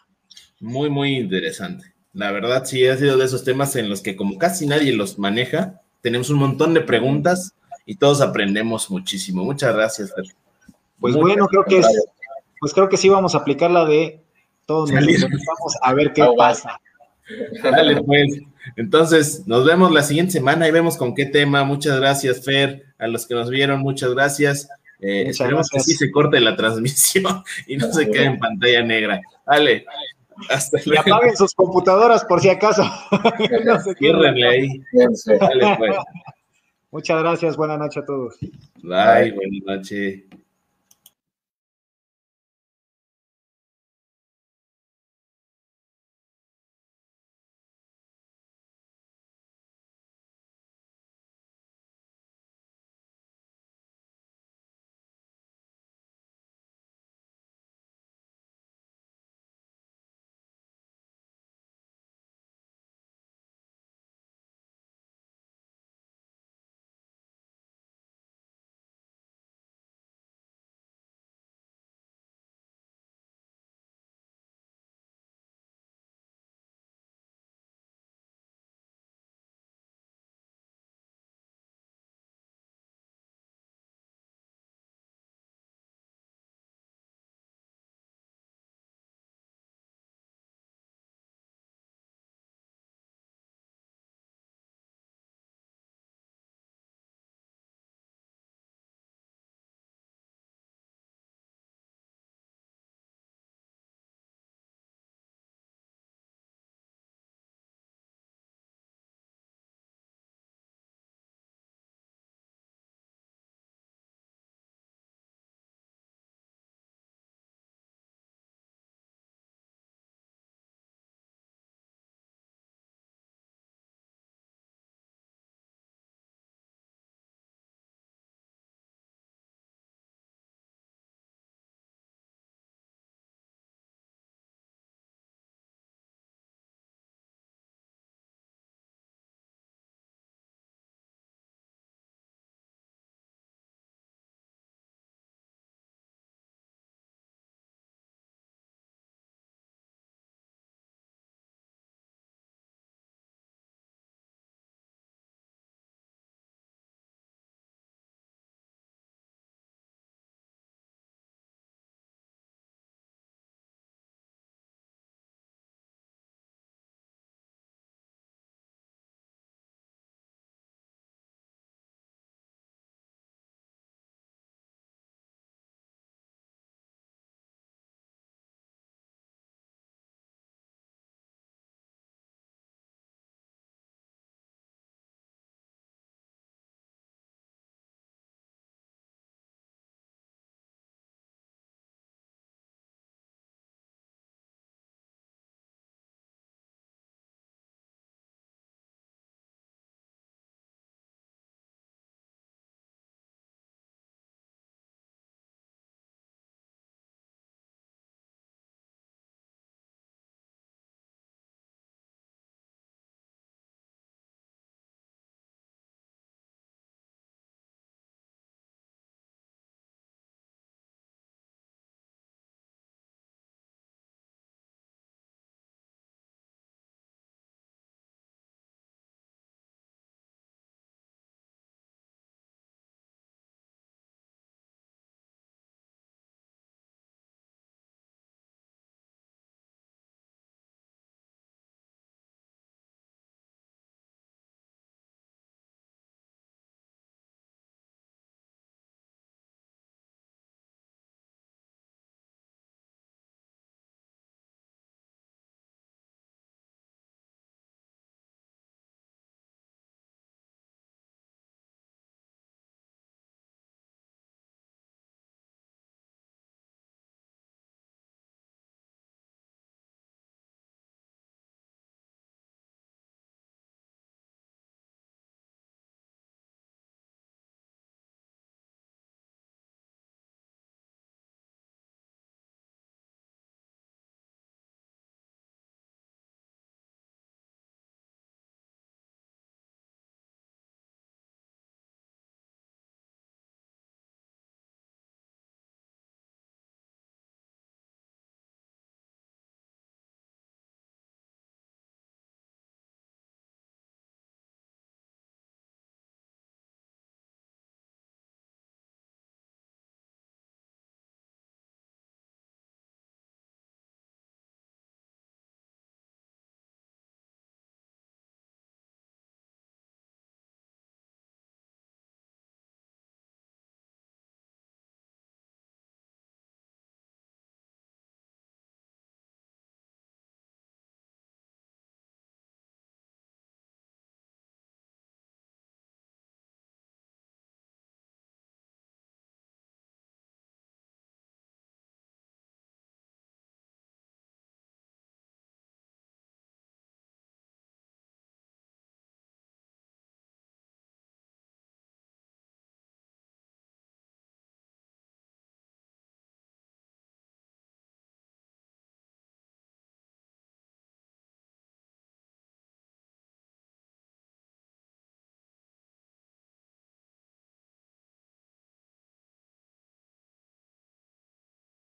Muy, muy interesante. La verdad, sí, ha sido de esos temas en los que como casi nadie los maneja, tenemos un montón de preguntas y todos aprendemos muchísimo. Muchas gracias, Fer. Pues bueno, creo que es pues creo que sí vamos a aplicar la de todos nos vamos a ver qué pasa. Dale, pues. Entonces, nos vemos la siguiente semana y vemos con qué tema. Muchas gracias, Fer. A los que nos vieron, muchas gracias. Eh, esperemos que sí se corte la transmisión *laughs* y no se quede en pantalla negra. Dale. Hasta y apaguen sus computadoras por si acaso. *laughs* no ahí. Dale, pues. Muchas gracias. Buenas noches a todos. Bye. buenas noches.